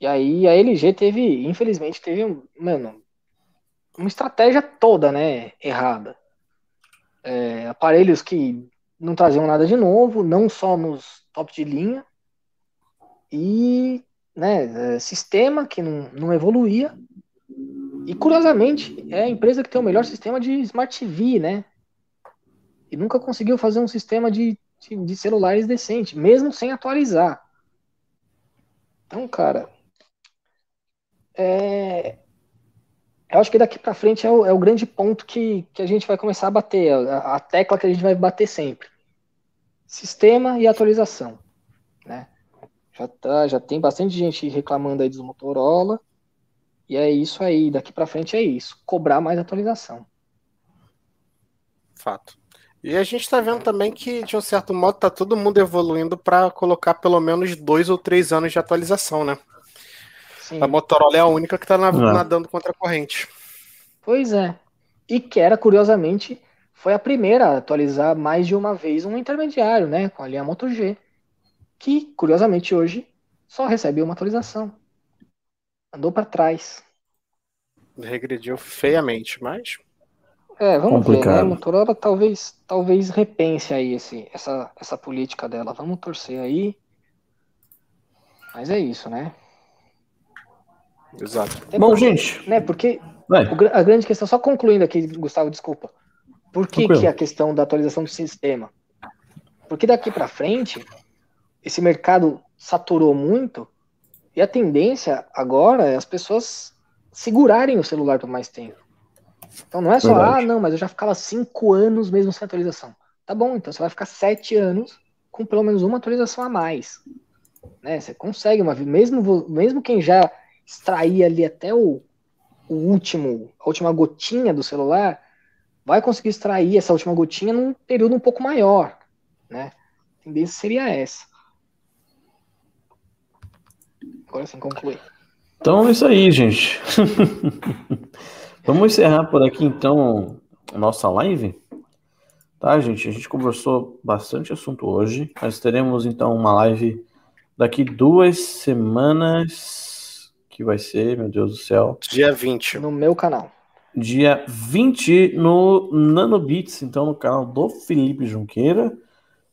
E aí a LG teve, infelizmente, teve, mano, uma estratégia toda, né? Errada. É, aparelhos que não traziam nada de novo, não só nos top de linha, e né, sistema que não, não evoluía. E curiosamente, é a empresa que tem o melhor sistema de Smart TV, né? E nunca conseguiu fazer um sistema de, de, de celulares decente, mesmo sem atualizar. Então, cara, é, eu acho que daqui para frente é o, é o, grande ponto que, que a gente vai começar a bater, a, a, tecla que a gente vai bater sempre. Sistema e atualização, né? Já, tá, já tem bastante gente reclamando aí dos Motorola, e é isso aí, daqui para frente é isso, cobrar mais atualização. Fato. E a gente está vendo também que, de um certo modo, tá todo mundo evoluindo para colocar pelo menos dois ou três anos de atualização, né? Sim. A Motorola é a única que está nadando contra a corrente. Pois é. E que era, curiosamente, foi a primeira a atualizar mais de uma vez um intermediário, né? Com a linha Moto G. Que, curiosamente, hoje só recebe uma atualização. Andou para trás. Regrediu feiamente, mas. É, vamos Complicado. ver, né? A Motorola talvez, talvez repense aí esse, essa, essa política dela. Vamos torcer aí. Mas é isso, né? Exato. É Bom, gente. Né, porque o, a grande questão, só concluindo aqui, Gustavo, desculpa. Por que, que a questão da atualização do sistema? Porque daqui para frente, esse mercado saturou muito e a tendência agora é as pessoas segurarem o celular por mais tempo. Então não é só, Verdade. ah, não, mas eu já ficava cinco anos mesmo sem atualização. Tá bom, então você vai ficar sete anos com pelo menos uma atualização a mais. Né? Você consegue uma mesmo mesmo quem já extrair ali até o, o último, a última gotinha do celular, vai conseguir extrair essa última gotinha num período um pouco maior, né? A tendência seria essa. Agora sim, concluir. Então é isso aí, gente. [LAUGHS] Vamos encerrar por aqui então a nossa live. Tá, gente? A gente conversou bastante assunto hoje. Nós teremos então uma live daqui duas semanas que vai ser, meu Deus do céu. Dia 20. No meu canal. Dia 20 no Nanobits, então no canal do Felipe Junqueira.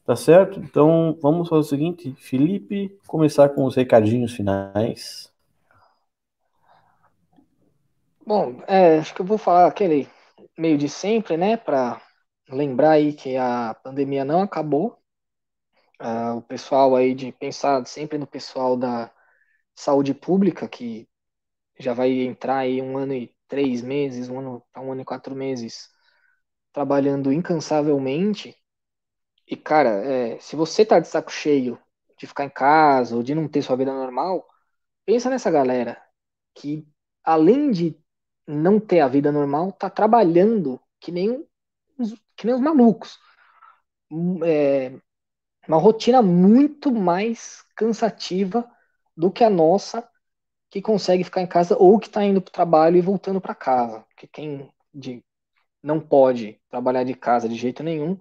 Tá certo? Então vamos fazer o seguinte, Felipe, começar com os recadinhos finais. Bom, é, acho que eu vou falar aquele meio de sempre, né? Para lembrar aí que a pandemia não acabou. Uh, o pessoal aí de pensar sempre no pessoal da saúde pública, que já vai entrar aí um ano e três meses, um ano, um ano e quatro meses, trabalhando incansavelmente. E, cara, é, se você tá de saco cheio de ficar em casa ou de não ter sua vida normal, pensa nessa galera que, além de não ter a vida normal, tá trabalhando que nem, que nem os malucos. É, uma rotina muito mais cansativa do que a nossa, que consegue ficar em casa ou que está indo para o trabalho e voltando para casa. Que quem de, não pode trabalhar de casa de jeito nenhum,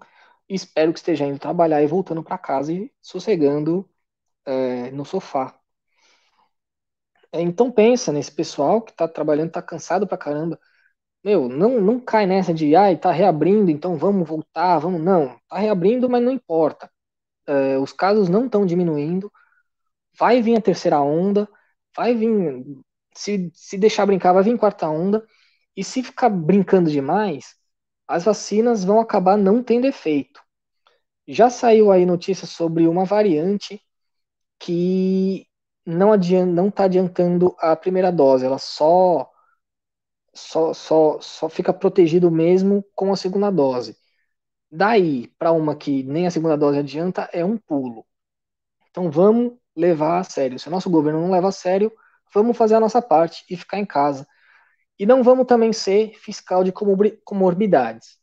espero que esteja indo trabalhar e voltando para casa e sossegando é, no sofá. É, então pensa nesse pessoal que está trabalhando, está cansado pra caramba. Meu, não, não cai nessa de, ai, tá reabrindo, então vamos voltar, vamos. Não, tá reabrindo, mas não importa. É, os casos não estão diminuindo vai vir a terceira onda, vai vir, se, se deixar brincar, vai vir quarta onda, e se ficar brincando demais, as vacinas vão acabar não tendo efeito. Já saiu aí notícia sobre uma variante que não adianta, não está adiantando a primeira dose, ela só só, só, só fica protegido mesmo com a segunda dose. Daí para uma que nem a segunda dose adianta é um pulo. Então vamos levar a sério. Se o nosso governo não leva a sério, vamos fazer a nossa parte e ficar em casa. E não vamos também ser fiscal de comorbidades.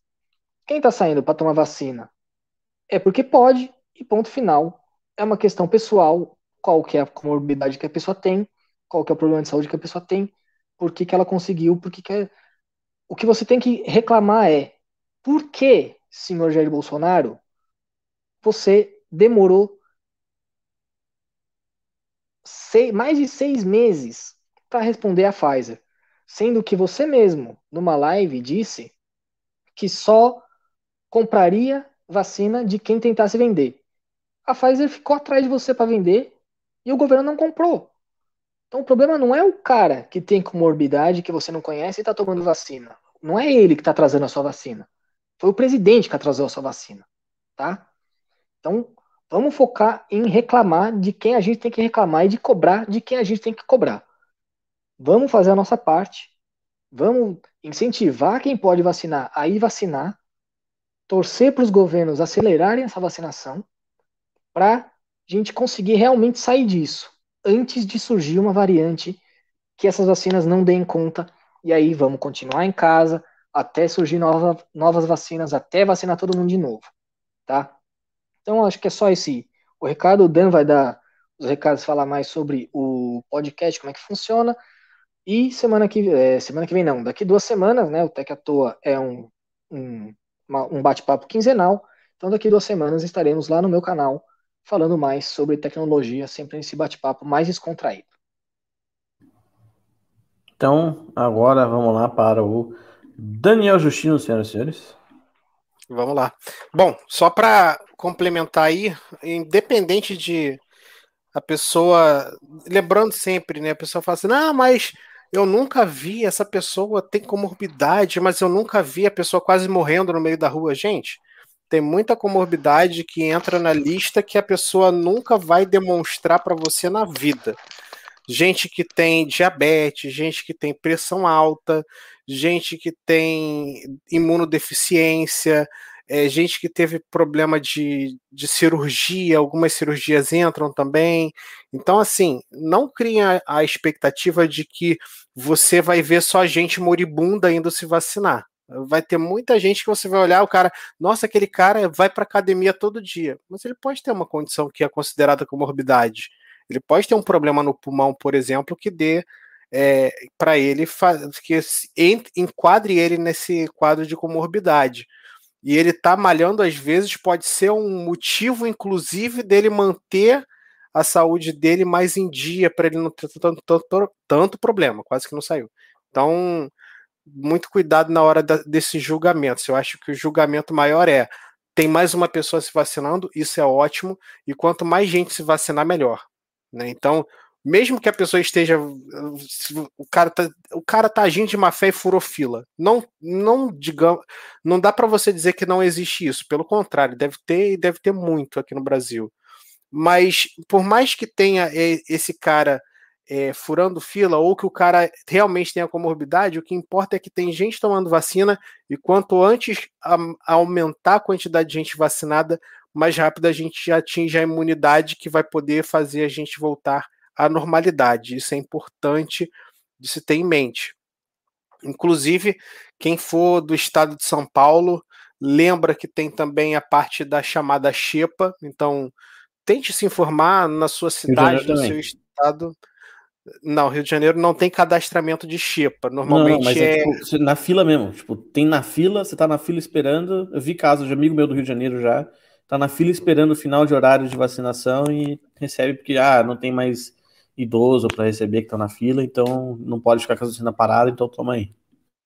Quem está saindo para tomar vacina é porque pode e ponto final. É uma questão pessoal, qual que é a comorbidade que a pessoa tem, qual que é o problema de saúde que a pessoa tem, por que, que ela conseguiu, por que, que é... O que você tem que reclamar é por que, senhor Jair Bolsonaro, você demorou seis, mais de seis meses para responder a Pfizer, sendo que você mesmo, numa live, disse que só compraria vacina de quem tentasse vender. A Pfizer ficou atrás de você para vender e o governo não comprou. Então o problema não é o cara que tem comorbidade que você não conhece e está tomando vacina. Não é ele que está trazendo a sua vacina. Foi o presidente que atrasou a sua vacina, tá? Então vamos focar em reclamar de quem a gente tem que reclamar e de cobrar de quem a gente tem que cobrar. Vamos fazer a nossa parte. Vamos incentivar quem pode vacinar a ir vacinar, torcer para os governos acelerarem essa vacinação para gente conseguir realmente sair disso antes de surgir uma variante que essas vacinas não deem conta. E aí vamos continuar em casa até surgir nova, novas vacinas, até vacinar todo mundo de novo, tá? Então acho que é só esse o recado. O Dan vai dar os recados, falar mais sobre o podcast, como é que funciona. E semana que, é, semana que vem não, daqui duas semanas, né? O Tech à Toa é um, um, um bate-papo quinzenal. Então daqui duas semanas estaremos lá no meu canal falando mais sobre tecnologia, sempre nesse bate-papo mais descontraído. Então, agora vamos lá para o Daniel Justino, senhoras e senhores. Vamos lá. Bom, só para complementar aí, independente de a pessoa, lembrando sempre, né? A pessoa fala assim: "Ah, mas eu nunca vi essa pessoa tem comorbidade, mas eu nunca vi a pessoa quase morrendo no meio da rua". Gente, tem muita comorbidade que entra na lista que a pessoa nunca vai demonstrar para você na vida. Gente que tem diabetes, gente que tem pressão alta, gente que tem imunodeficiência, é, gente que teve problema de, de cirurgia, algumas cirurgias entram também. Então, assim, não cria a expectativa de que você vai ver só gente moribunda indo se vacinar. Vai ter muita gente que você vai olhar o cara, nossa, aquele cara vai para academia todo dia, mas ele pode ter uma condição que é considerada comorbidade. Ele pode ter um problema no pulmão, por exemplo, que dê é, para ele que enquadre ele nesse quadro de comorbidade. E ele tá malhando às vezes pode ser um motivo, inclusive, dele manter a saúde dele mais em dia para ele não ter tanto, tanto, tanto problema, quase que não saiu. Então, muito cuidado na hora da, desses julgamentos. Eu acho que o julgamento maior é tem mais uma pessoa se vacinando, isso é ótimo, e quanto mais gente se vacinar, melhor. Né? Então, mesmo que a pessoa esteja. O cara tá, o cara tá agindo de má fé e furou fila. Não, não digamos. Não dá para você dizer que não existe isso. Pelo contrário, deve ter e deve ter muito aqui no Brasil. Mas por mais que tenha esse cara é, furando fila ou que o cara realmente tenha comorbidade, o que importa é que tem gente tomando vacina e quanto antes a, a aumentar a quantidade de gente vacinada, mais rápido a gente atinge a imunidade que vai poder fazer a gente voltar à normalidade. Isso é importante de se ter em mente. Inclusive, quem for do estado de São Paulo, lembra que tem também a parte da chamada xepa, então tente se informar na sua cidade, no seu estado. Não, Rio de Janeiro não tem cadastramento de xepa. Normalmente não, mas é, é tipo, na fila mesmo. Tipo, tem na fila, você tá na fila esperando. Eu vi casos de amigo meu do Rio de Janeiro já. Tá na fila esperando o final de horário de vacinação e recebe porque ah, não tem mais idoso para receber que estão na fila, então não pode ficar com a vacina parada, então toma aí.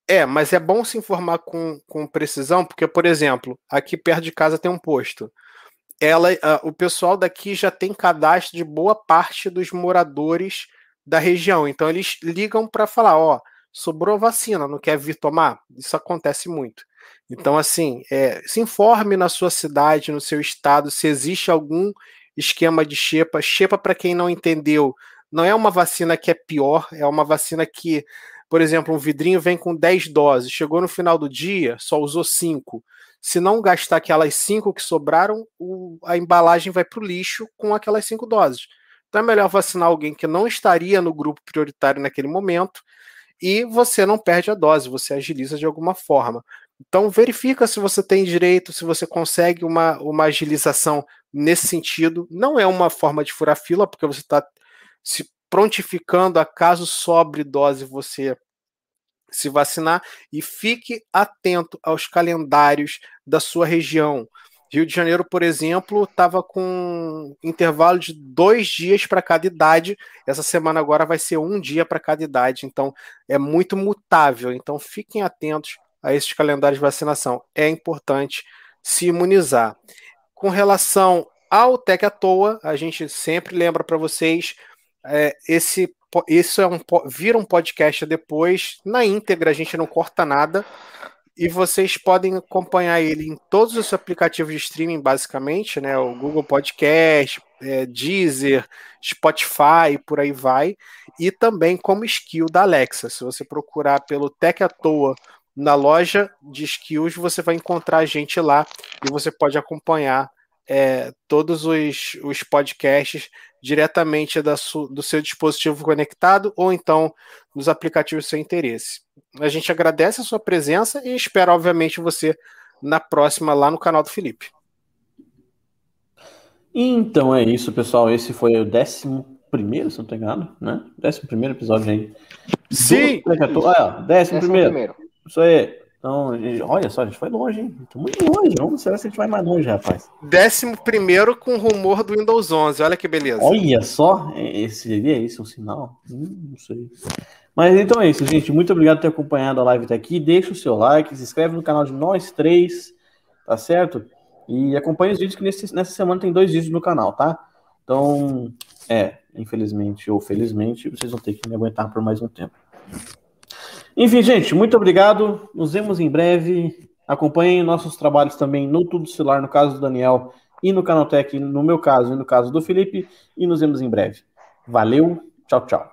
É, mas é bom se informar com, com precisão, porque, por exemplo, aqui perto de casa tem um posto. Ela, uh, o pessoal daqui já tem cadastro de boa parte dos moradores da região. Então eles ligam para falar, ó, sobrou vacina, não quer vir tomar? Isso acontece muito. Então, assim, é, se informe na sua cidade, no seu estado, se existe algum esquema de xepa. Xepa, para quem não entendeu, não é uma vacina que é pior, é uma vacina que, por exemplo, um vidrinho vem com 10 doses, chegou no final do dia, só usou 5. Se não gastar aquelas 5 que sobraram, o, a embalagem vai para o lixo com aquelas 5 doses. Então é melhor vacinar alguém que não estaria no grupo prioritário naquele momento e você não perde a dose, você agiliza de alguma forma. Então verifica se você tem direito, se você consegue uma, uma agilização nesse sentido. Não é uma forma de furar fila, porque você está se prontificando a caso sobre dose você se vacinar e fique atento aos calendários da sua região. Rio de Janeiro, por exemplo, estava com intervalo de dois dias para cada idade. Essa semana agora vai ser um dia para cada idade. Então é muito mutável. Então fiquem atentos a esses calendários de vacinação. É importante se imunizar. Com relação ao Tec à toa, a gente sempre lembra para vocês é, esse isso é um, vira um podcast depois, na íntegra, a gente não corta nada. E vocês podem acompanhar ele em todos os aplicativos de streaming, basicamente, né? O Google Podcast, é, Deezer, Spotify, por aí vai. E também como skill da Alexa. Se você procurar pelo Tech à Toa na loja de skills, você vai encontrar a gente lá e você pode acompanhar é, todos os, os podcasts diretamente da su, do seu dispositivo conectado ou então nos aplicativos do seu interesse. A gente agradece a sua presença e espera, obviamente, você na próxima lá no canal do Felipe. Então é isso, pessoal. Esse foi o décimo primeiro, se não estou enganado, né? Décimo primeiro episódio aí. Sim! Do... Ah, décimo, décimo primeiro. primeiro. Isso aí. Então, olha só, a gente foi longe, hein? Muito longe. Vamos ver se a gente vai mais longe, rapaz. Décimo primeiro com rumor do Windows 11. Olha que beleza. Olha só. Esse seria isso um sinal? Hum, não sei. Mas então é isso, gente. Muito obrigado por ter acompanhado a live até aqui. Deixa o seu like, se inscreve no canal de nós três, tá certo? E acompanhe os vídeos que nesse, nessa semana tem dois vídeos no canal, tá? Então, é, infelizmente ou felizmente, vocês vão ter que me aguentar por mais um tempo. Enfim, gente, muito obrigado. Nos vemos em breve. Acompanhem nossos trabalhos também no Tudo Celular, no caso do Daniel, e no Canaltech, no meu caso, e no caso do Felipe. E nos vemos em breve. Valeu, tchau, tchau.